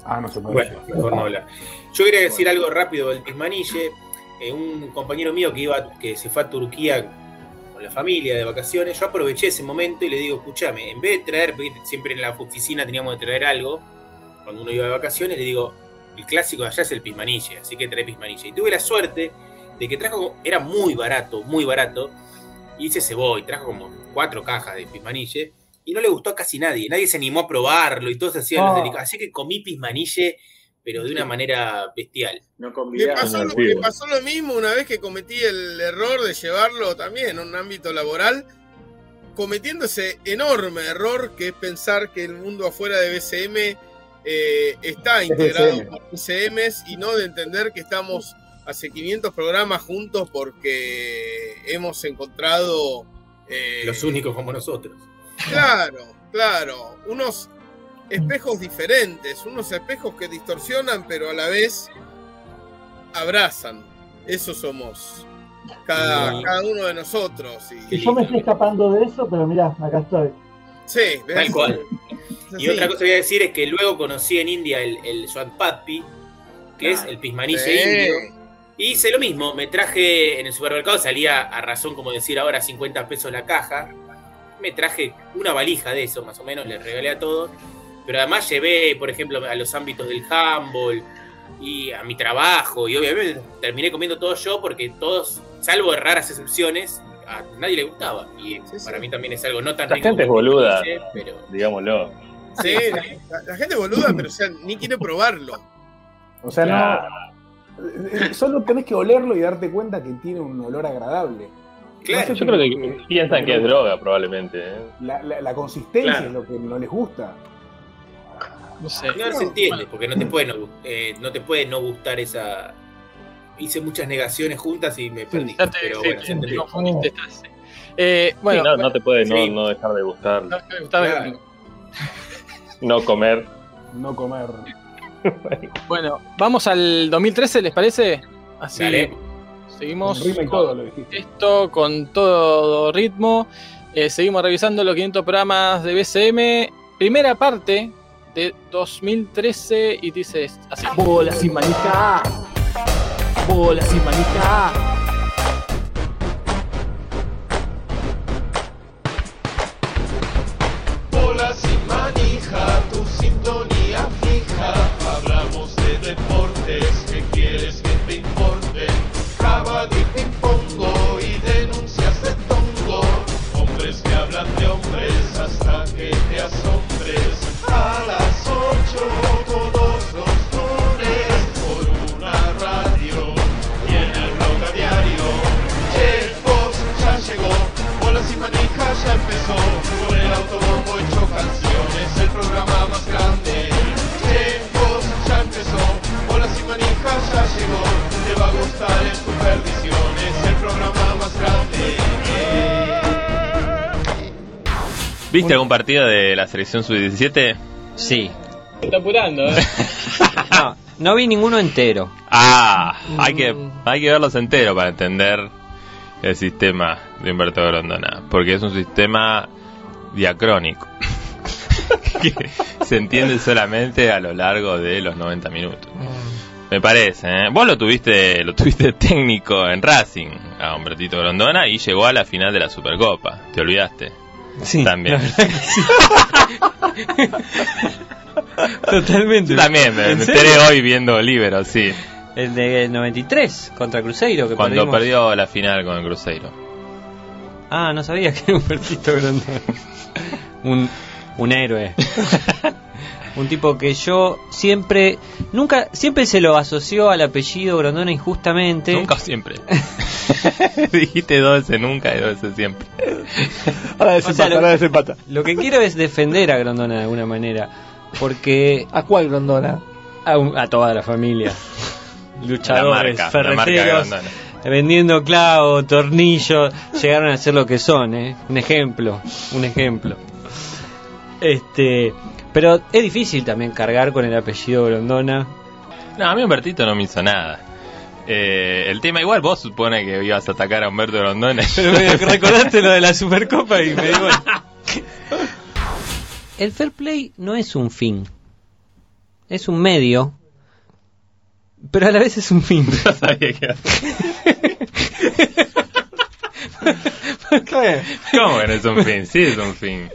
Ah, no se puede. Bueno, mejor no hablar. Yo quería decir algo rápido del Pismanille. Eh, un compañero mío que iba, que se fue a Turquía con la familia de vacaciones, yo aproveché ese momento y le digo, escúchame, en vez de traer, porque siempre en la oficina teníamos que traer algo, cuando uno iba de vacaciones, le digo, el clásico de allá es el Pismanille, así que trae Pismanille. Y tuve la suerte de que trajo, era muy barato, muy barato, y hice ese voy, trajo como cuatro cajas de Pismanille, y no le gustó a casi nadie, nadie se animó a probarlo y todos hacían los Ah. delicados. Así que comí Pismanille, pero de una manera bestial. No Me pasó, me pasó lo mismo una vez que cometí el error de llevarlo también en un ámbito laboral, cometiendo ese enorme error que es pensar que el mundo afuera de BCM eh, está Es integrado BCM. por BCMs y no de entender que estamos hace 500 programas juntos porque hemos encontrado... eh, Los únicos como nosotros. Claro, claro. Unos espejos diferentes, unos espejos que distorsionan, pero a la vez abrazan. Eso somos. Cada, Sí. cada uno de nosotros. Y, Y yo me estoy escapando de eso, pero mirá, acá estoy. Sí, ¿ves? Tal cual. Y otra cosa que voy a decir es que luego conocí en India el, el Swadpatpi, que es el pismanille Sí. indio. Hice lo mismo, me traje en el supermercado, salía a razón, como decir ahora, 50 pesos la caja. Me traje una valija de eso, más o menos, le regalé a todos. Pero además llevé, por ejemplo, a los ámbitos del handball y a mi trabajo. Y obviamente terminé comiendo todo yo porque todos, salvo raras excepciones, a nadie le gustaba. Y para mí también es algo no tan La rico gente es boluda, pero digámoslo. Sí, la, la gente es boluda, pero o sea, ni quiere probarlo. O sea, Claro. no. Eh, Solo tenés que olerlo y darte cuenta que tiene un olor agradable. Claro, No sé Yo creo que piensan que es droga, probablemente. ¿eh? La, la- la consistencia Claro. es lo que no les gusta. No sé. No se entiende, porque no te puede no, eh, no te puede no gustar esa. Hice muchas negaciones juntas y me perdí. Pero sí, bueno, se te entendió. confundiste, estás. Eh, bueno, Sí, no, no te puede no, sí. no dejar de gustar, No, me gustaba- Claro. no comer. No comer. *laughs* Bueno, vamos al 2013, ¿les parece? Así Dale. seguimos Con todo lo esto con todo ritmo. Eh, seguimos revisando los 500 programas de BCM. Primera parte de 2013 y dice así. Bola sin manija. Bola sin manija. Ya empezó. Con el autobombo hecho canciones, el programa más grande. Che, vos ya empezó, bola sin manija ya llegó. Te va a gustar en tu perdición, es el programa más grande. ¿Viste algún partido de la selección sub-17? Sí. Está apurando, ¿eh? *laughs* No, no vi ninguno entero. Ah, hay que, hay que verlos enteros para entender el sistema de Humberto Grondona, porque es un sistema diacrónico *laughs* que se entiende solamente a lo largo de los 90 minutos. Me parece, ¿eh? Vos lo tuviste, lo tuviste *laughs* técnico en Racing, a Humbertito Grondona, y llegó a la final de la Supercopa. ¿Te olvidaste? Sí, También. *laughs* Totalmente. Yo también me, ¿En me serio? enteré hoy viendo Libero, sí. El de 93 contra Cruzeiro que Cuando perdimos. perdió la final con el Cruzeiro. Ah, no sabía que era un Humbertito Grondona. *laughs* un, un héroe. *laughs* un tipo que yo siempre, nunca, siempre se lo asoció al apellido Grondona injustamente. Nunca o siempre. *laughs* Dijiste dos veces nunca y dos veces siempre. Ahora O desempata, sea, lo- ahora desempata. Lo que quiero es defender a Grondona de alguna manera. Porque. ¿A cuál Grondona? A, un- a toda la familia. Luchadores, marca, la marca ferreteros, Grondona. vendiendo clavos, tornillos, llegaron a ser lo que son, ¿eh? Un ejemplo, un ejemplo. Este. Pero es difícil también cargar con el apellido Grondona. No, a mí Humbertito no me hizo nada. Eh, el tema igual, vos supone que ibas a atacar a Humberto Grondona. Pero me *laughs* recordaste lo de la Supercopa y me digo. El fair play no es un fin. Es un medio. Pero a la vez es un fin. *laughs* No sabía que era. ¿Cómo que no es un fin? Sí, es un fin.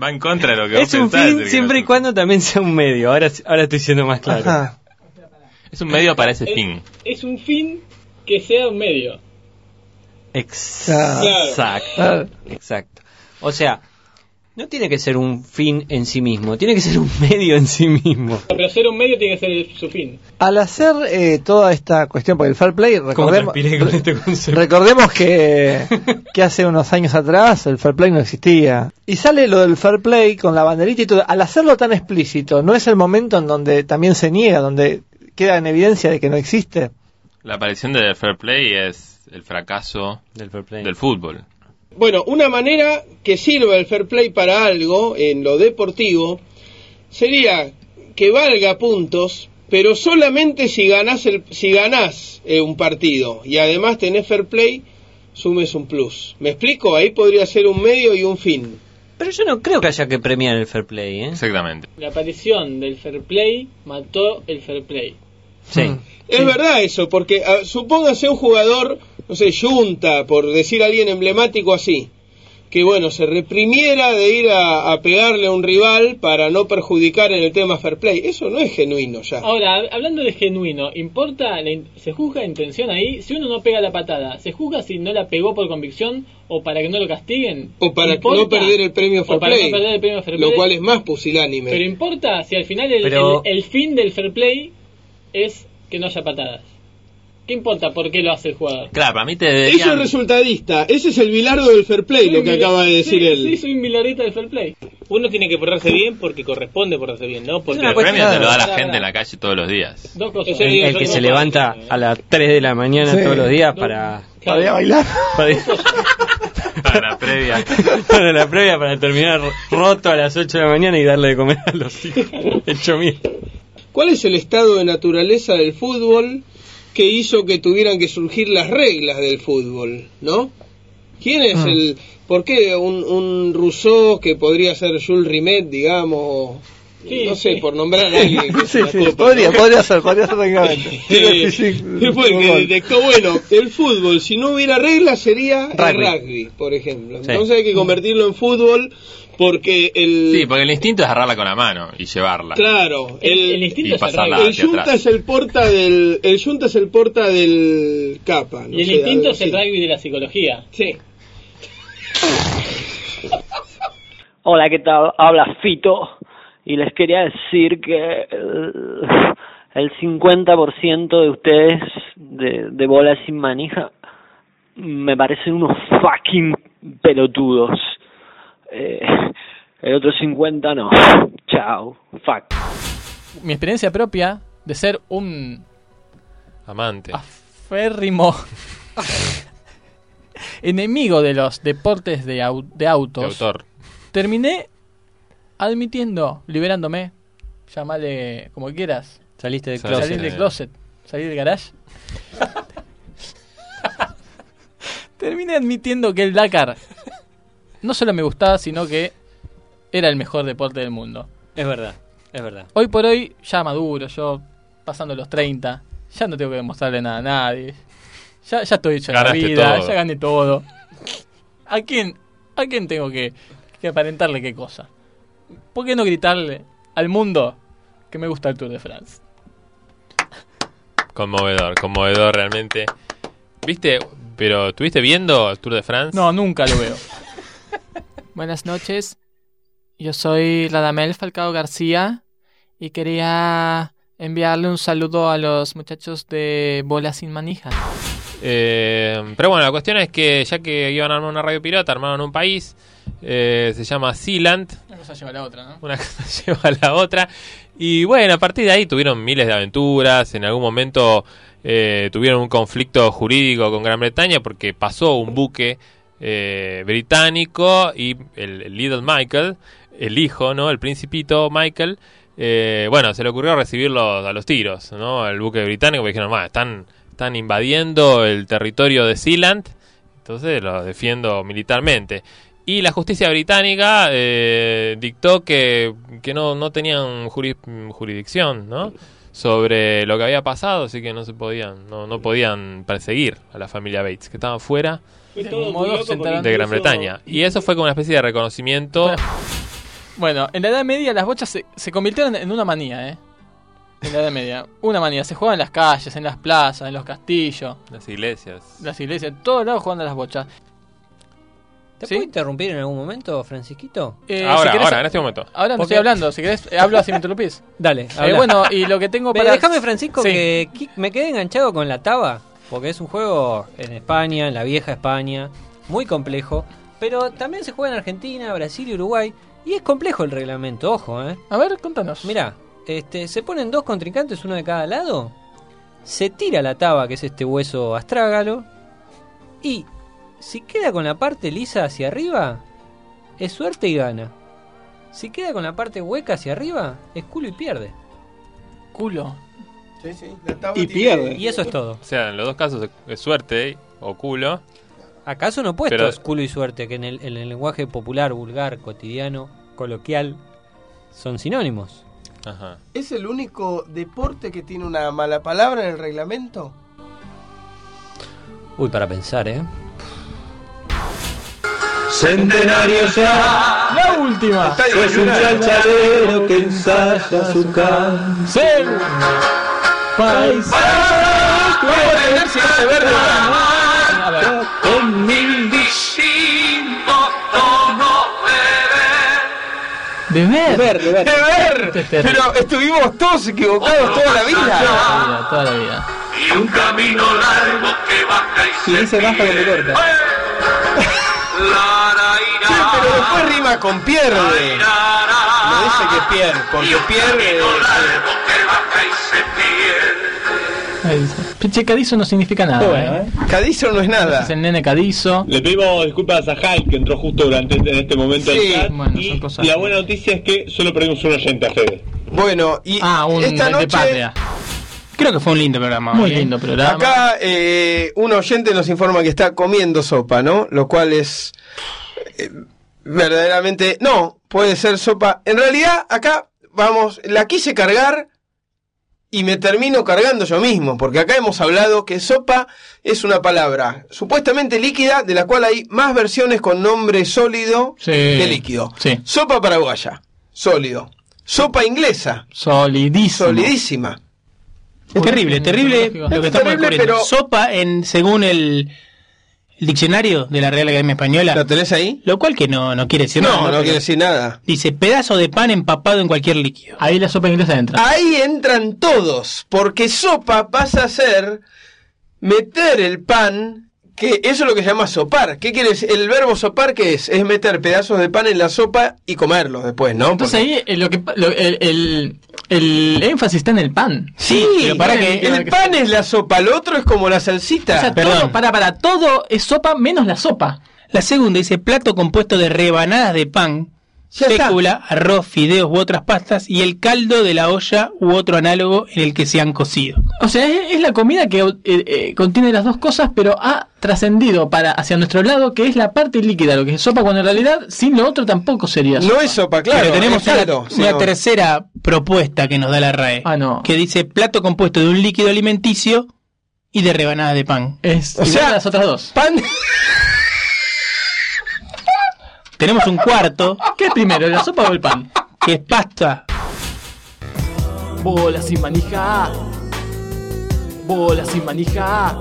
Va en contra de lo que vos Es un pensás, fin siempre y cuando también sea un medio. Ahora, ahora estoy siendo más claro. Ajá. es un medio para ese fin. Es un fin que sea un medio. Exacto. Claro. Exacto. O sea, no tiene que ser un fin en sí mismo, tiene que ser un medio en sí mismo. Pero ser un medio tiene que ser el- su fin. Al hacer eh, toda esta cuestión por el fair play, ¿Cómo recordemos, este recordemos que, *laughs* que hace unos años atrás el fair play no existía. Y sale lo del fair play con la banderita y todo. Al hacerlo tan explícito, ¿no es el momento en donde también se niega, donde queda en evidencia de que no existe? La aparición del fair play es el fracaso Del fair play. del fútbol. Bueno, una manera que sirva el fair play para algo en lo deportivo sería que valga puntos, pero solamente si ganás, el, si ganás eh, un partido y además tenés fair play, sumes un plus. ¿Me explico? Ahí podría ser un medio y un fin. Pero yo no creo que haya que premiar el fair play, ¿eh? Exactamente. La aparición del fair play mató el fair play. Sí. Es verdad eso, porque supóngase un jugador, no sé, Junta, por decir a alguien emblemático así, que bueno, se reprimiera de ir a, a pegarle a un rival para no perjudicar en el tema fair play. Eso no es genuino ya. Ahora, hab- hablando de genuino, ¿importa, la in- se juzga la intención ahí? Si uno no pega la patada, ¿se juzga si no la pegó por convicción o para que no lo castiguen? O para ¿Importa? no perder el premio O fair para play, no perder el premio fair lo cual es más pusilánime. Pero importa si al final el, Pero- el- el fin del fair play es que no haya patadas. ¿Qué importa por qué lo hace el jugador? Claro, para mí te Eso es deberían... resultadista, ese es el bilardo del fair play, lo que acaba de decir sí, él. Sí, soy un milarista del fair play. Uno tiene que portarse bien porque corresponde portarse bien, ¿no? Porque El premio te lo da la gente en la calle todos los días. Dos cosas. El, que se levanta a las 3 de la mañana Sí. todos los días para, ¿Para ir a bailar? para, *laughs* Para la previa. para la previa para terminar roto a las 8 de la mañana y darle de comer a los hijos. *laughs* Hecho mierda. ¿Cuál es el estado de naturaleza del fútbol que hizo que tuvieran que surgir las reglas del fútbol, ¿no? ¿Quién es Ah. el... ¿Por qué un, un Rousseau que podría ser Jules Rimet, digamos, no sé, por nombrar a alguien que *laughs* Sí, sí, copa, podría, ¿no? podría ser, podría ser técnicamente. Eh, *laughs* Sí, sí, ¿Qué fue el que fútbol. detectó? Bueno, el fútbol, si no hubiera reglas, sería Rugby. el rugby, por ejemplo. Sí. Entonces hay que convertirlo en fútbol porque el. Sí, porque el instinto es agarrarla con la mano y llevarla. Claro, el, y pasarla el yunta atrás. es el porta del. El yunta es el porta del capa. no Y el sé, instinto es el rugby de la psicología. Sí. Hola, ¿qué tal? Habla Fito y les quería decir que el, el 50% de ustedes de, de bola sin manija me parecen unos fucking pelotudos. Eh, *laughs* el otro 50 no. Chao. Fuck. Mi experiencia propia de ser un Amante. férrimo *laughs* enemigo de los deportes de, au- de autos. De autor. Terminé admitiendo, liberándome, llamale como quieras. Saliste del closet. del closet, salir del garage. *laughs* Terminé admitiendo que el Dakar no solo me gustaba, sino que era el mejor deporte del mundo. Es verdad, es verdad. Hoy por hoy, ya maduro, yo pasando los 30, ya no tengo que demostrarle nada a nadie. Ya, ya estoy hecho en la vida, todo. ya gané todo. ¿A quién, ¿A quién tengo que, que aparentarle qué cosa? ¿Por qué no gritarle al mundo que me gusta el Tour de France? Conmovedor, conmovedor realmente. ¿Viste? Pero, ¿estuviste viendo el Tour de France? No, nunca lo veo. Buenas noches. Yo soy Radamel Falcao García y quería enviarle un saludo a los muchachos de Bola Sin Manija. Eh, pero bueno, la cuestión es que ya que iban a armar una radio pirata, armaron un país, eh, se llama Sealand, Una cosa lleva a la otra, ¿no? una *laughs* cosa lleva a la otra, y bueno, a partir de ahí tuvieron miles de aventuras, en algún momento eh, tuvieron un conflicto jurídico con Gran Bretaña porque pasó un buque eh, británico y el, Little Michael, el hijo, ¿no? El principito Michael, eh, bueno, se le ocurrió recibirlos a los tiros, ¿no? El buque británico, porque dijeron, "Ma, están, están invadiendo el territorio de Sealand, entonces los defiendo militarmente. Y la justicia británica eh, dictó que, que no, no tenían juri- jurisdicción, ¿no? sobre lo que había pasado, así que no se podían, no, no podían perseguir a la familia Bates, que estaban fuera Fue todo porque de Gran Bretaña. Y eso fue como una especie de reconocimiento. Bueno, en la Edad Media las bochas se, se convirtieron en una manía, ¿eh? En la Edad Media. Una manía. Se juega en las calles, en las plazas, en los castillos, Las iglesias. las iglesias, en todos lados jugando a las bochas. ¿Te puedo interrumpir en algún momento, Francisquito? Eh, Ahora, si querés- ahora, en este momento. Ahora no Porque- estoy hablando, si querés, eh, hablo así me interrumpís. *laughs* Dale, Eh, bueno, y lo que tengo para... Déjame, Francisco, Sí. que me quedé enganchado con la Taba, porque es un juego en España, en la vieja España, muy complejo, pero también se juega en Argentina, Brasil y Uruguay, y es complejo el reglamento, ojo, ¿eh? A ver, contanos. Mirá, este, se ponen dos contrincantes, uno de cada lado, se tira la Taba, que es este hueso astrágalo, y si queda con la parte lisa hacia arriba, es suerte y gana. Si queda con la parte hueca hacia arriba, es culo y pierde. Culo. Sí, sí. La tabla Y pierde. Y eso es todo. O sea, en los dos casos es suerte o culo. ¿Acaso no opuestos Pero- culo y suerte, que en el, en el lenguaje popular, vulgar, cotidiano, coloquial, son sinónimos? Ajá. ¿Es el único deporte que tiene una mala palabra en el reglamento? Uy, para pensar, ¿eh? Centenario ya. La última. Es un chachalero que ensaya su canción. País. puedo entender si es de verde Con mil distintos tonos De ver. De ver, de ver. Este es terrible. Pero estuvimos todos equivocados toda la vida. Toda la vida, toda la vida. y un camino largo que baja y Si dice basta que te corta. Sí, pero después rima con pierde. No dice que pierde, porque pierde. Ahí dice. Che, cadizo no significa nada, Bueno, ¿eh? Cadizo no es nada. Es el nene cadizo. Le pedimos disculpas a Hyde que entró justo durante este- en este momento Sí, chat. bueno, y son cosas- la buena noticia es que solo perdimos un oyente a Fede. Bueno, y Ah, un esta de noche patria. Creo que fue un lindo programa. Muy ¿eh? lindo programa. acá eh, un oyente nos informa que está comiendo sopa, ¿no? Lo cual es eh, verdaderamente no puede ser sopa. En realidad acá vamos, la quise cargar y me termino cargando yo mismo, porque acá hemos hablado que sopa es una palabra supuestamente líquida, de la cual hay más versiones con nombre sólido que líquido. Sí. Sopa paraguaya, sólido. Sopa inglesa, solidísima. solidísima. Es terrible, terrible lo que estamos terrible, pero- Sopa, en, según el, el diccionario de la Real Academia Española. ¿Lo tenés ahí? Lo cual que no, no quiere decir No, nada. no Pero quiere decir nada. Dice pedazo de pan empapado en cualquier líquido. Ahí la sopa inglesa entra. Ahí entran todos, porque sopa pasa a ser meter el pan, que eso es lo que se llama sopar. ¿Qué quiere decir? El verbo sopar, ¿qué es? Es meter pedazos de pan en la sopa y comerlos después, ¿no? Entonces ahí eh, lo que, lo- el, el- el énfasis está en el pan. Sí, pero para que el pan es la sopa, lo otro es como la salsita. O sea, todo, para, para, todo es sopa menos la sopa. La segunda dice plato compuesto de rebanadas de pan. Fécula, arroz, fideos u otras pastas y el caldo de la olla u otro análogo en el que se han cocido. O sea, es, es la comida que eh, eh, contiene las dos cosas, pero ha trascendido para hacia nuestro lado, que es la parte líquida, lo que es sopa, cuando en realidad sin lo otro tampoco sería sopa. No es sopa, claro. Pero tenemos una, tercera propuesta que nos da la RAE, Ah, no. que dice plato compuesto de un líquido alimenticio y de rebanadas de pan. Es O igual sea, a las otras dos. Pan. *laughs* Tenemos un cuarto, ¿Qué es primero, la sopa o el pan? que es pasta. Bola sin manija. Bola sin manija.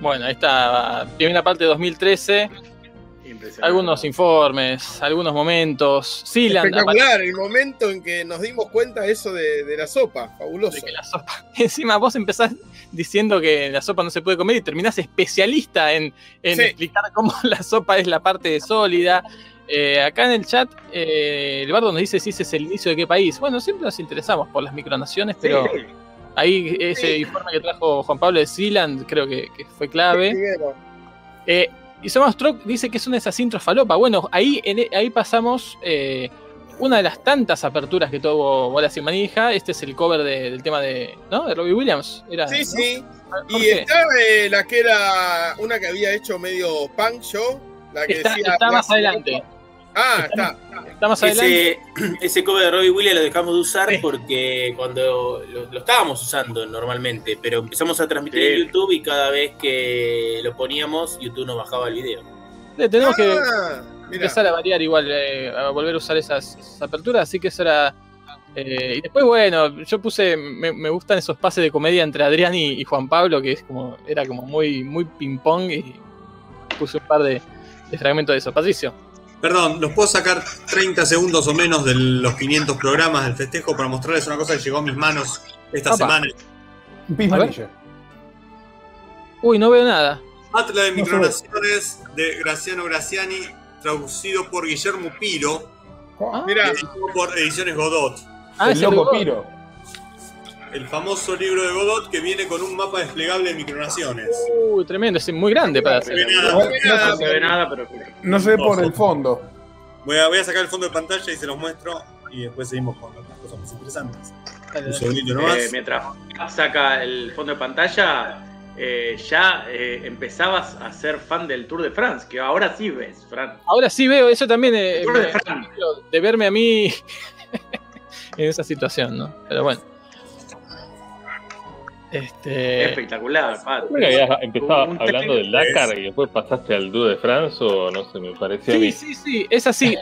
Bueno, está. Primera parte de 2013. Algunos informes, algunos momentos. Sealand Espectacular, el momento en que nos dimos cuenta eso de, de la sopa, fabuloso. *laughs* Encima vos empezás diciendo que la sopa no se puede comer y terminás especialista en, en Sí. explicar cómo *laughs* la sopa es la parte sólida. Eh, acá en el chat, eh, el bardo nos dice si ese es el inicio de qué país. Bueno, siempre nos interesamos por las micronaciones, pero ahí ese informe que trajo Juan Pablo de Sealand creo que, que fue clave. Eh, y Somos Stroke dice que son esas intros falopa. Bueno, ahí, en- e, ahí pasamos eh, una de las tantas aperturas que tuvo Bola Sin Manija. Este es el cover de- del tema de, ¿no? de Robbie Williams. Era, Sí, ¿no? sí. ¿Por Y está eh, la que era una que había hecho medio punk show, la que Está, decía... está más adelante. Ah, está. Está más adelante. Ese, ese cover de Robbie Williams lo dejamos de usar porque cuando lo, lo estábamos usando normalmente, pero empezamos a transmitir Sí. en YouTube y cada vez que lo poníamos, YouTube nos bajaba el video. Tenemos que Ah, empezar a variar igual, eh, a volver a usar esas, esas aperturas, así que eso era... eh, y después, bueno, yo puse, me, me gustan esos pases de comedia entre Adrián y, y Juan Pablo, que es como, era como muy, muy ping pong y puse un par de, de fragmentos de eso. Patricio. Perdón, ¿los puedo sacar 30 segundos o menos de los 500 programas del festejo para mostrarles una cosa que llegó a mis manos esta Apa. semana? Manilla. Uy, no veo nada. Atlas de Micronaciones de Graciano Graciani, traducido por Guillermo Piro, Mirá, editado por Ediciones Godot. Ah, el loco. Piro. El famoso libro de Godot que viene con un mapa desplegable de micronaciones. Uy, tremendo, es muy grande para hacer. No No se ve nada, pero. no se ve por el fondo. Voy a, voy a sacar el fondo de pantalla y se los muestro y después seguimos con otras cosas más interesantes. Un segundito nomás. Eh, mientras saca el fondo de pantalla, eh, ya eh, empezabas a ser fan del Tour de France, que ahora sí ves, Fran. Ahora sí veo, eso también eh, Tour de de verme a mí *laughs* en esa situación, ¿no? Pero bueno. Este. Espectacular, Pat. Creo que habías empezado hablando del. Dakar y después pasaste al Tour de France o no sé, me pareció a Sí, mí. sí, sí, es así.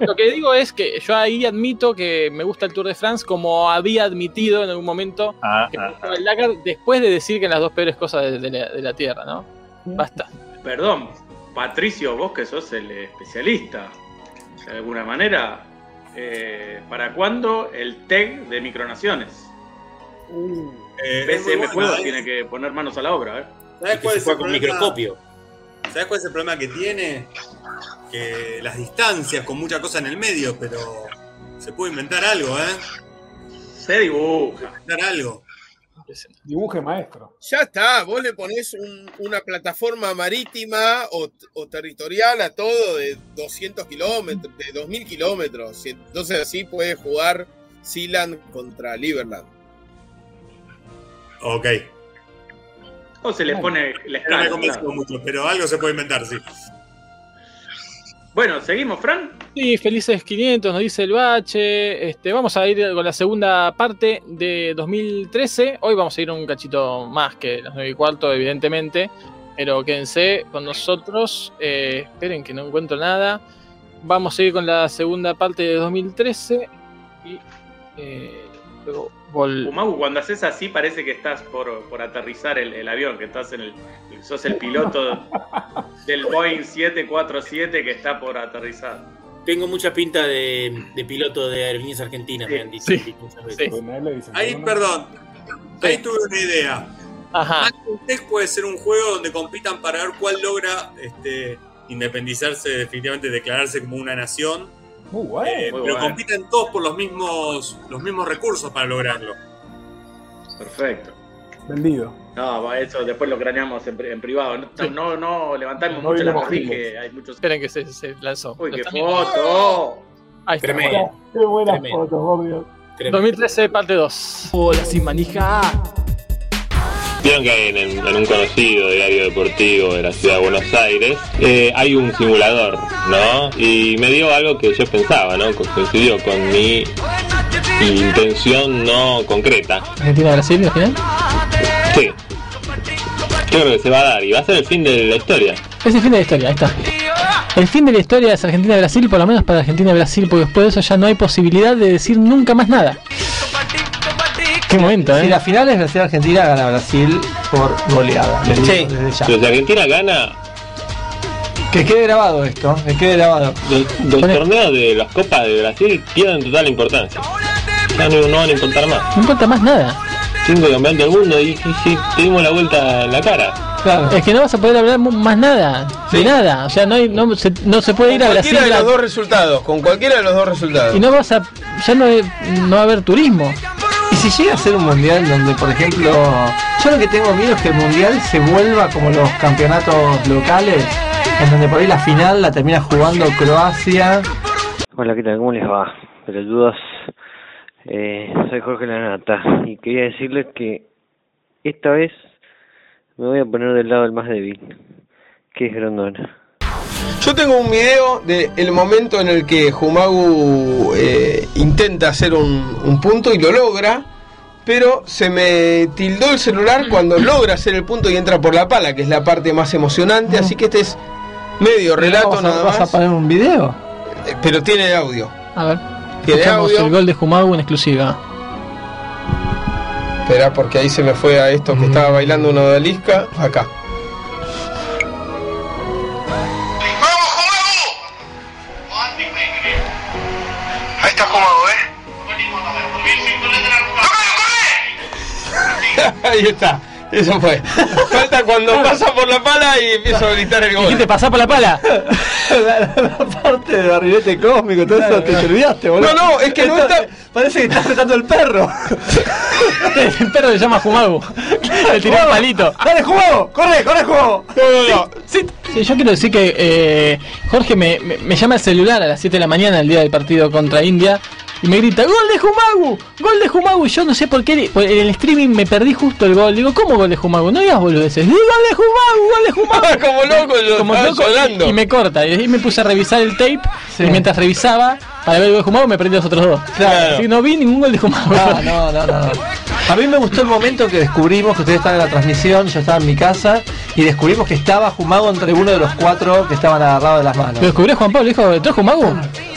Lo que digo es que yo ahí admito que me gusta el Tour de France como había admitido en algún momento Ah, que me ah, gustaba el Dakar después de decir que en las dos peores cosas de, de la, de la Tierra, ¿no? Basta. Perdón, Patricio, vos que sos el especialista, de alguna manera, eh, ¿para cuándo el TEG de Micronaciones? Eh, bueno, Juegos ¿eh? tiene que poner manos a la obra, ¿eh? ¿Sabes cuál es el juega con problema? microscopio. ¿Sabes cuál es el problema que tiene? Que las distancias con mucha cosa en el medio, pero se puede inventar algo, ¿eh? Se dibuja. Inventar algo. Dibuje maestro. ya está, vos le ponés un- una plataforma marítima o, o territorial a todo de 200 kilómetros, de 2000 kilómetros. y Entonces así puede jugar Sealand contra Liberland. Ok. O se les pone la No me escala. convenció claro. mucho, pero algo se puede inventar, sí. Bueno, seguimos, Fran. Sí, felices 500, nos dice el bache. Este, vamos a ir con la segunda parte de 2013. Hoy vamos a ir un cachito más que las 9 y cuarto, evidentemente. Pero quédense con nosotros. Eh, esperen que no encuentro nada. Vamos a ir con la segunda parte de 2013. Y eh, luego vol- Umagu, cuando haces así parece que estás por, por aterrizar el, el avión, que estás en el. sos el piloto *laughs* del Boeing 747 que está por aterrizar. Tengo mucha pinta de, de piloto de Aerolíneas Argentinas, me han dicho Sí. muchas veces. Ahí, perdón. Ahí tuve una idea. Ajá. Tech puede ser un juego donde compitan para ver cuál logra este, independizarse, definitivamente declararse como una nación. Muy bueno. Eh, Muy pero bueno. compiten todos por los mismos, los mismos recursos para lograrlo. Perfecto. Vendido. No, eso después lo craneamos en, pri- en privado. No, no, no levantamos No mucho la que hay muchos. Esperen que se, se lanzó. Uy, qué foto. Ahí está. Tremendo. Qué buenas Tremendo. fotos, por Dios. 2013, parte 2. Bola sin manija. Vieron que hay en, un conocido diario deportivo de la ciudad de Buenos Aires eh, hay un simulador, ¿no? Y me dio algo que yo pensaba, ¿no? Co- Coincidió con mi intención no concreta. Argentina-Brasil al final. Sí. Yo creo que se va a dar y va a ser el fin de la historia. Es el fin de la historia, ahí está. El fin de la historia es Argentina-Brasil, por lo menos para Argentina-Brasil, porque después de eso ya no hay posibilidad de decir nunca más nada. Qué momento, Si ¿eh? la final es Brasil-Argentina, gana Brasil por goleada. Le digo Sí. desde ya. Pero si Argentina gana Que quede grabado esto, que quede grabado. del, del torneo de las Copas de Brasil, pierden total importancia. Ya no, no van a importar más. No importa más nada. Cinco campeones del mundo y, y, sí, te dimos la vuelta en la cara. Es que no vas a poder hablar mu- más nada, de nada. O sea, no, hay- no, se, no se puede Con ir a Brasil cualquiera de a- los dos resultados, con cualquiera de los dos resultados. y no vas a. Ya no, hay- no va a haber turismo. Si llega a ser un mundial donde, por ejemplo, yo lo que tengo miedo es que el mundial se vuelva como los campeonatos locales, en donde por ahí la final la termina jugando Croacia. Hola, ¿qué tal? ¿Cómo les va? Pelotudos. Eh, soy Jorge Lanata y quería decirles que esta vez me voy a poner del lado del más débil, que es Grondona. Yo tengo un video de el momento en el que Jumagu eh, intenta hacer un, un punto y lo logra, pero se me tildó el celular cuando logra hacer el punto y entra por la pala, que es la parte más emocionante, así que este es medio relato ¿Vas a- nada ¿Vas a más, poner un video? eh, pero tiene audio. A ver. Tiene Escuchamos audio. el gol de Jumagu en exclusiva. Espera, porque ahí se me fue a esto que estaba bailando una odalisca, acá. Ahí está Jumago, *laughs* ahí está, eso fue. Falta cuando pasa por la pala y empiezo a gritar el gol. Dijiste, pasá por la pala. *laughs* la, la parte de barrilete cósmico, todo eso te olvidaste, boludo. No, no, es que no está- Parece que estás tratando el perro. *laughs* el perro se llama Jumagu. Le tiró un palito. ¡Dale, Jumago! ¡Corre, corre, Jumago! No, no, no. Sí, yo quiero decir que eh, Jorge me, me- me llama al celular a las 7 de la mañana el día del partido contra India y me grita ¡Gol de Jumagu! ¡Gol de Jumagu! Y yo no sé por qué por- en el streaming me perdí justo el gol. Digo, ¿cómo gol de Jumagu? No digas boludeces. ¡Gol de Jumagu! *laughs* ¡Gol de Jumagu! Como loco, yo Como loco, sonando. y, y me corta. Y ahí me puse a revisar el tape y mientras revisaba para ver el gol de Jumagu me perdí los otros dos. Claro. Así que no vi ningún gol de Jumagu. No, no, no, no. A mí me gustó el momento que descubrimos que ustedes estaban en la transmisión, yo estaba en mi casa y descubrimos que estaba Jumago entre uno de los cuatro que estaban agarrados de las manos. ¿Lo descubrió Juan Pablo? ¿Dijo, ¿entró Jumagu?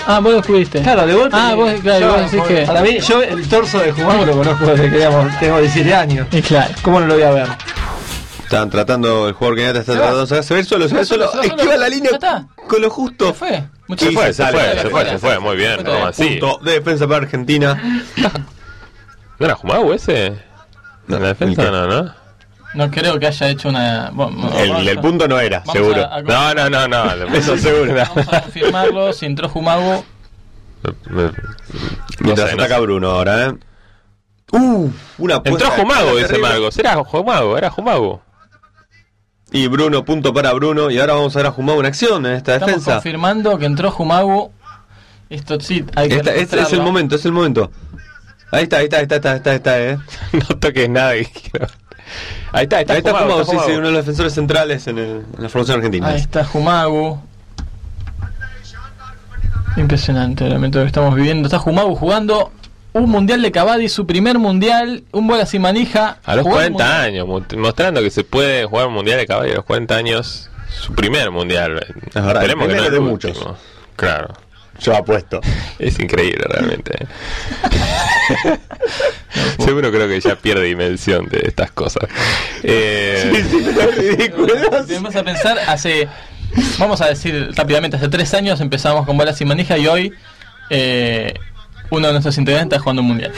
Ah, vos lo descubriste. Claro, de golpe. Ah, vos, claro, yo, vos decís que. Para mí, yo el torso de Jumago lo conozco desde que digamos, tengo 17 años. Y claro. ¿Cómo no lo voy a ver? Estaban tratando, el jugador que está Se va. tratando de sacar- se ve solo, se ve solo, Se va solo. esquiva la línea está. con lo justo. fue. Y Se fue, se fue, se fue, se fue, muy bien, Punto, de defensa para Argentina. *laughs* ¿No era Jumagu ese? ¿En la defensa no, no? No creo que haya hecho una. bueno, El, punto no era, vamos seguro. a- a- No, no, no, no. Eso seguro. Vamos a confirmarlo. Si entró Jumagu. Mientras sé, no ataca sé. Bruno ahora, ¿eh? Uh, una Entró Jumagu, dice. Margos. Era Jumagu, era Jumagu. Y Bruno, punto para Bruno. Y ahora vamos a ver a Jumagu en acción en esta Estamos defensa. confirmando que entró Jumagu. Esto sí, hay que Esta- es, es el momento, es el momento. Ahí está, ahí está, ahí está, ahí está, ahí está, ahí está, eh. *laughs* No toques nada. que Ahí está, ahí está, Ahí está está sí, sí, uno de los defensores centrales en, el- en la formación argentina. Ahí está Jumagu. Impresionante el momento que estamos viviendo. Está Jumagu jugando un mundial de Cavadi, su primer mundial, un bola sin manija. A los Jugó 40 un mundial. años, mo- mostrando que se puede jugar un mundial de caballo a los 40 años. Su primer mundial. Es verdad, el primero el de último. muchos. Claro. Yo apuesto. *laughs* Es increíble realmente. *laughs* *laughs* Seguro creo que ya pierde dimensión de estas cosas. Eh, Si te vas a pensar, hace, vamos a decir rápidamente, hace tres años empezamos con bolas sin manija y hoy eh, uno de nuestros integrantes está jugando un mundial.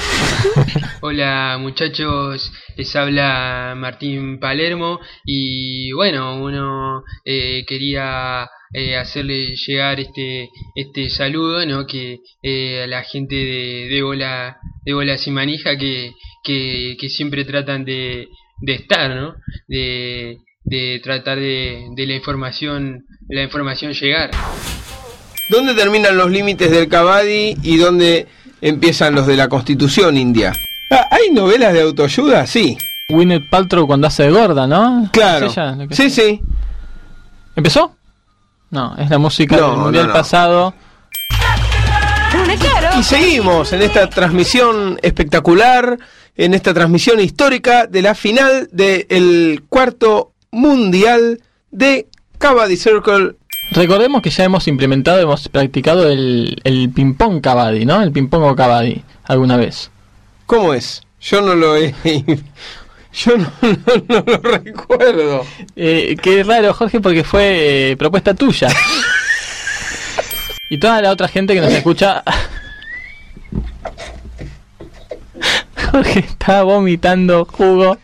*laughs* Hola muchachos, les habla Martín Palermo y bueno, uno eh, quería eh, hacerle llegar este este saludo, ¿no? Que eh, a la gente de, de bola de bola sin manija que, que, que siempre tratan de, de estar, ¿no? De, de tratar de, de la información la información llegar. ¿Dónde terminan los límites del Cavadi y dónde empiezan los de la Constitución India? Ah, ¿Hay novelas de autoayuda? Sí. Gwyneth Paltrow cuando hace de gorda, ¿no? Claro. ¿Es ella lo que Sí, sí. ¿Empezó? No, es la música No, del mundial no, no. pasado. Y seguimos en esta transmisión espectacular, en esta transmisión histórica de la final del cuarto mundial de Cavadi Circle. Recordemos que ya hemos implementado, hemos practicado el, el ping-pong Cavadi, ¿no? El ping-pong o Cavadi, alguna vez. ¿Cómo es? Yo no lo he. *laughs* Yo no, *laughs* no- no lo recuerdo. Eh, qué raro, Jorge, porque fue eh, propuesta tuya. y toda la otra gente que nos escucha. *laughs* Jorge está vomitando jugo.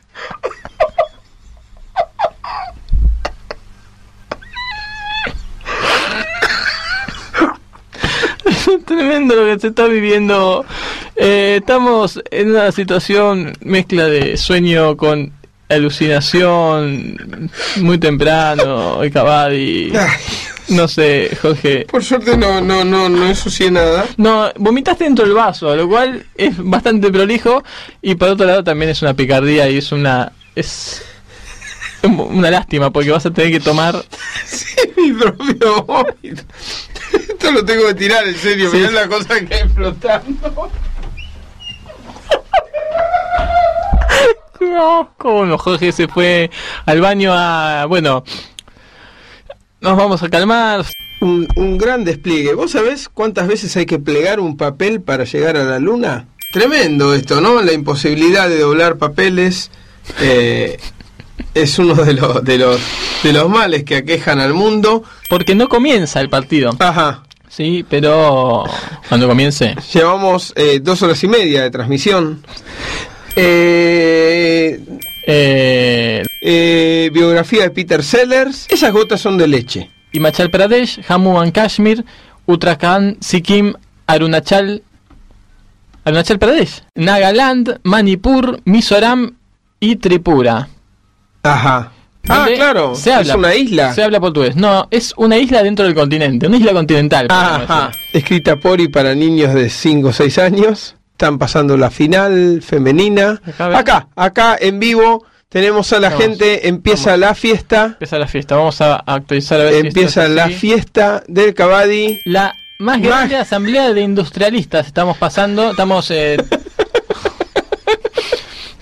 Es tremendo lo que se está viviendo. Eh, estamos en una situación mezcla de sueño con alucinación muy temprano. Cavadi. No sé, Jorge. Por suerte no, no, no, no ensucié nada. No, vomitaste dentro del vaso, lo cual es bastante prolijo. Y por otro lado también es una picardía y es una. Es una lástima porque vas a tener que tomar. *laughs* mi propio vómito. Esto lo tengo que tirar, en serio. Sí. Mirá la cosa que hay flotando. No, cómo no, Jorge se fue al baño a. Bueno, nos vamos a calmar. Un, un gran despliegue. ¿Vos sabés cuántas veces hay que plegar un papel para llegar a la luna? Tremendo esto, ¿no? La imposibilidad de doblar papeles eh, es uno de los, de, los, de los males que aquejan al mundo. Porque no comienza el partido. Ajá. Sí, pero cuando comience. Llevamos eh, dos horas y media de transmisión. Eh, eh, biografía de Peter Sellers. Esas gotas son de leche. Himachal Pradesh, Jammu and Kashmir, Uttarakhand, Sikkim, Arunachal, Arunachal Pradesh, Nagaland, Manipur, Mizoram y Tripura. Ajá. Ah, claro. Se habla, es una isla. Se habla portugués. No, es una isla dentro del continente, una isla continental. Ajá. Escrita por y para niños de 5 o 6 años. Están pasando la final femenina. Acá, acá en vivo tenemos a la Vamos. gente. Empieza la fiesta. Empieza la fiesta. Vamos a actualizar a ver Empieza la así. fiesta del Cavadi. La más grande asamblea de industrialistas estamos pasando. Estamos eh, *laughs*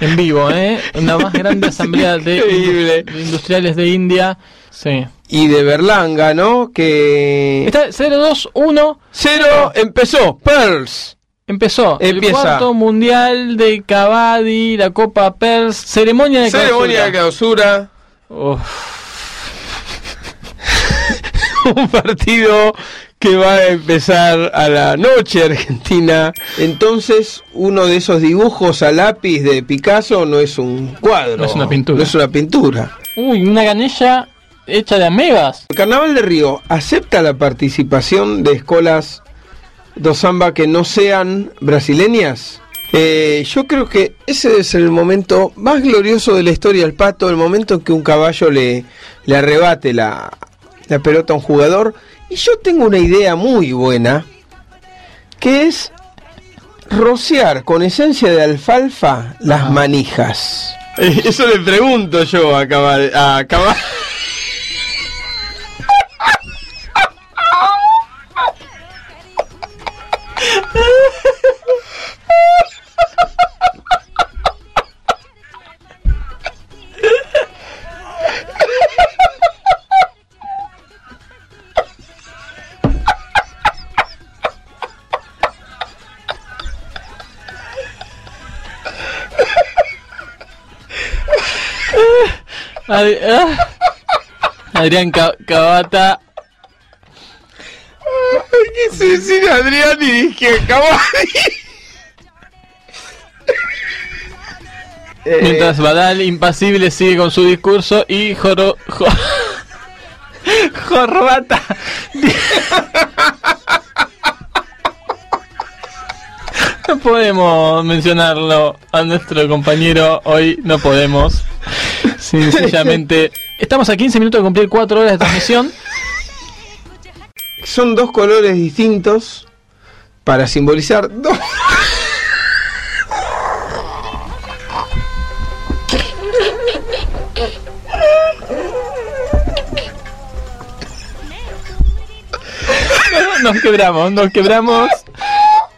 en vivo, ¿eh? Una más grande *laughs* asamblea de, de industriales de India. Sí. Y de Berlanga, ¿no? Que. Está 0-2-1. Cero empezó. Pearls. Empezó el Empieza. cuarto mundial de Cavadi, la Copa Pers, ceremonia de Ceremonia de clausura. clausura. Un partido que va a empezar a la noche Argentina. Entonces, uno de esos dibujos a lápiz de Picasso no es un cuadro. No es una pintura. No es una pintura. Uy, una ganella hecha de amebas. El Carnaval de Río acepta la participación de escuelas do samba que no sean brasileñas. Eh, yo creo que ese es el momento más glorioso de la historia del pato, el momento en que un caballo le, le arrebate la, la pelota a un jugador. Y yo tengo una idea muy buena, que es rociar con esencia de alfalfa las manijas. *laughs* Eso le pregunto yo a Cabal. A Cabal. *laughs* Ad- ah. Adrián Ca- Cavata. Quise decir Adrián y dije Cavani. Eh, *laughs* Mientras Badal, impasible, sigue con su discurso y Joro... Jo- *laughs* Jorbata. *laughs* No podemos mencionarlo a nuestro compañero hoy, no podemos. Sencillamente, *laughs* estamos a 15 minutos de cumplir 4 horas de transmisión. Son dos colores distintos para simbolizar dos. Nos quebramos, nos quebramos.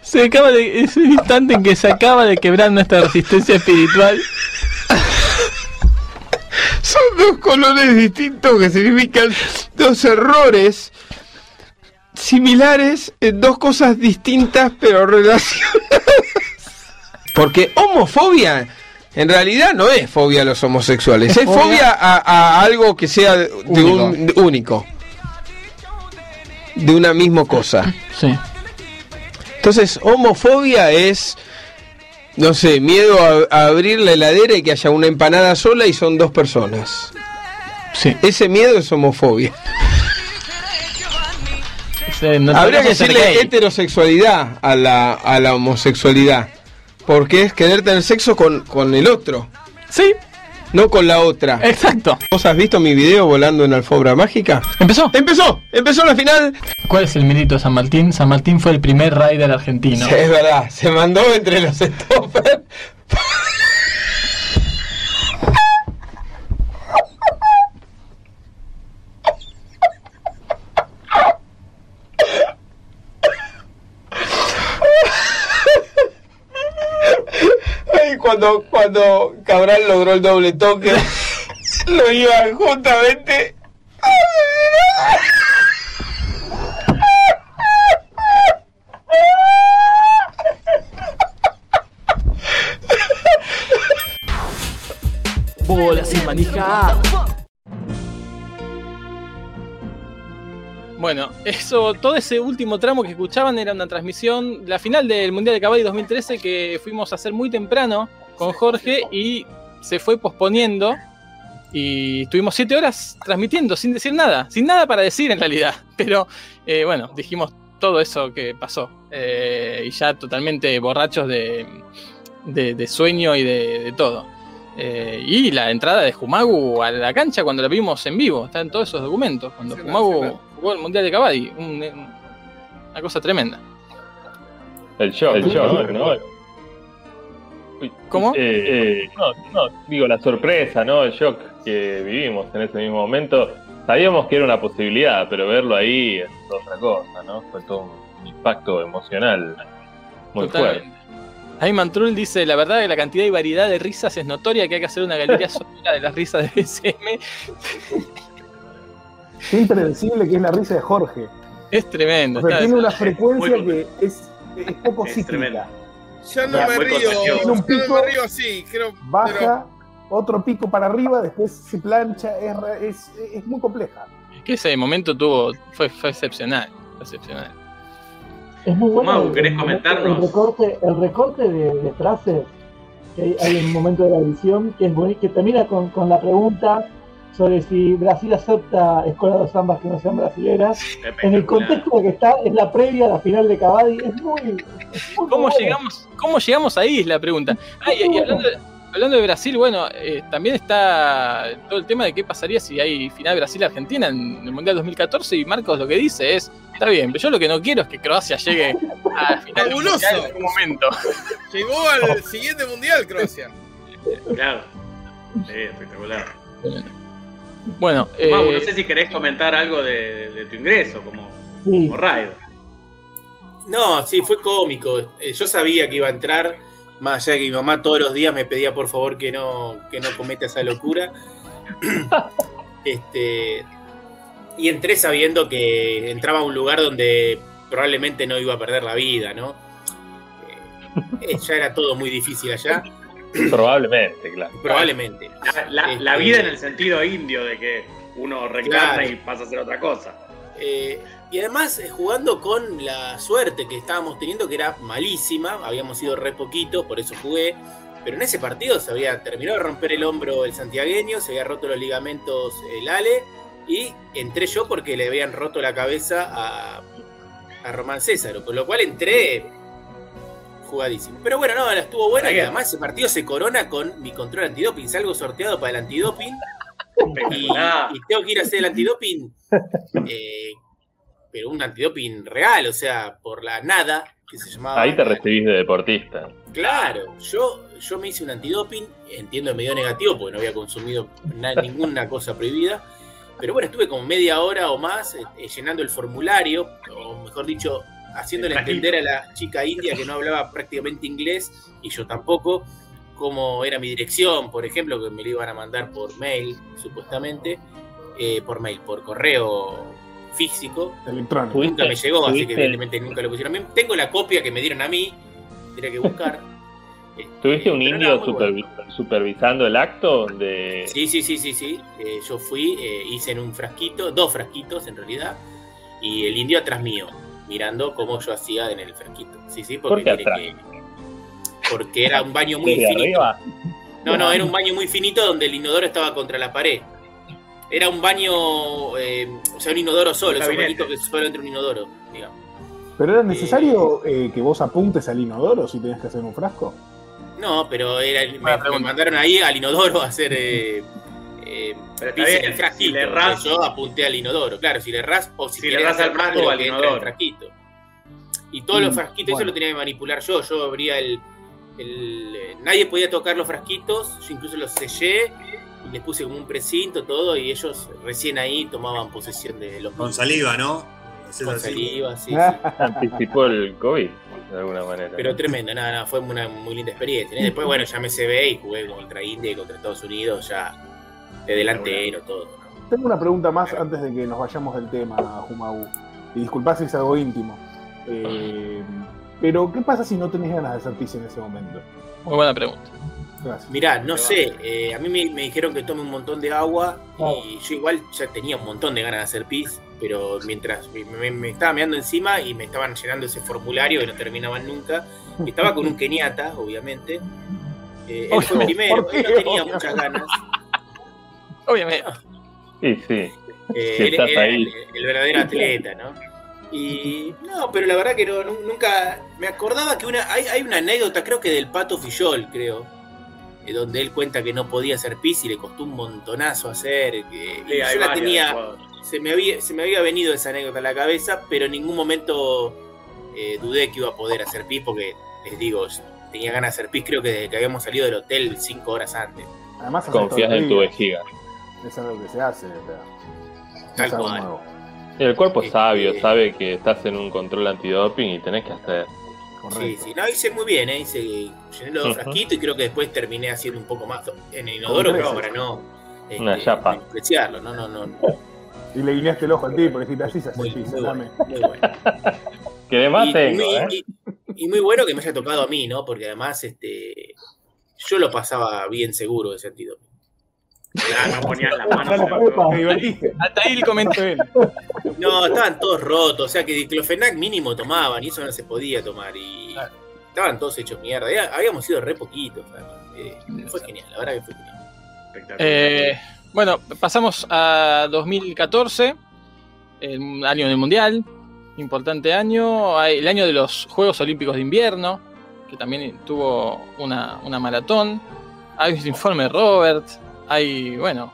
Se acaba de. Es el instante en que se acaba de quebrar nuestra resistencia espiritual. Son dos colores distintos que significan dos errores similares en dos cosas distintas pero relacionadas. Porque homofobia en realidad no es fobia a los homosexuales, es Fobia- fobia a, a algo que sea de un de único. De una misma cosa. Sí. Entonces, homofobia es, no sé, miedo a, a abrir la heladera y que haya una empanada sola y son dos personas. Sí. Ese miedo es homofobia. Sí, no Habría que decirle heterosexualidad a la, a la homosexualidad. Porque es querer tener sexo con, con el otro. Sí. No con la otra. Exacto. ¿Vos has visto mi video volando en alfombra mágica? ¿Empezó? ¡Empezó! ¡Empezó la final! ¿Cuál es el mérito de San Martín? San Martín fue el primer rider argentino. Sí, es verdad, se mandó entre los *laughs* stoppers. Ay, cuando, cuando Cabral logró el doble toque, *laughs* lo iba justamente. Bola sin manija. Bueno, eso, todo ese último tramo que escuchaban era una transmisión, la final del Mundial de Caballo 2013 que fuimos a hacer muy temprano con Jorge y se fue posponiendo y estuvimos siete horas transmitiendo sin decir nada, sin nada para decir en realidad, *laughs* pero eh, bueno, dijimos todo eso que pasó eh, y ya totalmente borrachos de, de- de sueño y de, de todo. Eh, y la entrada de Jumagu a la cancha cuando la vimos en vivo, están todos esos documentos. Cuando Jumagu jugó el Mundial de Cabadi, un- un- una cosa tremenda. El shock, el shock, ¿no? ¿Cómo? Eh, eh, no, no, digo, la sorpresa, ¿no? El shock que vivimos en ese mismo momento. Sabíamos que era una posibilidad, pero verlo ahí es otra cosa, ¿no? Fue todo un impacto emocional muy Totalmente. fuerte. Ayman Trull dice, la verdad que la cantidad y variedad de risas es notoria, que hay que hacer una galería *laughs* sonora de las risas de BCM. *laughs* Qué impredecible que es la risa de Jorge. Es tremendo. O sea, está- tiene una frecuencia que es, es poco cíclica. Ya no Ya, me río, ya Un no me río así, creo. Baja, otro pico para arriba, después se plancha, es, es, es muy compleja. Es que ese momento tuvo, fue, fue excepcional. fue excepcional. Es muy bueno Mau, el- ¿querés el- comentarnos? El recorte, el recorte de, de frases que hay, hay en un momento de la edición que es boni- que termina con, con la pregunta sobre si Brasil acepta escuelas de zambas que no sean brasileras. En el contexto que está, es la previa a la final de Cavadi, es muy. es muy ¿Cómo llegamos, ¿Cómo llegamos ahí? Es la pregunta. Ah, y, y hablando, de, hablando de Brasil, bueno, eh, también está todo el tema de qué pasaría si hay final Brasil-Argentina en el Mundial 2014 y Marcos lo que dice es, está bien, pero yo lo que no quiero es que Croacia llegue a final en algún momento. *laughs* Llegó al siguiente mundial, Croacia. Claro. Sí, espectacular. Bueno, Mau, eh, no sé si querés comentar algo de, de tu ingreso como, Sí. como rider. No, sí, fue cómico. Eh, Yo sabía que iba a entrar, más allá de que mi mamá todos los días me pedía por favor que no, que no cometa esa locura. *laughs* este, y entré sabiendo que entraba a un lugar donde probablemente no iba a perder la vida, ¿no? Eh, ya era todo muy difícil allá. *clears throat* Probablemente, claro. Probablemente. La, la- la Este, vida en el sentido indio de que uno reencarna Claro. y pasa a hacer otra cosa. Eh, y además eh, jugando con la suerte que estábamos teniendo, que era malísima, habíamos sido re poquitos, por eso jugué. Pero en ese partido se había terminado de romper el hombro el santiagueño, se había roto los ligamentos el Ale, y entré yo porque le habían roto la cabeza a, a Román César, con lo cual entré jugadísimo. Pero bueno, no, estuvo buena y además ese partido se corona con mi control antidoping. Salgo sorteado para el antidoping y, y tengo que ir a hacer el antidoping, *laughs* eh, pero un antidoping real, o sea, por la nada, que se llamaba. Ahí te recibís de deportista. Claro, yo, yo me hice un antidoping, entiendo el medio negativo porque no había consumido na- ninguna cosa prohibida, pero bueno, estuve como media hora o más eh, eh, llenando el formulario, o mejor dicho, haciéndole entender a la chica india que no hablaba prácticamente inglés y yo tampoco, cómo era mi dirección, por ejemplo, que me lo iban a mandar por mail, supuestamente, eh, por mail, por correo físico, Electrónico. Nunca me llegó, así que evidentemente nunca lo pusieron. Tengo la copia que me dieron a mí, tendría que buscar. *laughs* ¿Tuviste un indio supervisando el acto? De... Sí, sí, sí, sí, sí. Eh, yo fui, eh, hice en un frasquito, dos frasquitos en realidad, y el indio atrás mío, mirando cómo yo hacía en el frasquito. Sí, sí, porque, ¿Por qué tiene atrás? que- porque era un baño muy ¿Desde finito. arriba? No, no, era un baño muy finito donde el inodoro estaba contra la pared. Era un baño, eh, o sea, un inodoro solo, Un esos gabinete. bañitos que solo entre un inodoro, digamos. ¿Pero era necesario eh, que vos apuntes al inodoro si tenías que hacer un frasco? No, pero era, me, me mandaron ahí al inodoro a hacer eh, eh, Pero está bien, el frasquito. si le yo apunté al inodoro, claro, si le erras o si, Si le hacer al más al el frasquito. Y todos los Mm, frasquitos eso lo tenía que manipular yo. Yo abría el. el, eh, nadie podía tocar los frasquitos, yo incluso los sellé y les puse como un precinto, todo, y ellos recién ahí tomaban posesión de los Con saliva, ¿no? Con así. saliva, sí, *laughs* sí. Anticipó el COVID, de alguna manera. Pero tremendo, nada, nada, fue una muy linda experiencia. Después, *laughs* bueno, ya me CB y jugué contra India y contra Estados Unidos, ya de delantero, todo. Tengo una pregunta más antes de que nos vayamos del tema, Jumagu. Y disculpad si es algo íntimo. Eh, pero, ¿qué pasa si no tenés ganas de hacer pis en ese momento? Muy buena pregunta. Gracias. Mirá, no sé, eh, a mí me, me dijeron que tome un montón de agua y yo igual ya tenía un montón de ganas de hacer pis, pero mientras me, me- me estaba meando encima y me estaban llenando ese formulario que no terminaban nunca, estaba con un keniata, obviamente. Eh, él fue Obvio, primero, ¿por él no tenía *laughs* muchas ganas. Obviamente. Sí, sí. Eh, Si él estás era ahí. el, el verdadero atleta, ¿no? Y no, pero la verdad que no, nu- nunca me acordaba que una hay, hay una anécdota, creo que del Pato Fillol, creo, eh, donde él cuenta que no podía hacer pis y le costó un montonazo hacer. que- Sí, yo la tenía, se me, había, se me había venido esa anécdota a la cabeza, pero en ningún momento eh, dudé que iba a poder hacer pis porque, les digo, tenía ganas de hacer pis, creo que desde que habíamos salido del hotel cinco horas antes. Además, Confías en tu día. Vejiga. Es algo que se hace. o sea, Tal cual. nuevo. El cuerpo es sabio, sabe que estás en un control antidoping y tenés que hacer. Sí, sí, no, hice muy bien, ¿eh? hice, llené los dos Ujú. frasquitos y creo que después terminé haciendo un poco más en el inodoro, pero para no este, Una chapa. despreciarlo, no, no, no. Y le guiñaste el ojo al tipo, le dijiste así se hace pis, dame. Muy bueno. *laughs* Que de más Y, tengo, muy, ¿eh? y- y muy bueno que me haya tocado a mí, ¿no? Porque además este, yo lo pasaba bien seguro ese sentido. No las manos divertiste. Hasta ahí el comentario. No, estaban todos rotos, o sea que diclofenac mínimo tomaban y eso no se podía tomar. Y estaban todos hechos mierda. Habíamos sido re poquitos. Eh, fue genial, la verdad que fue genial. Eh, bueno, pasamos a 2014, el año del Mundial, importante año, el año de los Juegos Olímpicos de Invierno, que también tuvo una, una maratón, hay un informe de Robert, hay, bueno,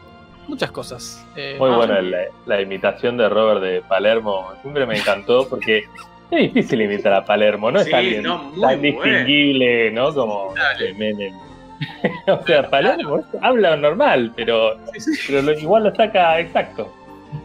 muchas cosas. Eh, Muy ah, buena la, la imitación de Robert de Palermo. Siempre me encantó porque es difícil imitar a Palermo, no es Sí, alguien no, tan bueno. distinguible, ¿no? Como Menem. *laughs* o sea, Palermo habla normal, pero, pero lo- igual lo saca exacto.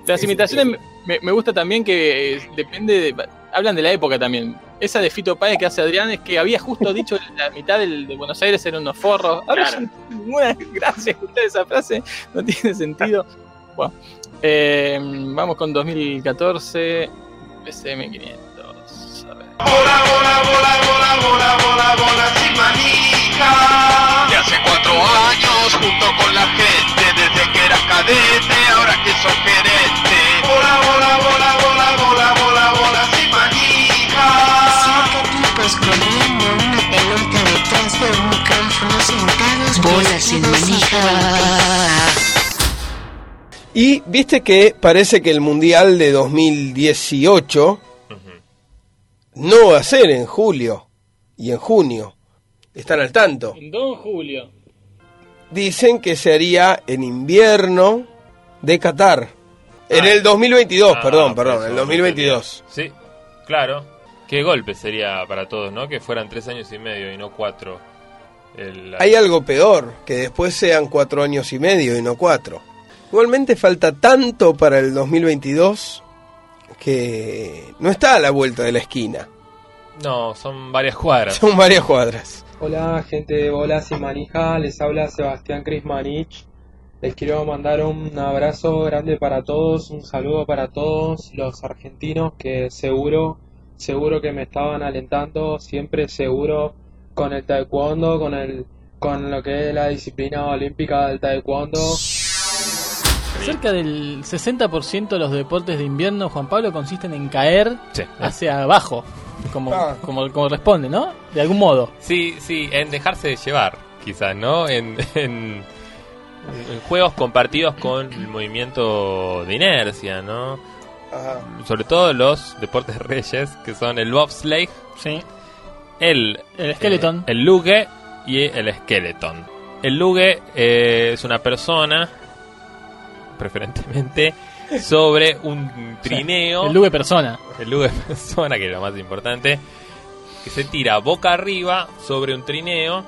Las imitaciones me, me gusta también que eh, depende de, hablan de la época también. Esa de Fito Páez que hace Adrián es que había justo dicho la mitad del, de Buenos Aires eran unos forros. Ahora Claro. no tiene ninguna gracia escuchar esa frase, no tiene sentido. Bueno, eh, vamos con 2014, BCM 500. A ver. bola, bola, bola, bola, bola, bola, sin manija. Ya hace cuatro años junto con la gente desde que eras cadete, ahora que sos gerente. Bola, bola, bola, bola, Corriendo una pelota detrás de un micrófono sentados Bola sin manija. Y viste que parece que el Mundial de 2018 no va a ser en julio y en junio. Están al tanto. Don Julio. Dicen que se haría en invierno de Qatar. En el 2022, Ah, perdón, perdón, en el 2022. Sí, claro. Qué golpe sería para todos, ¿no? Que fueran tres años y medio y no cuatro. El- Hay algo peor, que después sean cuatro años y medio y no cuatro. Igualmente falta tanto para el 2022 que no está a la vuelta de la esquina. No, son varias cuadras. Son varias cuadras. Hola gente de Bola Sin Manija, les habla Sebastián Crismanich. Les quiero mandar un abrazo grande para todos, un saludo para todos los argentinos que seguro, seguro que me estaban alentando, siempre seguro con el taekwondo, con el, con lo que es la disciplina olímpica del taekwondo. Cerca del 60% de los deportes de invierno, Juan Pablo, consisten en caer hacia abajo, como, Ah. como, como responde, ¿no? De algún modo. Sí, sí, en dejarse de llevar, quizás, ¿no? En, en, en juegos compartidos con el movimiento de inercia, ¿no? Sobre todo los deportes *laughs* reyes, que son el bobsleigh, sí. el, El skeleton. eh, el luge y el skeleton. El luge eh, es una persona, preferentemente, *laughs* sobre un trineo. El luge persona. El luge *laughs* persona, que es lo más importante, que se tira boca arriba sobre un trineo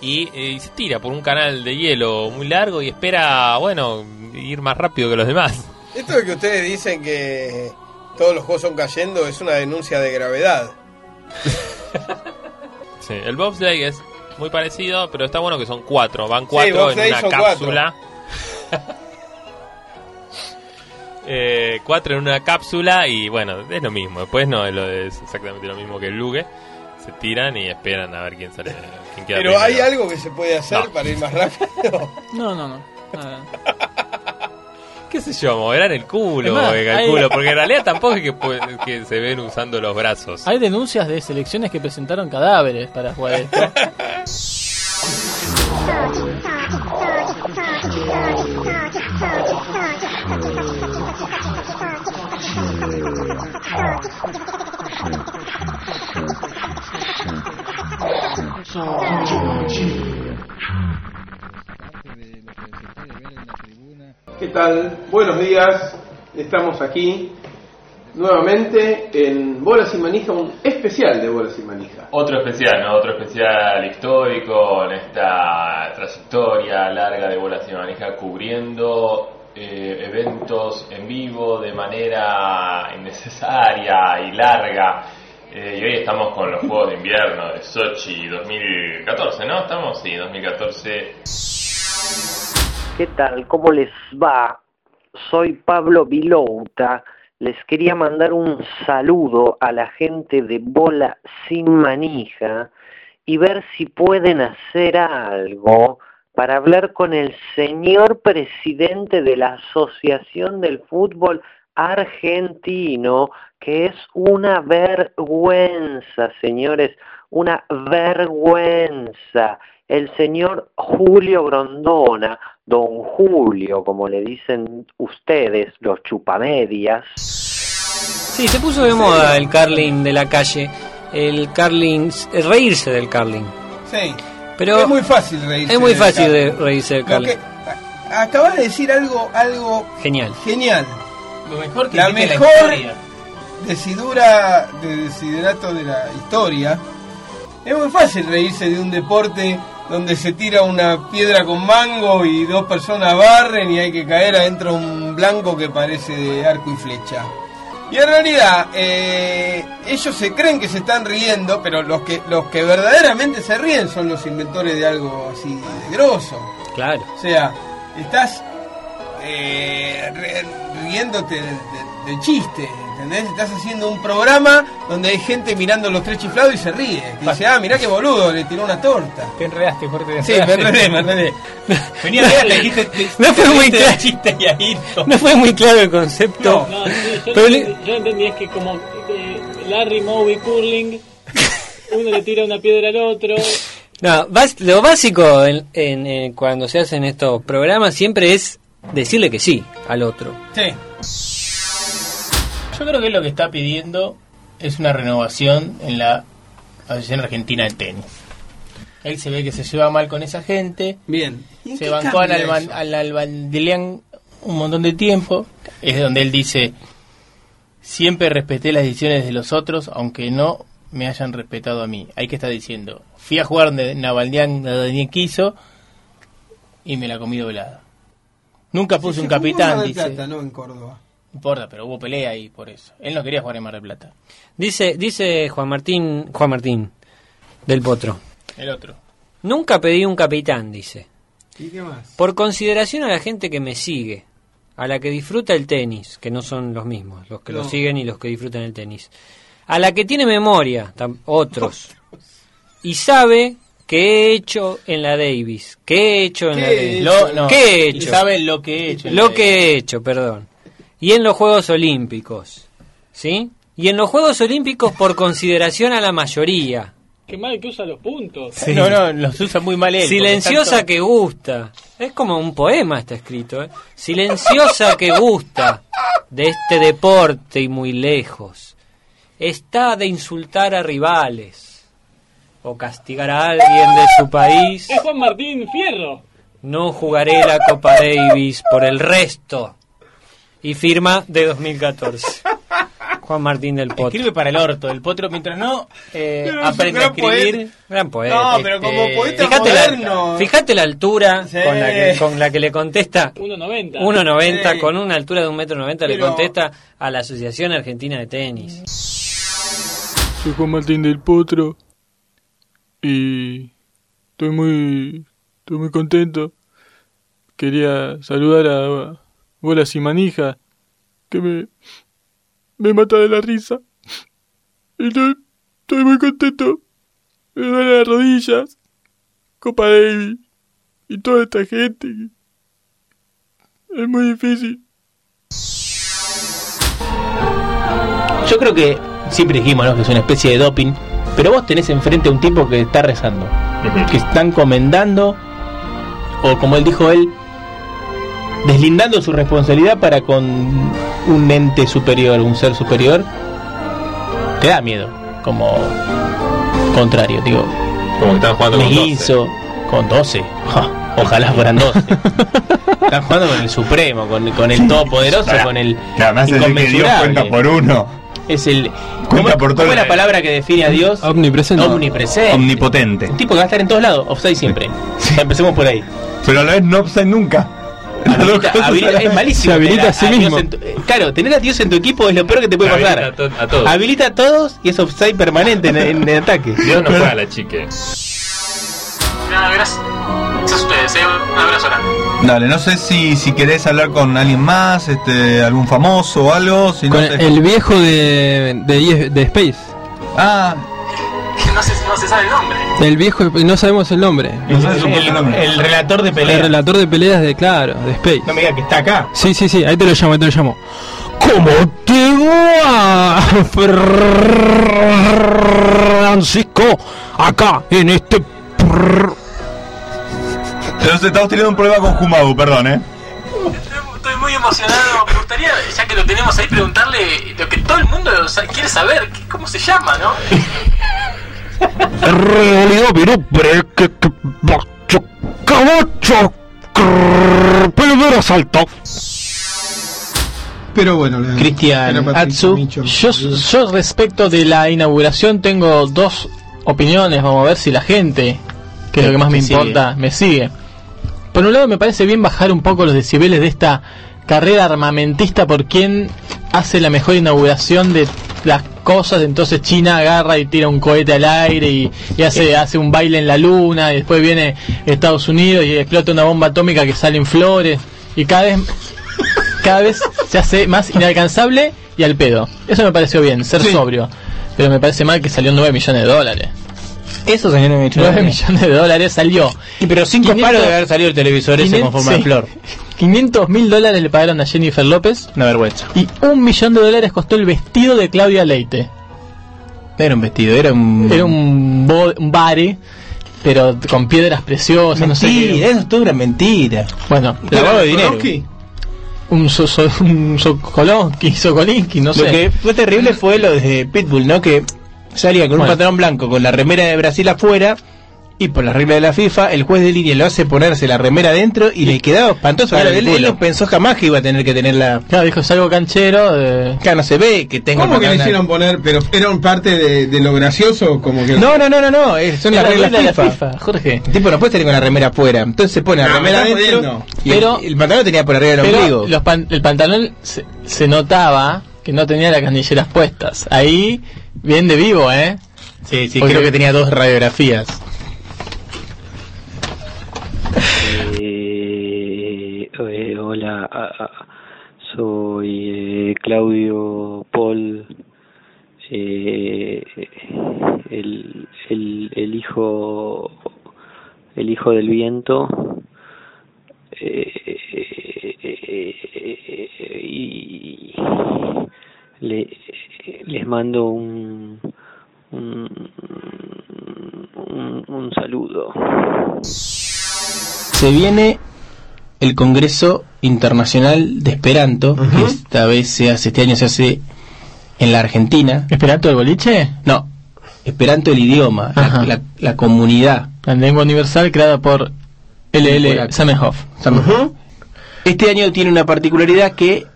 y, eh, y se tira por un canal de hielo muy largo y espera, bueno, ir más rápido que los demás. Esto de que ustedes dicen que todos los juegos son cayendo es una denuncia de gravedad. *laughs* Sí, el bobsleigh es muy parecido, pero está bueno que son cuatro. Van cuatro en una cápsula. *laughs* Eh, cuatro en una cápsula y bueno, es lo mismo. Después no es, exactamente lo mismo que el luge. Se tiran y esperan a ver quién sale. Quién queda Pero primero. hay algo que se puede hacer No. para ir más rápido. No, no, no. Nada. *laughs* ¿Qué sé yo? Moverán el culo, más, eh, hay- calculo. Porque en realidad tampoco es que, que se ven usando los brazos. Hay denuncias de selecciones que presentaron cadáveres para jugar esto. ¿Qué tal? Buenos días. Estamos aquí nuevamente en Bolas y Manija, un especial de Bolas y Manija. Otro especial, ¿no? Otro especial histórico en esta trayectoria larga de Bolas y Manija cubriendo eh, eventos en vivo de manera innecesaria y larga. Eh, y hoy estamos con los Juegos de Invierno de Sochi 2014, ¿no? Estamos, sí, 2014. ¿Qué tal? ¿Cómo les va? Soy Pablo Vilouta. Les quería mandar un saludo a la gente de Bola Sin Manija y ver si pueden hacer algo para hablar con el señor presidente de la Asociación del Fútbol Argentino, que es una vergüenza, señores, una vergüenza. El señor Julio Grondona, don Julio, como le dicen ustedes, los chupamedias. Sí, se puso de moda el carling de la calle. El carling, eh, reírse del carling. Sí. Pero es muy fácil reírse. Es muy del fácil de reírse del carling. que- Acabas de decir algo, algo Genial. genial. Lo mejor la mejor decidura de desiderato de la historia. Es muy fácil reírse de un deporte donde se tira una piedra con mango y dos personas barren y hay que caer adentro un blanco que parece de arco y flecha. Y en realidad, eh, ellos se creen que se están riendo, pero los que, los que verdaderamente se ríen son los inventores de algo así de grosso. Claro. O sea, estás eh, riéndote de, de- de chiste, ¿entendés? Estás haciendo un programa donde hay gente mirando los tres chiflados y se ríe. Dice, ah, mirá qué boludo, le tiró una torta. Te enredaste, fuerte. te Sí, me enredé, me enredé. Venía bien, le dijiste. *laughs* te- No fue muy claro. chiste y ahí no. Fue muy claro el concepto. No, sí, yo, Pero lo le- entendí, yo entendí es que como eh, Larry Moe y Curling, uno le tira una piedra al otro. *laughs* No, bas- lo básico en, en- en cuando se hacen estos programas siempre es decirle que sí al otro. Sí. Yo creo que lo que está pidiendo es una renovación en la Asociación Argentina de Tenis. Él se ve que se lleva mal con esa gente. Bien. ¿Y en Se bancó al, Alban, eso? al Albandelian un montón de tiempo. Es donde él dice, siempre respeté las decisiones de los otros, aunque no me hayan respetado a mí. Ahí que está diciendo, fui a jugar donde Navaldian donde quiso y me la comí doblada. Nunca puse Se un capitán, dice. Plata, no en Córdoba. No importa, pero hubo pelea ahí por eso. Él no quería jugar en Mar del Plata. Dice, dice Juan Martín, Juan Martín del Potro. El otro. Nunca pedí un capitán, dice. ¿Y qué más? Por consideración a la gente que me sigue, a la que disfruta el tenis, que no son los mismos, los que lo siguen y los que disfrutan el tenis. A la que tiene memoria, otros. Y sabe que he hecho en la Davis. ¿Qué he hecho en ¿Qué la Davis? No. ¿Qué he Y hecho? sabe lo que he hecho Lo que he hecho, perdón. Y en los Juegos Olímpicos. ¿Sí? Y en los Juegos Olímpicos por *laughs* consideración a la mayoría. Qué mal que usa los puntos. No, no, los usa muy mal él. Silenciosa tanto- que gusta. Es como un poema está escrito. ¿eh? Silenciosa que gusta de este deporte y muy lejos. Está de insultar a rivales o castigar a alguien de su país. Es Juan Martín Fierro. No jugaré la Copa Davis por el resto. Y firma de 2014. *laughs* Juan Martín del Potro. Escribe para el orto, el potro, mientras no eh, Pero aprende a escribir. poeta. Gran poeta. No, pero como poeta fíjate moderno. La, fíjate la altura Sí. con, la que, con la que le contesta 1.90. 1.90, Sí. con una altura de un metro noventa le Pero- contesta a la Asociación Argentina de Tenis. Soy Juan Martín del Potro y estoy muy estoy muy contento. Quería saludar a Bolas y Manija que me me mata de la risa. Y estoy, estoy muy contento. Me duelen las rodillas. Copa Davis y toda esta gente. Es muy difícil. Yo creo que siempre dijimos ¿no? que es una especie de doping, pero vos tenés enfrente a un tipo que está rezando, que está encomendando, o como él dijo él, deslindando su responsabilidad para con un ente superior, un ser superior, te da miedo, como contrario, digo. Como que están jugando Me con 12. hizo con 12. Ja, ojalá fueran 12. *laughs* Están jugando con el Supremo, con, con el Todopoderoso, con el que además es decir que Dios cuenta por uno. Es el. Cuenta ¿Cómo, por todo cómo es el- la palabra que define a Dios? Omnipresente. Omnipresente. Omnipotente. Un tipo que va a estar en todos lados, offside siempre. Empecemos por ahí. Pero a la vez no offside nunca. Habilita- habilita- es malísimo. Se habilita a sí mismo. tu- eh, claro, tener a Dios en tu equipo es lo peor que te puede Habilita pasar. a to- a todos. Habilita a todos y es offside permanente en, en el ataque. *laughs* Dios no juega a la chique. Nada, gracias. Gracias a ustedes, eh. Un abrazo grande. Dale, no sé si, si querés hablar con alguien más, este, algún famoso o algo. Si no Con el viejo de, de, de Space. Ah, *laughs* No se, no se sabe el nombre. El viejo, no sabemos el nombre. El relator de El pelea. relator de peleas de, claro, de Space. No me digas que está acá. Sí, sí, sí, ahí te lo llamo, ahí te lo llamo. ¿Cómo te va, Francisco? Acá, en este... Entonces estamos teniendo un problema con Jumabu, perdón, eh. Estoy muy emocionado. Me gustaría, ya que lo tenemos ahí, preguntarle lo que todo el mundo quiere saber. ¿qué- ¿Cómo se llama, no? En realidad, pero bre- que bacho, cabacho, primer asalto. Pero bueno, Cristian Atsu. Yo, yo respecto de la inauguración tengo dos opiniones. Vamos a ver si la gente, que es lo que más me sigue. importa, me sigue. Por un lado me parece bien bajar un poco los decibeles de esta carrera armamentista por quien hace la mejor inauguración de las cosas. Entonces China agarra y tira un cohete al aire y, y hace, hace un baile en la luna. Y después viene Estados Unidos y explota una bomba atómica que salen flores. Y cada vez cada vez se hace más inalcanzable y al pedo. Eso me pareció bien, ser sobrio. Pero me parece mal que salió 9 millones de dólares. Eso salió 9 millones. 9 millones de dólares salió. Y pero 5 palos de haber salido el televisor ese con forma de flor. *laughs* 500 mil dólares le pagaron a Jennifer López. Una vergüenza. Y un millón de dólares costó el vestido de Claudia Leite. No era un vestido, era un. Era un, bo- un bari, pero con piedras preciosas, no sé Mentira, qué. eso es toda una mentira. Bueno, Lavado de dinero. Un, so, so- un Sokolinski, no sé. Lo que fue terrible fue lo de Pitbull, ¿no? Que salía con un pantalón blanco con la remera de Brasil afuera y por la regla de la FIFA el juez de línea lo hace ponerse la remera adentro y le quedaba espantoso. Claro, él, no pensó jamás que iba a tener que tener la... Claro, dijo, es algo canchero. De... Claro, no se ve que tenga ¿Cómo que le hicieron poner? Pero era un parte de, de lo gracioso, como que. No, no, no, no, no, eh, son las la reglas regla de la FIFA. Jorge. El tipo no puede tener con la remera afuera. Entonces se pone la No, remera adentro y Pero- el, el pantalón tenía por arriba del ombligo. los pan- el pantalón se, se notaba que no tenía las canilleras puestas. Ahí, bien de vivo, ¿eh? Sí, sí, Porque- creo que tenía dos radiografías. Eh, eh, hola, soy eh, Claudio Paul, eh, el, el, el hijo el hijo del viento eh, y le, les mando un un, un, un saludo. Se viene el Congreso Internacional de Esperanto, que esta vez se hace, este año se hace en la Argentina. ¿Esperanto el boliche? No, Esperanto el idioma, la, Ajá. la- la comunidad. La lengua universal creada por LL Polaco. Zamenhof. Ujú. Este año tiene una particularidad que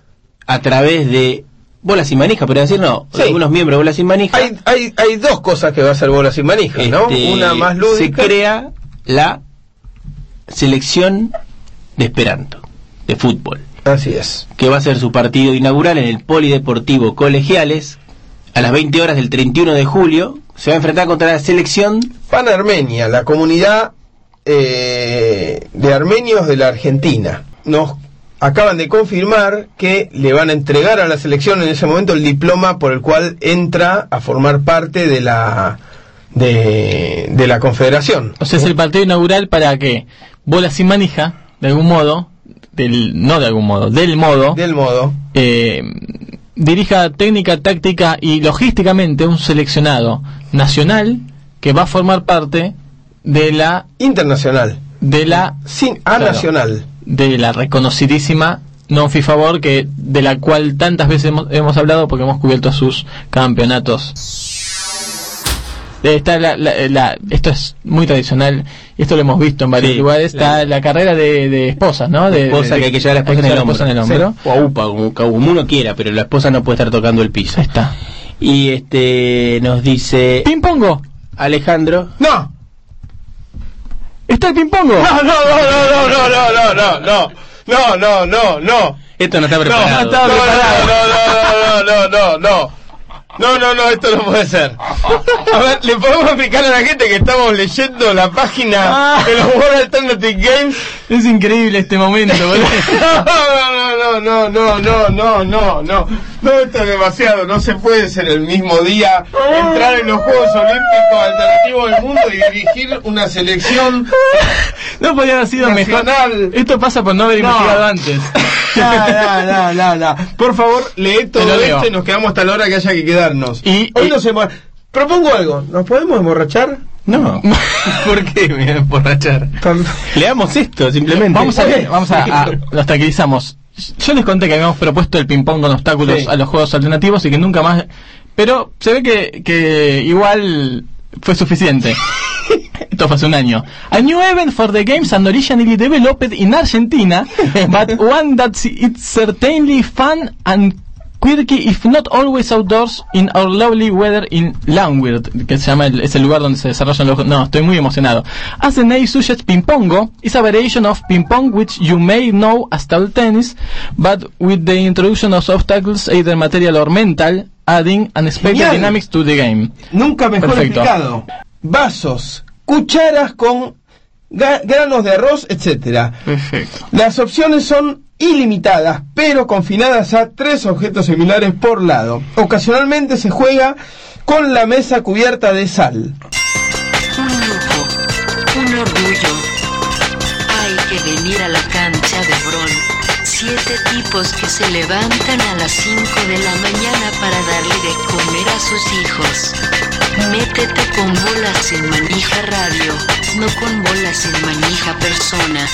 a través de bolas sin manija, pero decir no, Sí. algunos miembros de bolas sin manija, Hay, hay, hay dos cosas que va a hacer bola sin manija, ¿no? este, Una más se lúdica. crea la selección de Esperanto, de fútbol. Así es. que va a ser su partido inaugural en el Polideportivo Colegiales a las 20 horas del 31 de julio. Se va a enfrentar contra la selección Pan Armenia, la comunidad eh, de armenios de la Argentina. Nos acaban de confirmar que le van a entregar a la selección en ese momento el diploma por el cual entra a formar parte de la de, de la confederación. O sea, es el partido inaugural para que Bola sin manija, de algún modo, del, no de algún modo, del modo, Del modo. eh, dirija técnica, táctica y logísticamente un seleccionado nacional que va a formar parte de la internacional de la sin a Claro. nacional de la reconocidísima non FIFA Board que de la cual tantas veces hemos, hemos hablado porque hemos cubierto sus campeonatos está la, la- la- esto es muy tradicional y esto lo hemos visto en varios Sí, lugares está la carrera de, de esposas no de, esposa de- que hay que llevar a la esposa, en, el esposa en el hombro Sí. O a UPA, como, como uno quiera, pero la esposa no puede estar tocando el piso. está Y este nos dice ping pongo Alejandro. no está el ping pongo no no no no no no no no no no no no no Esto no está no preparado. no no no no no no no no, no, no, esto no puede ser. A ver, ¿le podemos explicar a la gente que estamos leyendo la página de los World Alternative Games? es increíble este momento boludo. *laughs* *laughs* No, no, no, no, no, no, no, no. Esto es demasiado. No se puede ser el mismo día entrar en los Juegos Olímpicos Alternativos del Mundo y dirigir una selección *laughs* no podía haber sido mejor esto pasa por no haber No. investigado antes *laughs* No, no, no. Por favor, lee todo esto y nos quedamos hasta la hora que haya que quedarnos. Y- Hoy y- nos hemos... Propongo algo. ¿Nos podemos emborrachar? No. *laughs* ¿Por qué me voy a emborrachar? Leamos esto, simplemente. Vamos a ver, vamos a, a- nos tranquilizamos. Yo les conté que habíamos propuesto el ping pong con obstáculos Sí. a los juegos alternativos y que nunca más. Pero se ve que, que igual fue suficiente. *laughs* Esto fue hace un año. A new event for the games and originally developed in Argentina, *laughs* but one that it's certainly fun and quirky if not always outdoors in our lovely weather in Langweird, que se llama el, es el lugar donde se desarrollan los no, estoy muy emocionado. As the name suggests ping-pongo is a variation of ping-pong which you may know as table tennis, but with the introduction of obstacles either material or mental, adding unexpected Genial. dynamics to the game. Nunca mejor Perfecto. explicado. Vasos, cucharas con granos de arroz, etcétera. Perfecto. Las opciones son ilimitadas, pero confinadas a tres objetos similares por lado. Ocasionalmente se juega con la mesa cubierta de sal. Un lujo, un orgullo. Hay que venir a la cancha de Bron. Siete tipos que se levantan a las 5 de la mañana para darle de comer a sus hijos. Métete con bolas en manija radio, no con bolas en manija persona.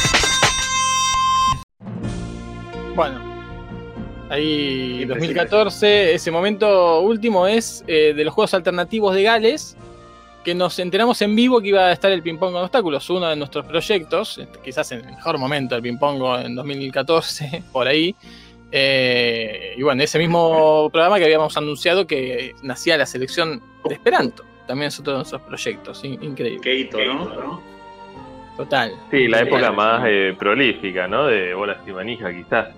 Bueno, ahí 2014, ese momento último es eh, de los juegos alternativos de Gales, que nos enteramos en vivo que iba a estar el ping-pong con obstáculos, uno de nuestros proyectos, este, quizás en el mejor momento del ping-pong en 2014, *laughs* por ahí. Eh, y bueno, ese mismo programa que habíamos anunciado que nacía la selección de Esperanto, también es otro de nuestros proyectos, in- increíble. Qué hito, ¿no? Total. Sí, la época más eh, prolífica, ¿no? De bolas y manija, quizás.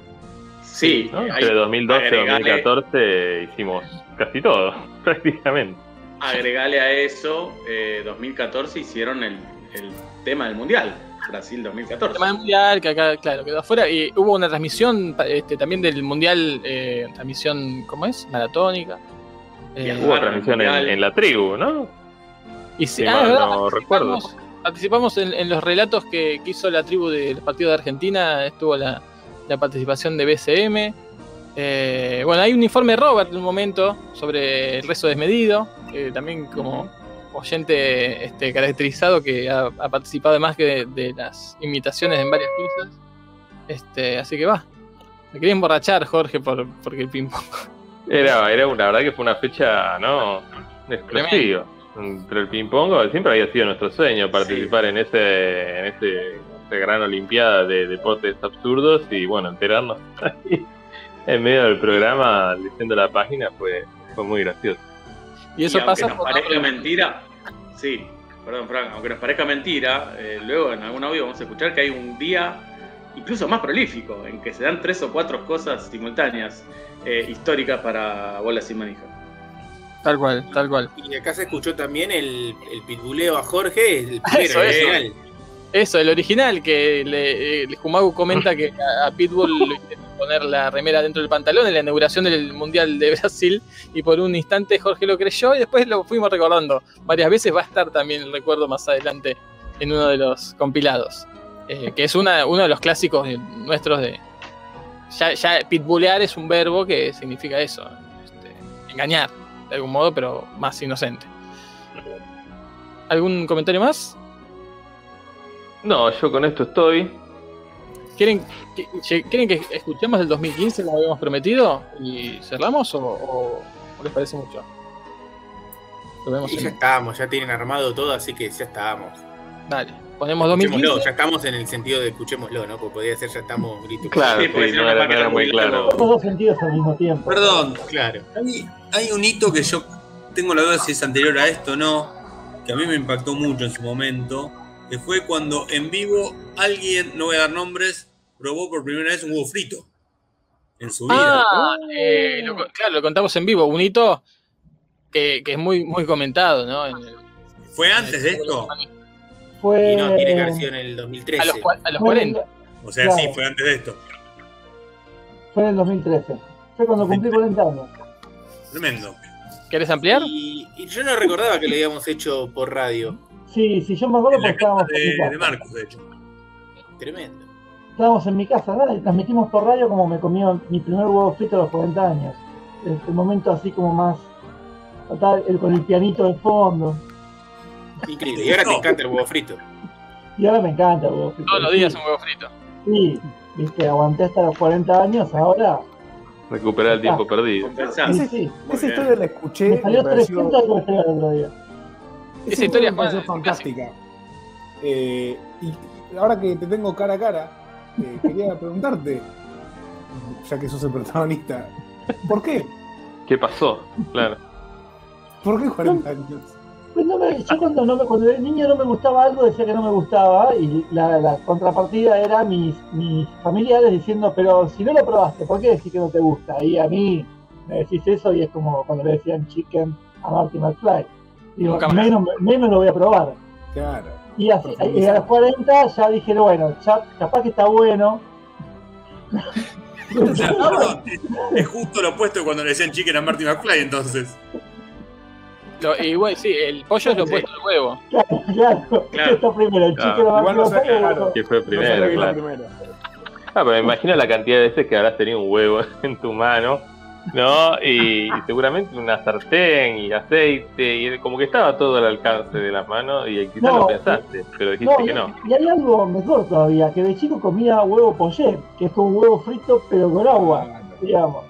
Sí, ¿no? Entre 2012 y agregale- 2014 hicimos casi todo, *laughs* prácticamente. Agregale a eso, eh, 2014 hicieron el, el tema del Mundial, Brasil 2014. tema del mundial, que acá, claro, quedó afuera. Y hubo una transmisión este, también del mundial, eh, transmisión, ¿cómo es? Maratónica. Eh, Hubo transmisión en, en la tribu, ¿no? y sí, Si ah, mal es verdad, no recuerdo. participamos, participamos en, en los relatos que, que hizo la tribu del partido de Argentina. Estuvo la, la participación de BCM. Eh, bueno, hay un informe de Robert en un momento sobre el rezo desmedido, que también como oyente este, caracterizado que ha, ha participado además que de, de las imitaciones en varias piezas. Este, así que va. Me quería emborrachar, Jorge, por, porque el ping-pong. Era, era una la verdad que fue una fecha, ¿no? Explosiva. Entre el ping pong siempre había sido nuestro sueño participar en ese, en ese, esa gran olimpiada de deportes absurdos y bueno, enterarnos *laughs* ahí en medio del programa leyendo la página fue, fue muy gracioso. Y eso aunque pasa nos por parezca mentira, sí, perdón, Frank, aunque nos parezca mentira, eh, luego en algún audio vamos a escuchar que hay un día incluso más prolífico, en que se dan tres o cuatro cosas simultáneas eh, históricas para bolas sin manija. Tal cual, tal cual. Y acá se escuchó también el, el pitbuleo a Jorge, el *laughs* primero, Eso, el eso. Eso, el original, que le, el Jumagu comenta que a, a Pitbull le intentó poner la remera dentro del pantalón en la inauguración del Mundial de Brasil y por un instante Jorge lo creyó y después lo fuimos recordando varias veces. Va a estar también el recuerdo más adelante en uno de los compilados, eh, que es una, uno de los clásicos de- nuestros de... Ya, ya pitbullear es un verbo que significa eso, este, engañar de algún modo, pero más inocente. ¿Algún comentario más? No, yo con esto estoy. ¿Quieren que, ¿Quieren que escuchemos el 2015 como habíamos prometido y cerramos o, o- o les parece mucho? Lo vemos Y en- ya estábamos, ya tienen armado todo, así que ya estábamos. Dale, ponemos Escuchémoslo, 2015. ya estamos en el sentido de escuchémoslo, ¿no? Porque podría ser ya estamos grito. Claro, Sí, porque sí, no era- muy claro. Todos los sentidos al mismo tiempo. Perdón, claro. Hay, hay un hito que yo tengo la duda si es anterior a esto o no, que a mí me impactó mucho en su momento, que fue cuando en vivo alguien, no voy a dar nombres, probó por primera vez un huevo frito en su vida. Ah, eh, lo co- claro, lo contamos en vivo. Un hito que, que es muy, muy comentado, ¿no? En el- ¿Fue antes de esto? Fue, Y no, tiene que haber sido en el 2013. a los, a los Fue- 40. O sea, Claro. sí, fue antes de esto. Fue en el 2013. Fue cuando cumplí 40 años. Tremendo. ¿Querés ampliar? Y, y yo no recordaba que lo habíamos hecho por radio. Sí, sí, yo me acuerdo porque estábamos en mi De, casa. de Marcos, de hecho. Tremendo. Estábamos en mi casa, ¿no? Y transmitimos por radio como me comí mi primer huevo frito a los 40 años. El, el momento así como más. total, el, con el pianito de fondo. Increíble. Y ahora te encanta el huevo frito. Y ahora me encanta el huevo frito. Todos los Sí, días un huevo frito. Sí, viste, aguanté hasta los 40 años, ahora. Recuperar el tiempo perdido. Sí, sí. Esa historia la escuché. Me salió me pareció- 300 de el otro día. Esa historia me pareció fantástica. Eh, y ahora que te tengo cara a cara, eh, quería *laughs* preguntarte, ya que sos el protagonista, ¿por qué? ¿Qué pasó? Claro. ¿Por qué 40 años? Pues no me- yo cuando, no me, cuando era niño no me gustaba algo, decía que no me gustaba, y la, la contrapartida era mis, mis familiares diciendo, pero si no lo probaste, ¿por qué decís que no te gusta? Y a mí me decís eso y es como cuando le decían chicken a Marty McFly. Digo, menos, menos lo voy a probar. Claro. Y, así, y a los 40 ya dije, bueno, ya capaz que está bueno. *laughs* Es justo lo opuesto cuando le decían chicken a Marty McFly, entonces. Lo- igual, sí, el pollo es lo opuesto al huevo. Claro, claro. *laughs* Está primero el Igual no sé, va claro. Que fue No primero, la claro. primera. Ah, pero imagina la cantidad de veces que habrás tenido un huevo *laughs* en tu mano, ¿no? Y, y seguramente una sartén y aceite, y como que estaba todo al alcance de las manos y quizás No, lo pensaste, pero dijiste No, que no. y hay algo mejor todavía, que de chico comía huevo poché, que es como un huevo frito pero con agua, digamos.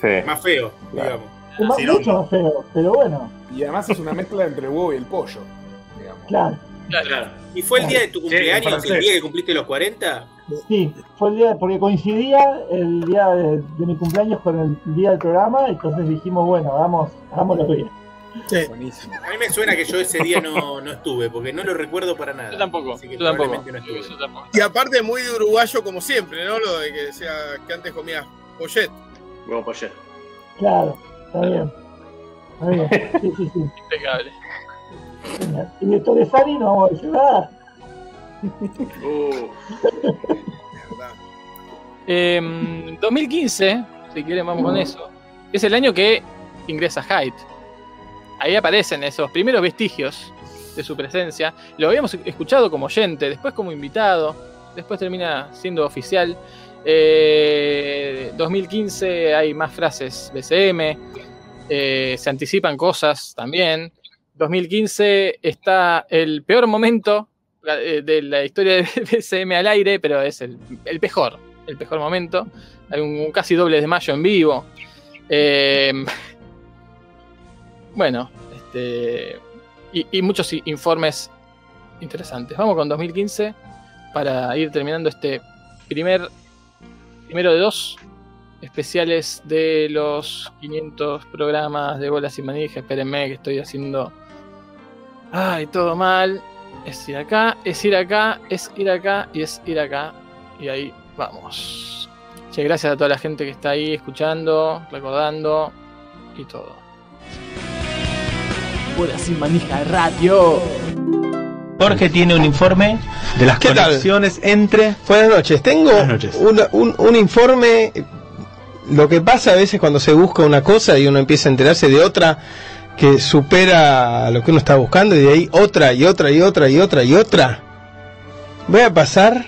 Sí. Más feo, digamos. Es más- Sí, no. mucho más feo, pero bueno, Y además es una mezcla entre el huevo y el pollo. Digamos. claro. Claro. ¿Y fue el día de tu cumpleaños, el día que cumpliste los 40? Sí, fue el día, porque coincidía el día de, de mi cumpleaños con el día del programa, entonces dijimos, bueno, hagamos, hagámoslo bien. Buenísimo. A mí me suena que yo ese día no, no estuve, porque no lo recuerdo para nada. Yo tampoco, Así que yo tampoco. probablemente no estuve. Yo tampoco. Y aparte muy de uruguayo como siempre, ¿no? Lo de que decía que antes comías pollet. Huevo pollet. Claro, está bien. Está bien, sí, sí, sí. Impecable. Y de Torresani no vamos a decir nada. Uh, Em, 2015, si quieren vamos con eso, es el año que ingresa Hyde. Ahí aparecen esos primeros vestigios de su presencia. Lo habíamos escuchado como oyente, después como invitado, después termina siendo oficial. Eh, 2015 hay más frases BCM, eh, se anticipan cosas también. 2015 está el peor momento eh, de la historia de *laughs* BCM al aire, pero es el, el mejor, el mejor momento. Hay un, casi doble de mayo en vivo. Eh, bueno, este, y, muchos informes interesantes. Vamos con 2015 para ir terminando este primer primero de dos especiales de los 500 programas de bolas y manija. Espérenme que estoy haciendo. Ay, todo mal. Es ir acá, es ir acá, es ir acá y es ir acá. Y ahí vamos. Che, gracias a toda la gente que está ahí escuchando, recordando y todo. Bolas sin manija radio. Jorge tiene un informe de las ¿Qué tal? conexiones entre. Buenas noches. Tengo Buenas noches. una- un, un informe. Lo que pasa a veces cuando se busca una cosa y uno empieza a enterarse de otra que supera lo que uno está buscando y de ahí otra y otra y otra y otra y otra. Voy a pasar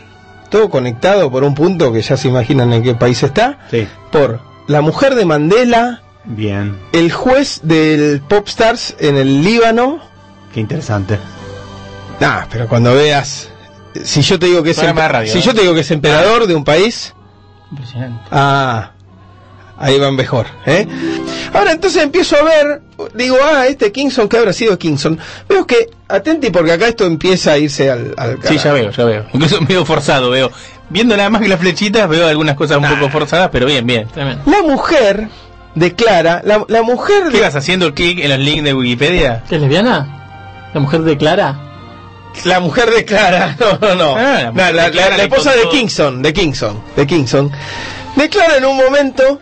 todo conectado por un punto que ya se imaginan en qué país está. Sí. Por la mujer de Mandela, Bien, el juez del Popstars en el Líbano. qué interesante. Nah, pero cuando veas. Si yo te digo que es, radio, si ¿eh? yo te digo que es emperador de un país, Impresionante. ah, ahí van mejor, ¿eh? Ahora entonces empiezo a ver, digo, ah, este Kingston, ¿qué habrá sido Kingston? Veo que, atenti porque acá esto empieza a irse al, al Sí, ya veo, ya veo. Incluso *laughs* medio forzado veo. Viendo nada más que las flechitas, veo algunas cosas un poco forzadas, pero bien, bien. Tremendo. La mujer declara, la, la mujer ¿Qué de- vas haciendo clic en los links de Wikipedia? ¿Qué es lesbiana? ¿La mujer declara? La mujer declara, *laughs* no, no, no. Ah, la No, la, la- esposa de Kingston, de Kingston, de Kingston, declara en un momento,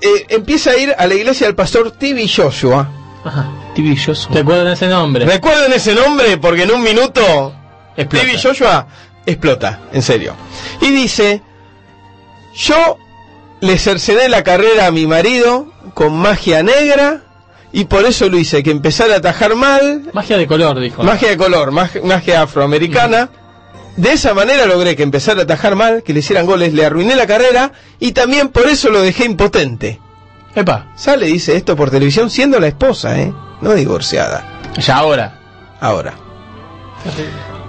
eh, empieza a ir a la iglesia del pastor T.B. Joshua. Ajá. TV Joshua. ¿Te acuerdas de ese nombre? Recuerden ese nombre porque en un minuto Explota. T.B. Joshua explota, en serio. Y dice, yo le cercené la carrera a mi marido con magia negra y por eso lo hice, que empezara a atajar mal, Magia de color, dijo. Magia de color, mag- magia afroamericana. De esa manera logré que empezara a atajar mal, que le hicieran goles, le arruiné la carrera y también por eso lo dejé impotente. Epa, Sale, dice esto por televisión siendo la esposa, ¿eh? No divorciada. ya ahora. Ahora.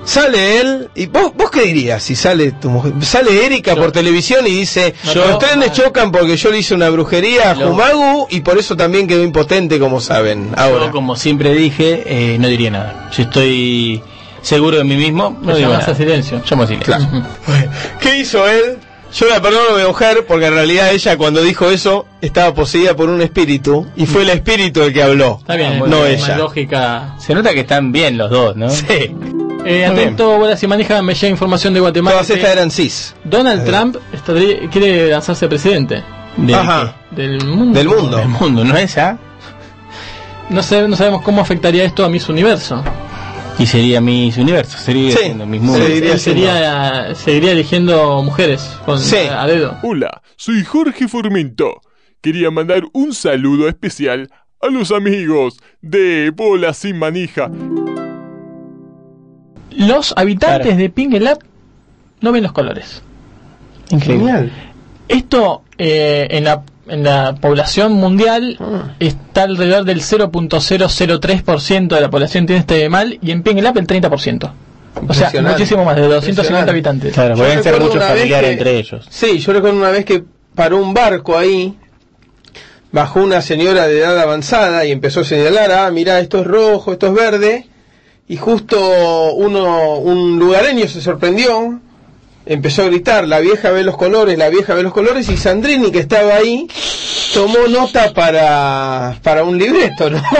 Sale él, y vos, vos qué dirías si sale tu mujer? Sale Erika por televisión y dice, Yo- los trenes chocan porque yo le hice una brujería a Lo- Jumagu y por eso también quedó impotente, como saben. Ahora. Yo, como siempre dije, eh, no diría nada. Si estoy seguro de mí mismo, no digo nada. a silencio. Llamo a silencio. Claro. ¿Qué hizo él? Yo la perdono mi mujer porque en realidad ella cuando dijo eso estaba poseída por un espíritu y fue el espíritu el que habló. Está bien, no ella. lógica. Se nota que están bien los dos, ¿no? Sí. Eh, atento, bolas y manija, me llega información de Guatemala. Todas estas eran cis. Donald Trump estaría- quiere lanzarse presidente ¿De Ajá. del mundo. Del mundo. El mundo, ¿no es ya? No, sé, no sabemos cómo afectaría esto a Miss Universo. Y sería mis universos, sería Sí, siendo mis mundos. Él sería, seguiría eligiendo mujeres con, a, a dedo. Hola, soy Jorge Formento. Quería mandar un saludo especial a los amigos de Bola Sin Manija. Los habitantes de Pingelap no ven los colores. Genial. Esto eh, en, la, en la población mundial Ah. está alrededor del 0.003% de la población tiene este mal y en Pingelap el 30%. O sea, muchísimo más, de 250 Impresionante. habitantes. Claro, Yo pueden ser muchos familiares que- entre ellos. Sí, yo recuerdo una vez que paró un barco ahí, bajó una señora de edad avanzada y empezó a señalar, ah, mira, esto es rojo, esto es verde, y justo uno, un lugareño se sorprendió, empezó a gritar, la vieja ve los colores, la vieja ve los colores, y Sandrini, que estaba ahí, tomó nota para, para un libreto, ¿no? *laughs*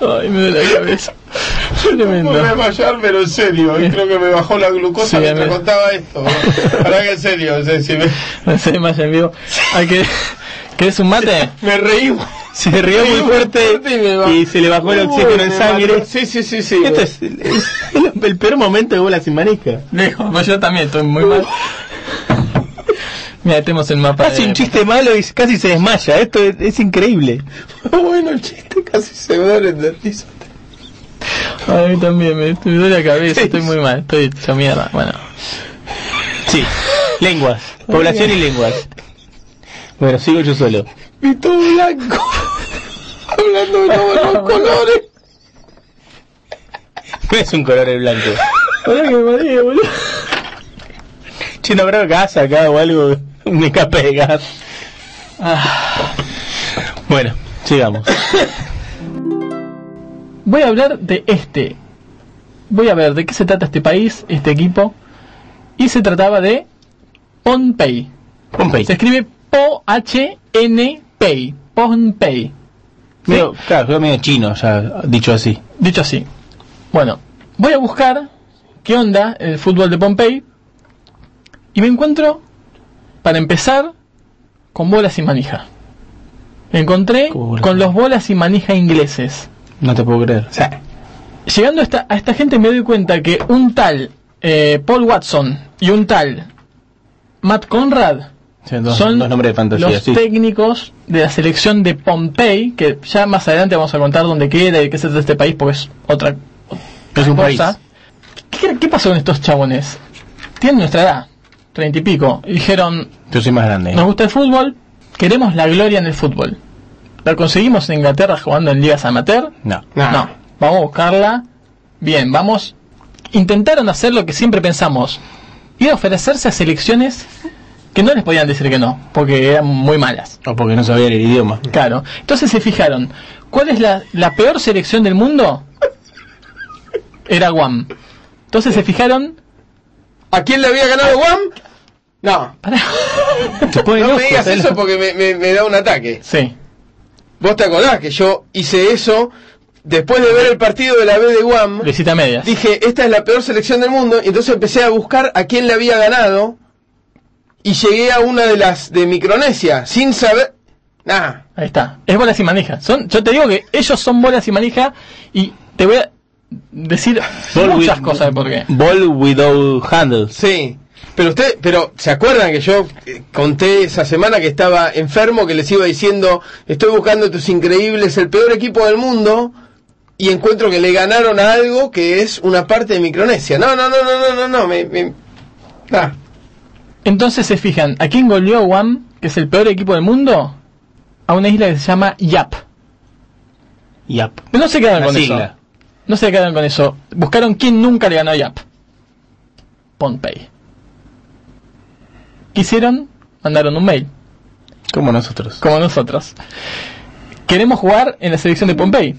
Ay, me duele la cabeza. Tremendo. Me voy a desmayar, pero en serio, creo que me bajó la glucosa Sí, mientras me- contaba esto. Para que en serio, o sea, si me, *laughs* No sé más en vivo. Hay que... ¿Querés un mate? *laughs* me reí. Se rió muy fuerte y se le bajó el Uy, oxígeno en me sangre. mató. Sí, sí, sí, sí. Esto es, es el, el peor momento de bola sin manija. Lejos, pues yo también estoy muy mal. Mira, tenemos el mapa. Hace de- un chiste malo y casi se desmaya. Esto es, es increíble. *laughs* bueno, el chiste casi se muere de risa. A mí también, me, me duele la cabeza, estoy muy mal, estoy hecho mierda. Bueno, Sí, lenguas, población y lenguas. Bueno, sigo yo solo. Y todo blanco. *laughs* Hablando de los, los *laughs* colores. No *laughs* es un color el blanco. Ahora que me boludo. Che, no habrá gas acá o algo, un escape de gas. Ah. Bueno, sigamos. Voy a hablar de este. Voy a ver de qué se trata este país, este equipo. Y se trataba de Pohnpei. Pohnpei. Se escribe Medio, claro, quedó medio chino, ya dicho así. Dicho así. Bueno, voy a buscar qué onda el fútbol de Pompey. Y me encuentro, para empezar, con bolas y manija. Me encontré con los bolas y manija ingleses. No te puedo creer. Llegando a esta, a esta gente me doy cuenta que un tal eh, Paul Watson y un tal Matt Conrad Sí, dos, son dos nombres de fantasía, los sí. técnicos de la selección de Pompey, que ya más adelante vamos a contar dónde queda y qué trata este país, porque es otra, Es un país. cosa. ¿Qué, qué pasó con estos chabones? Tienen nuestra edad, treinta y pico, y dijeron, Yo soy más grande. nos gusta el fútbol, queremos la gloria en el fútbol. ¿La conseguimos en Inglaterra jugando en ligas amateur? No. No, vamos a buscarla. Bien, vamos. Intentaron hacer lo que siempre pensamos. Ir a ofrecerse a selecciones que no les podían decir que no, porque eran muy malas. O porque no sabían el idioma. Claro. Entonces se fijaron, ¿cuál es la, la peor selección del mundo? Era Guam. Entonces se fijaron... ¿A quién le había ganado Guam? No. Pone no me digas eso porque me, me- me da un ataque. Sí. ¿Vos te acordás que yo hice eso después de ver el partido de la B de Guam? Visita medias. Dije, esta es la peor selección del mundo. Y entonces empecé a buscar a quién le había ganado. Y llegué a una de las de Micronesia, sin saber. Nada. Ahí está. Es bolas y manija. Son, yo te digo que ellos son bolas y manija y te voy a decir Ball muchas with- cosas de por qué. Ball without handles. Sí. Pero usted, pero ¿se acuerdan que yo eh, conté esa semana que estaba enfermo, que les iba diciendo, estoy buscando estos increíbles, el peor equipo del mundo, y encuentro que le ganaron a algo que es una parte de Micronesia? No, no, no, no, no, no, no, me, me- ah. Entonces se fijan, ¿a quién goleó Guam, que es el peor equipo del mundo? A una isla que se llama Yap. Yap. Pero no se quedaron con sigla. eso. No se quedaron con eso. Buscaron quién nunca le ganó a Yap. Pohnpei. ¿Qué hicieron? Mandaron un mail, Como nosotros. como nosotros. Queremos jugar en la selección de Pompey.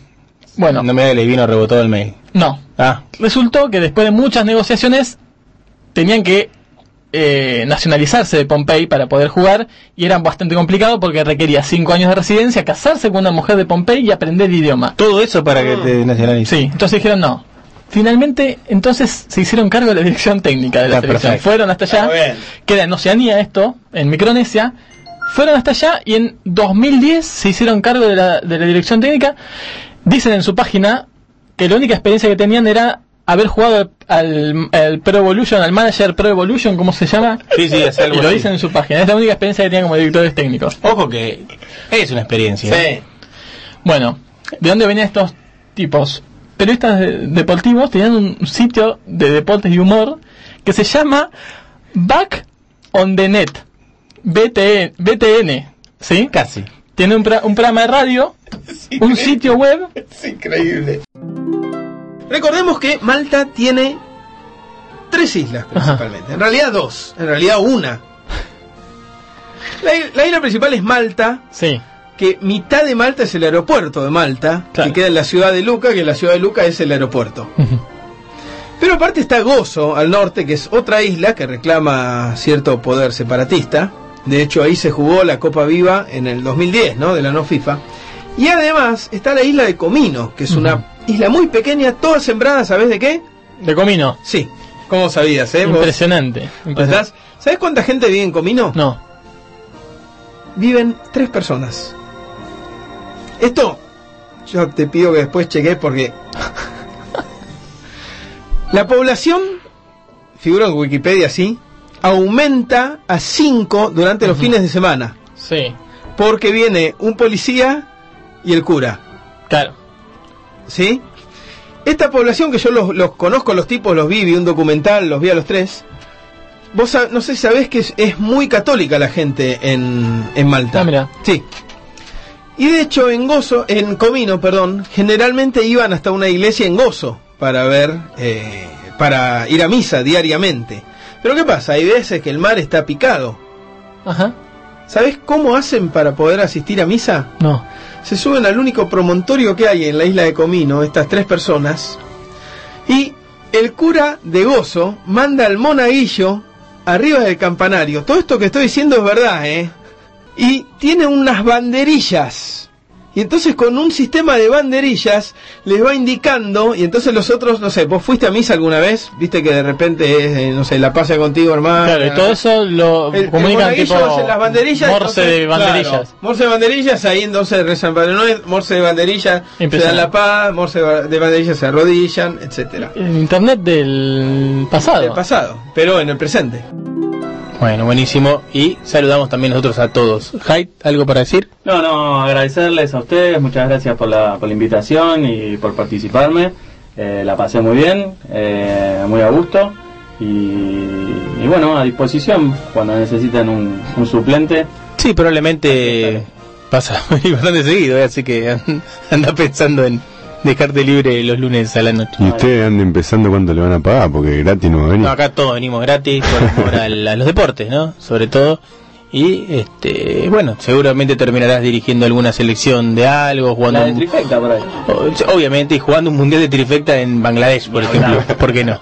Bueno, No me da le vino rebotado el mail. no. Ah, Resultó que después de muchas negociaciones tenían que eh, nacionalizarse de Pompey para poder jugar y era bastante complicado porque requería 5 años de residencia, casarse con una mujer de Pompey y aprender el idioma. todo eso para que te nacionalices. Sí, entonces dijeron no. Finalmente, entonces se hicieron cargo de la dirección técnica de la Está selección. perfecto. Fueron hasta allá, queda en Oceanía esto, en Micronesia. fueron hasta allá y en 2010 se hicieron cargo de la, de la dirección técnica. Dicen en su página que la única experiencia que tenían era haber jugado al, al Pro Evolution, al Manager Pro Evolution, ¿cómo se llama? Sí, sí, es algo Y lo así. dicen en su página. Es la única experiencia que tenían como directores técnicos. Ojo que es una experiencia. ¿eh? Bueno, ¿de dónde venían estos tipos? Periodistas de- deportivos tenían un sitio de deportes y humor que se llama Back on the Net. BTN, BTN ¿sí? Casi. Tiene un programa de radio, *laughs* un sitio web. Es increíble. Recordemos que Malta tiene tres islas principalmente. En realidad dos. En realidad una. La, isla principal es Malta. Sí. Que mitad de Malta es el aeropuerto de Malta. Que queda en la ciudad de Luca, que la ciudad de Luca es el aeropuerto. Pero aparte está Gozo al norte, que es otra isla que reclama cierto poder separatista. De hecho, ahí se jugó la Copa Viva en el 2010, ¿no? De la no FIFA. Y además está la isla de Comino, que es una isla muy pequeña, toda sembrada, ¿sabes de qué? De Comino. Sí. ¿Cómo sabías, eh? Impresionante. ¿Estás? ¿Sabes cuánta gente vive en Comino? No. Viven tres personas. Esto, yo te pido que después cheques porque. *laughs* La población, figura en Wikipedia así, aumenta a 5 durante los fines de semana. Sí. Porque viene un policía y el cura. Claro. ¿Sí? Esta población que yo los, los conozco, los tipos, los vi, vi un documental, los vi a los tres. Vos no sé si sabés que es, es muy católica la gente en, en Malta. Ah, mira. Sí. Y de hecho en Gozo, en Comino, perdón, generalmente iban hasta una iglesia en Gozo para ver, eh, para ir a misa diariamente. Pero ¿qué pasa? Hay veces que el mar está picado. Ajá. ¿Sabés cómo hacen para poder asistir a misa? No. Se suben al único promontorio que hay en la isla de Comino, estas tres personas, y el cura de Gozo manda al monaguillo arriba del campanario. Todo esto que estoy diciendo es verdad, ¿eh? Y tiene unas banderillas. Y entonces con un sistema de banderillas les va indicando, y entonces los otros, no sé, vos fuiste a misa alguna vez, viste que de repente es, eh, no sé, la pasa contigo, hermano. Claro, y todo eso lo El- el comunican monaguillo tipo las banderillas, morse entonces, de banderillas. claro, morse de banderillas, ahí entonces rezan Padre Noel, morse de banderillas, se dan la paz, morse de banderillas se arrodillan, etcétera. El internet del pasado. Del pasado, pero en el presente. Bueno, buenísimo. Y saludamos también nosotros a todos. Hyde, ¿algo para decir? No, no, agradecerles a ustedes, muchas gracias por la, por la invitación y por participarme. Eh, la pasé muy bien, eh, muy a gusto y, y bueno, a disposición cuando necesiten un, un suplente. Sí, probablemente pasa *laughs* bastante seguido, ¿eh? así que anda pensando en dejarte libre los lunes a la noche. Y ustedes andan empezando cuánto le van a pagar, porque gratis no va a venir. No, acá todos venimos gratis por amor al- a, los deportes, ¿no? Sobre todo. Y este, bueno, seguramente terminarás dirigiendo alguna selección de algo, jugando La de trifecta por ahí. obviamente y jugando un mundial de trifecta en Bangladesh, por ejemplo. ¿Por qué no?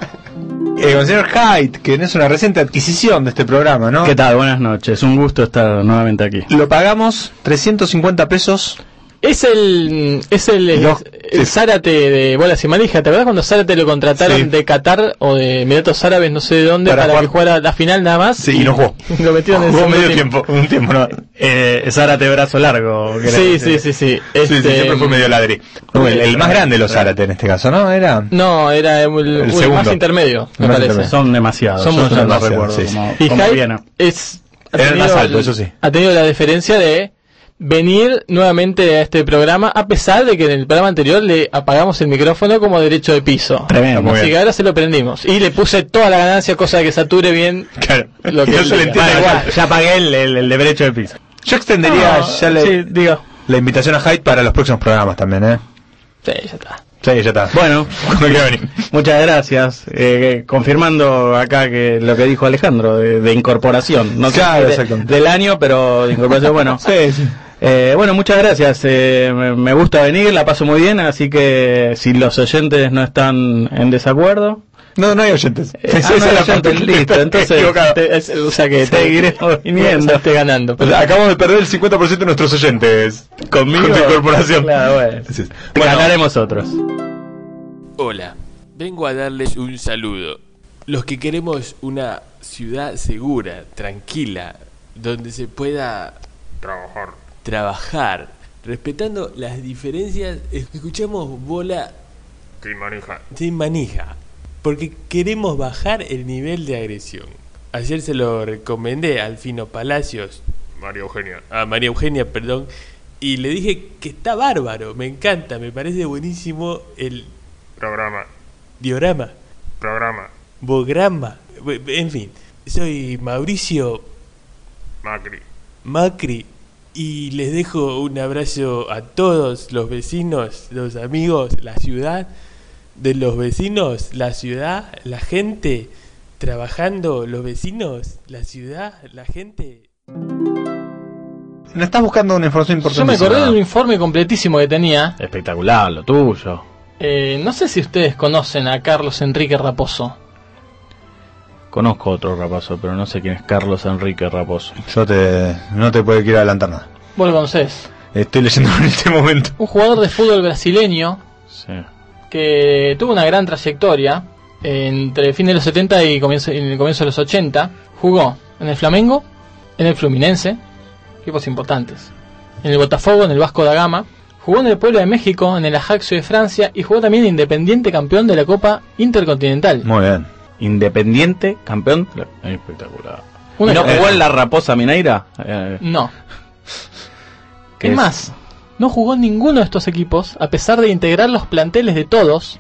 Eh, con el señor Hyde, que no es una reciente adquisición de este programa, ¿no? ¿Qué tal? Buenas noches, un gusto estar nuevamente aquí. Lo pagamos 350 pesos. Es el es el, el, Los- el Zárate de bolas y manija. ¿Te acuerdas cuando Zárate lo contrataron Sí. de Qatar o de Emiratos Árabes, no sé de dónde, Para para, jugar- que jugara la final nada más? Sí, y no jugó. *laughs* Lo metieron en Jugó medio tiempo, un tiempo, ¿no? Eh, Zárate brazo largo. creo. Sí, sí, sí, sí. Sí, sí, Este, siempre fue medio ladri. el, el más grande de los Zárate en este caso, ¿no? Era. No, era el, el más segundo. intermedio, me El más parece. intermedio. Son demasiados, Son muchos no demasiados, recuerdo sí. cómo, Y viene. es ha Era el más alto, eso sí. Ha tenido la diferencia de venir nuevamente a este programa a pesar de que en el programa anterior le apagamos el micrófono como derecho de piso. Tremendo. Así que ahora se lo prendimos y le puse toda la ganancia cosa de que sature bien Claro. lo que *laughs* no se le entiende igual. ya, pagué el, el, el de derecho de piso. Yo extendería No, ya la, sí, digo. la invitación a Hyde para los próximos programas también, ¿eh? Sí, ya está. Sí, ya está. Bueno, *laughs* muchas gracias. Eh, confirmando acá que lo que dijo Alejandro de, de incorporación. No sé Claro, de- exactamente. del año, pero de incorporación, bueno. *laughs* Sí, sí. Eh, bueno, muchas gracias. Eh, me, gusta venir, la paso muy bien, así que si los oyentes no están en desacuerdo, No, no hay oyentes. Eh, Esa ah, es no hay oyentes, listo, *laughs* entonces-. Te- es- o sea que te- seguiremos *laughs* viniendo. Estás ganando. O sea, acabamos de perder el 50% de nuestros oyentes. Conmigo. Con tu incorporación. Claro, bueno. Ganaremos otros. Hola, vengo a darles un saludo. Los que queremos una ciudad segura, tranquila, donde se pueda Trabajar. Trabajar. Respetando las diferencias, escuchamos bola Sin manija. sin manija. Porque queremos bajar el nivel de agresión. Ayer se lo recomendé al Fino Palacios, María Eugenia. a María Eugenia, perdón, y le dije que está bárbaro, me encanta, me parece buenísimo el Programa. diorama, Programa. bograma, en fin. Soy Mauricio Macri. Macri y les dejo un abrazo a todos los vecinos, los amigos, la ciudad, de los vecinos, la ciudad, la gente trabajando, los vecinos, la ciudad, la gente. No estás buscando una información Yo importante. me acordé de un informe completísimo que tenía. Espectacular, lo tuyo. Eh, no sé si ustedes conocen a Carlos Enrique Raposo. Conozco otro rapazo, pero no sé quién es Carlos Enrique Raposo. Yo te, no te puedo quiero adelantar nada. ¿Vos lo conocés? Estoy leyendo en este momento. Un jugador de fútbol brasileño Sí. que tuvo una gran trayectoria entre el fin de los 70 y comienzo, y el comienzo de los 80. Jugó en el Flamengo, en el Fluminense, equipos importantes. En el Botafogo, en el Vasco da Gama. Jugó en el Pueblo de México, en el Ajaxio de Francia y jugó también en Independiente campeón de la Copa Intercontinental. Muy bien. Independiente, campeón. Espectacular. Una ¿Y no carrera. jugó en la Raposa Mineira? Eh, No. *laughs* ¿Qué Es más, no jugó en ninguno de estos equipos, a pesar de integrar los planteles de todos,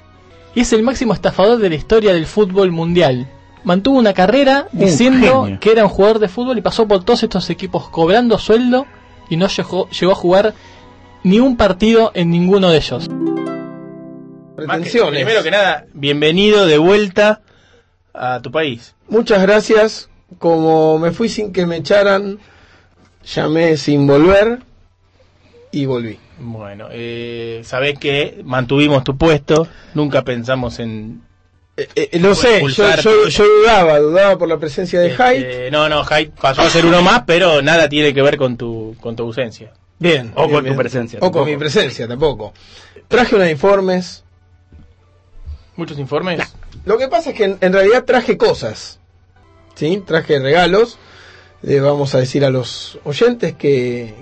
y es el máximo estafador de la historia del fútbol mundial. Mantuvo una carrera Un diciendo genio. que era un jugador de fútbol y pasó por todos estos equipos cobrando sueldo y no llegó, llegó a jugar ni un partido en ninguno de ellos. Pretensiones. Primero que nada, bienvenido de vuelta a tu país. Muchas gracias. Como me fui sin que me echaran, llamé sin volver y volví. Bueno, eh, sabés que mantuvimos tu puesto, nunca pensamos en... Eh, lo sé, yo, expulsarte. yo, yo dudaba, dudaba por la presencia de Hyde. Eh, no, no, Hyde pasó a ser uno más, pero nada tiene que ver con tu, con tu ausencia. Bien. O bien, con bien. tu presencia. O con mi presencia, tampoco. Traje unos informes. ¿Muchos informes? Lo que pasa es que en, en realidad traje cosas. ¿Sí? Traje regalos. Le vamos a decir a los oyentes que,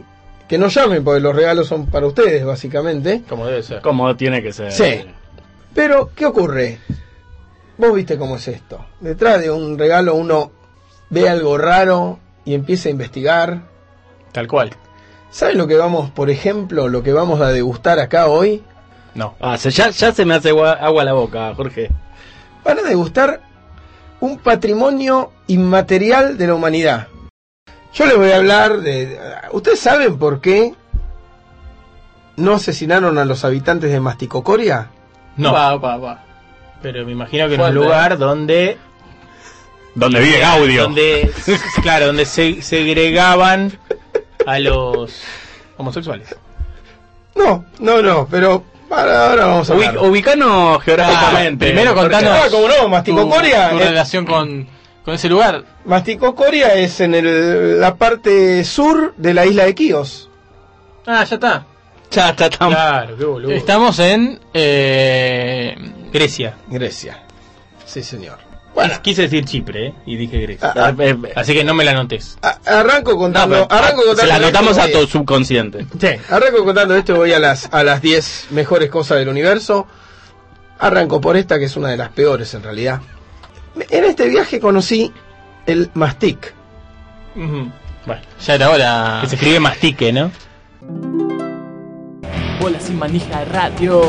que no llamen porque los regalos son para ustedes, básicamente. Como debe ser. Como tiene que ser. Sí. Pero, ¿qué ocurre? Vos viste cómo es esto. Detrás de un regalo uno ve algo raro y empieza a investigar. Tal cual. ¿Saben lo que vamos, por ejemplo, lo que vamos a degustar acá hoy? No. Ah, se- ya, ya se me hace agua, agua la boca, Jorge. Van a degustar un patrimonio inmaterial de la humanidad. Yo les voy a hablar de... ¿Ustedes saben por qué no asesinaron a los habitantes de Masticocoria? No. Va, va, va. Pero me imagino que en un lugar donde... Donde vive Gaudio. Donde, *laughs* claro, donde se segregaban a los homosexuales. No, no, no, pero ahora, ahora vamos a Ubic- ubicanos geográficamente. primero contanos Ah, cómo no, Masticocoria. tu, tu relación con, con ese lugar. Masticocoria es en el- la parte sur de la isla de Quíos. Ah, ya está. Ya está tan... Claro, qué boludo. Estamos en eh, Grecia. Grecia. Sí, señor. Quis- Quise decir Chipre, ¿eh? Y dije Grecia. Ah, ah. Así que no me la notes. A- arranco contando. No, pero- arranco contando se la esto, anotamos a tu subconsciente. Sí, arranco contando esto y voy a las a las 10 mejores cosas del universo. Arranco por esta que es una de las peores en realidad. En este viaje conocí el mastic. Bueno, ya era hora. Que se escribe mastique, ¿no? Bola sin manija radio.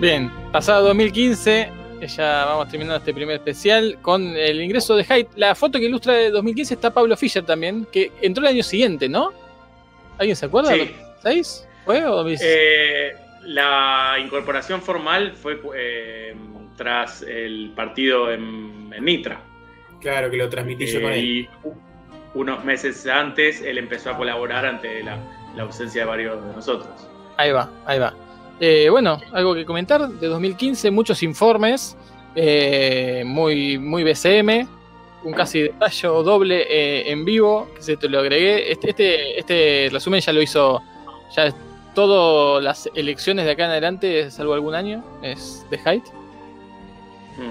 Bien, pasado 2015, ya vamos terminando este primer especial con el ingreso de Hyde. La foto que ilustra de 2015 está Pablo Fischer también, que entró el año siguiente, ¿no? ¿Alguien se acuerda? Sí. ¿Seis? ¿Fue o 2016? Eh, la incorporación formal fue eh, tras el partido en, en Nitra. Claro, que lo transmití yo Eh, con él. y unos meses antes él empezó a colaborar ante la, la ausencia de varios de nosotros. Ahí va, ahí va. Eh, bueno, algo que comentar de 2015, muchos informes, eh, muy, muy BCM, un casi detalle doble eh, en vivo, que se te lo agregué. Este, este, este resumen ya lo hizo, ya todas las elecciones de acá en adelante, salvo algún año, es de Hyde.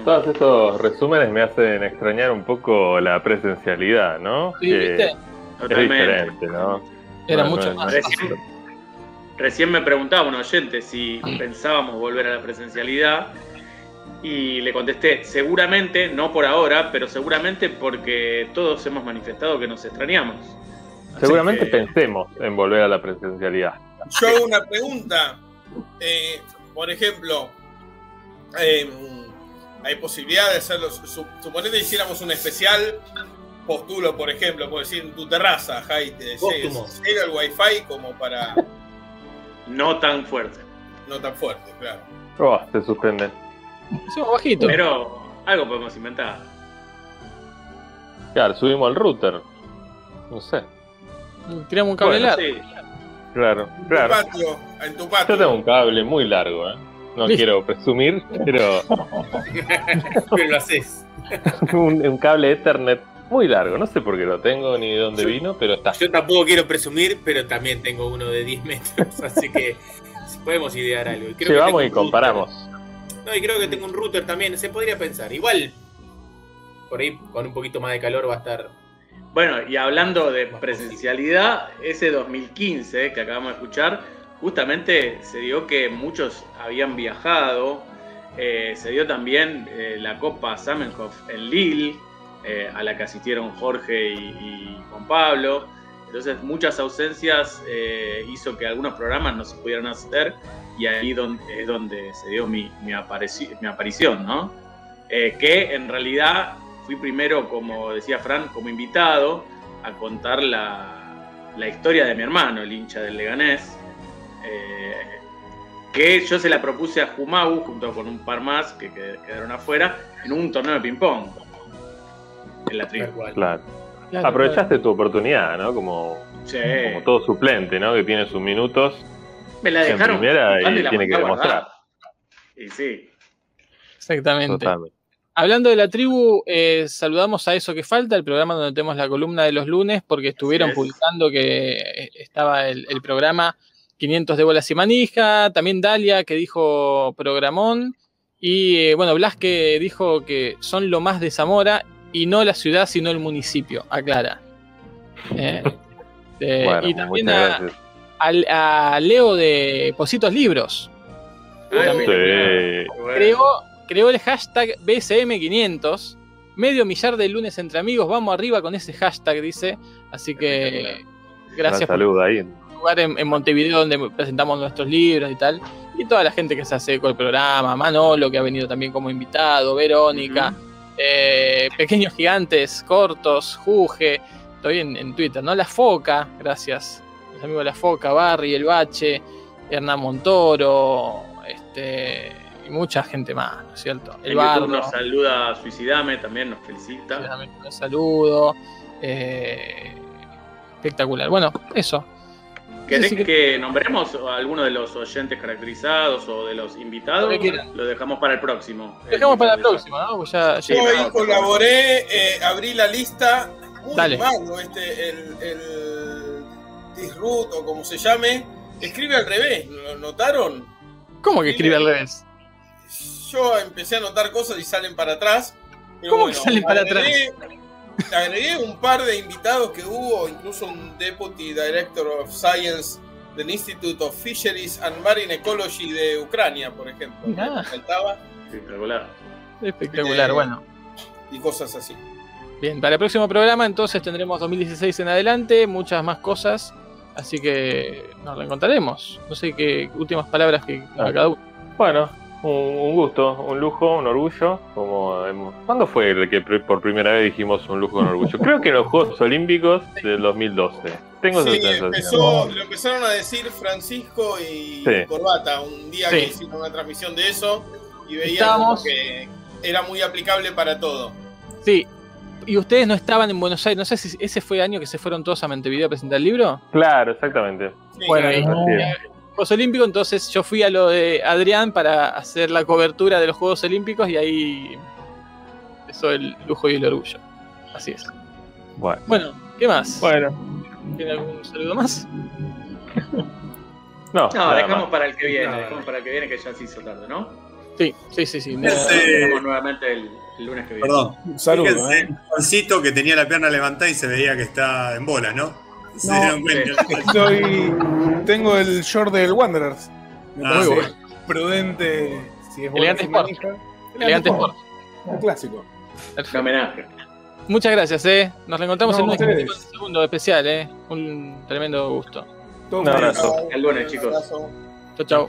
Todos estos resúmenes me hacen extrañar un poco la presencialidad, ¿no? Sí, Que ¿viste? Es Totalmente. diferente, ¿no? Era No, mucho no, más no. Recién, me preguntaba un oyente si pensábamos volver a la presencialidad y le contesté, seguramente, no por ahora, pero seguramente porque todos hemos manifestado que nos extrañamos. Así Seguramente que- pensemos en volver a la presencialidad. Yo hago una pregunta. Eh, por ejemplo, eh, hay posibilidad de hacerlo. Su, suponete que hiciéramos un especial postulo, por ejemplo, por decir en tu terraza, Jai, te llega el wifi como para. No tan fuerte. No tan fuerte, claro. Oh, se suspenden. Hicimos bajito. Pero algo podemos inventar. Claro, subimos el router. No sé. Tiramos un cable Bueno, largo. Sí. Claro, En tu claro. patio, en tu patio. Yo tengo un cable muy largo, ¿eh? No Listo. quiero presumir, pero *laughs* Pero lo haces. *laughs* un, un cable Ethernet muy largo. No sé por qué lo tengo ni de dónde vino, pero está. Yo tampoco quiero presumir, pero también tengo uno de 10 metros, *laughs* así que podemos idear algo. Y creo que Llevamos y comparamos. router. No, y creo que tengo un router también, se podría pensar. Igual, por ahí con un poquito más de calor va a estar. Bueno, y hablando de presencialidad, ese 2015 que acabamos de escuchar, justamente se dio que muchos habían viajado, eh, se dio también eh, la Copa Zamenhof en Lille, eh, a la que asistieron Jorge y, Juan Pablo. Entonces muchas ausencias eh, hizo que algunos programas no se pudieran hacer y ahí don- es donde se dio mi, mi, aparición, ¿no? Eh, que en realidad fui primero, como decía Fran, como invitado a contar la, la historia de mi hermano, el hincha del Leganés, que yo se la propuse a Jumau junto con un par más que qued- quedaron afuera en un torneo de ping-pong en la tribu. Claro. Claro, Aprovechaste tu oportunidad, ¿no? Como, Sí. como todo suplente, ¿no? Que tiene sus minutos Me la en dejaron primera y la tiene que demostrar. Y sí. Exactamente. Totalmente. Hablando de la tribu, eh, saludamos a Eso que Falta, el programa donde tenemos la columna de los lunes, porque estuvieron es. publicando que eh, estaba el, el programa 500 de bolas y manija, también Dalia que dijo programón, y eh, bueno, Blas que dijo que son lo más de Zamora y no la ciudad, sino el municipio, aclara. Eh, *laughs* eh, Bueno, y también a, gracias. a Leo de Positos Libros. Sí. Creó, creó el hashtag BSM500. Medio millar de lunes entre amigos. Vamos arriba con ese hashtag, dice. Así que gracias Un por ahí. el lugar en, en Montevideo donde presentamos nuestros libros y tal. Y toda la gente que se hace con el programa. Manolo, que ha venido también como invitado. Verónica. Eh, Pequeños Gigantes, Cortos, Juge. Estoy en, en Twitter, ¿no? La Foca, gracias. Los amigos de La Foca, Barry, El Bache, Hernán Montoro, este, y mucha gente más, ¿no es cierto? El Bardo, nos saluda Suicidame, también nos felicita. un saludo. eh, espectacular. Bueno, eso. ¿Querés Sí, sí, que nombremos a alguno de los oyentes caracterizados o de los invitados? Lo dejamos para el próximo. Dejamos para la próxima, ¿no? Pues ya, ya- Yo ahí colaboré, eh, abrí la lista. Muy Dale. malo este, el, el o como se llame. Escribe al revés, ¿lo notaron? ¿Cómo que escribe al revés? Yo empecé a notar cosas y salen para atrás. pero ¿Cómo que salen para agregué- *laughs* Agregué un par de invitados que hubo, incluso un Deputy Director of Science del Institute of Fisheries and Marine Ecology de Ucrania, por ejemplo. Mirá. Espectacular. Espectacular, Eh, bueno. y cosas así. Bien, para el próximo programa entonces tendremos 2016 en adelante, muchas más cosas, así que nos reencontraremos. No sé qué últimas palabras que a cada uno. Bueno, un, un gusto, un lujo, un orgullo. Como hemos- ¿Cuándo fue el que por primera vez dijimos un lujo, un orgullo? *laughs* Creo que en los Juegos Olímpicos del 2012. Tengo esa Sí, sensación. empezó, lo empezaron a decir Francisco y Sí. Corbata un día Sí. que hicieron una transmisión de eso y como que era muy aplicable para todo. Sí, y ustedes no estaban en Buenos Aires, no sé si ese fue el año que se fueron todos a Montevideo a presentar el libro. Claro, exactamente. Bueno, y-. Juegos Olímpicos, entonces yo fui a lo de Adrián para hacer la cobertura de los Juegos Olímpicos y ahí empezó el lujo y el orgullo. Así es. Bueno. Bueno, ¿qué más? Bueno. ¿Tiene algún saludo más? *laughs* No, No, dejamos más. para el que viene, No, dejamos para el que viene que ya se hizo tarde, ¿no? Sí, sí, sí, sí. Nos Ese- vemos nuevamente el, el lunes que viene. Perdón. Saludos, Fíjense, ¿eh? Juancito que tenía la pierna levantada y se veía que está en bolas, ¿no? Se No, dieron cuenta. Estoy, tengo el short del Wanderers. Me Ah, prudente si es Elegante Sport. sin manija. Elegante Sport. Un clásico. Un homenaje. Muchas gracias, eh. Nos reencontramos No, en un segundo especial, eh. Un tremendo gusto. Todo Un abrazo. El lunes, chicos. Chau, chau.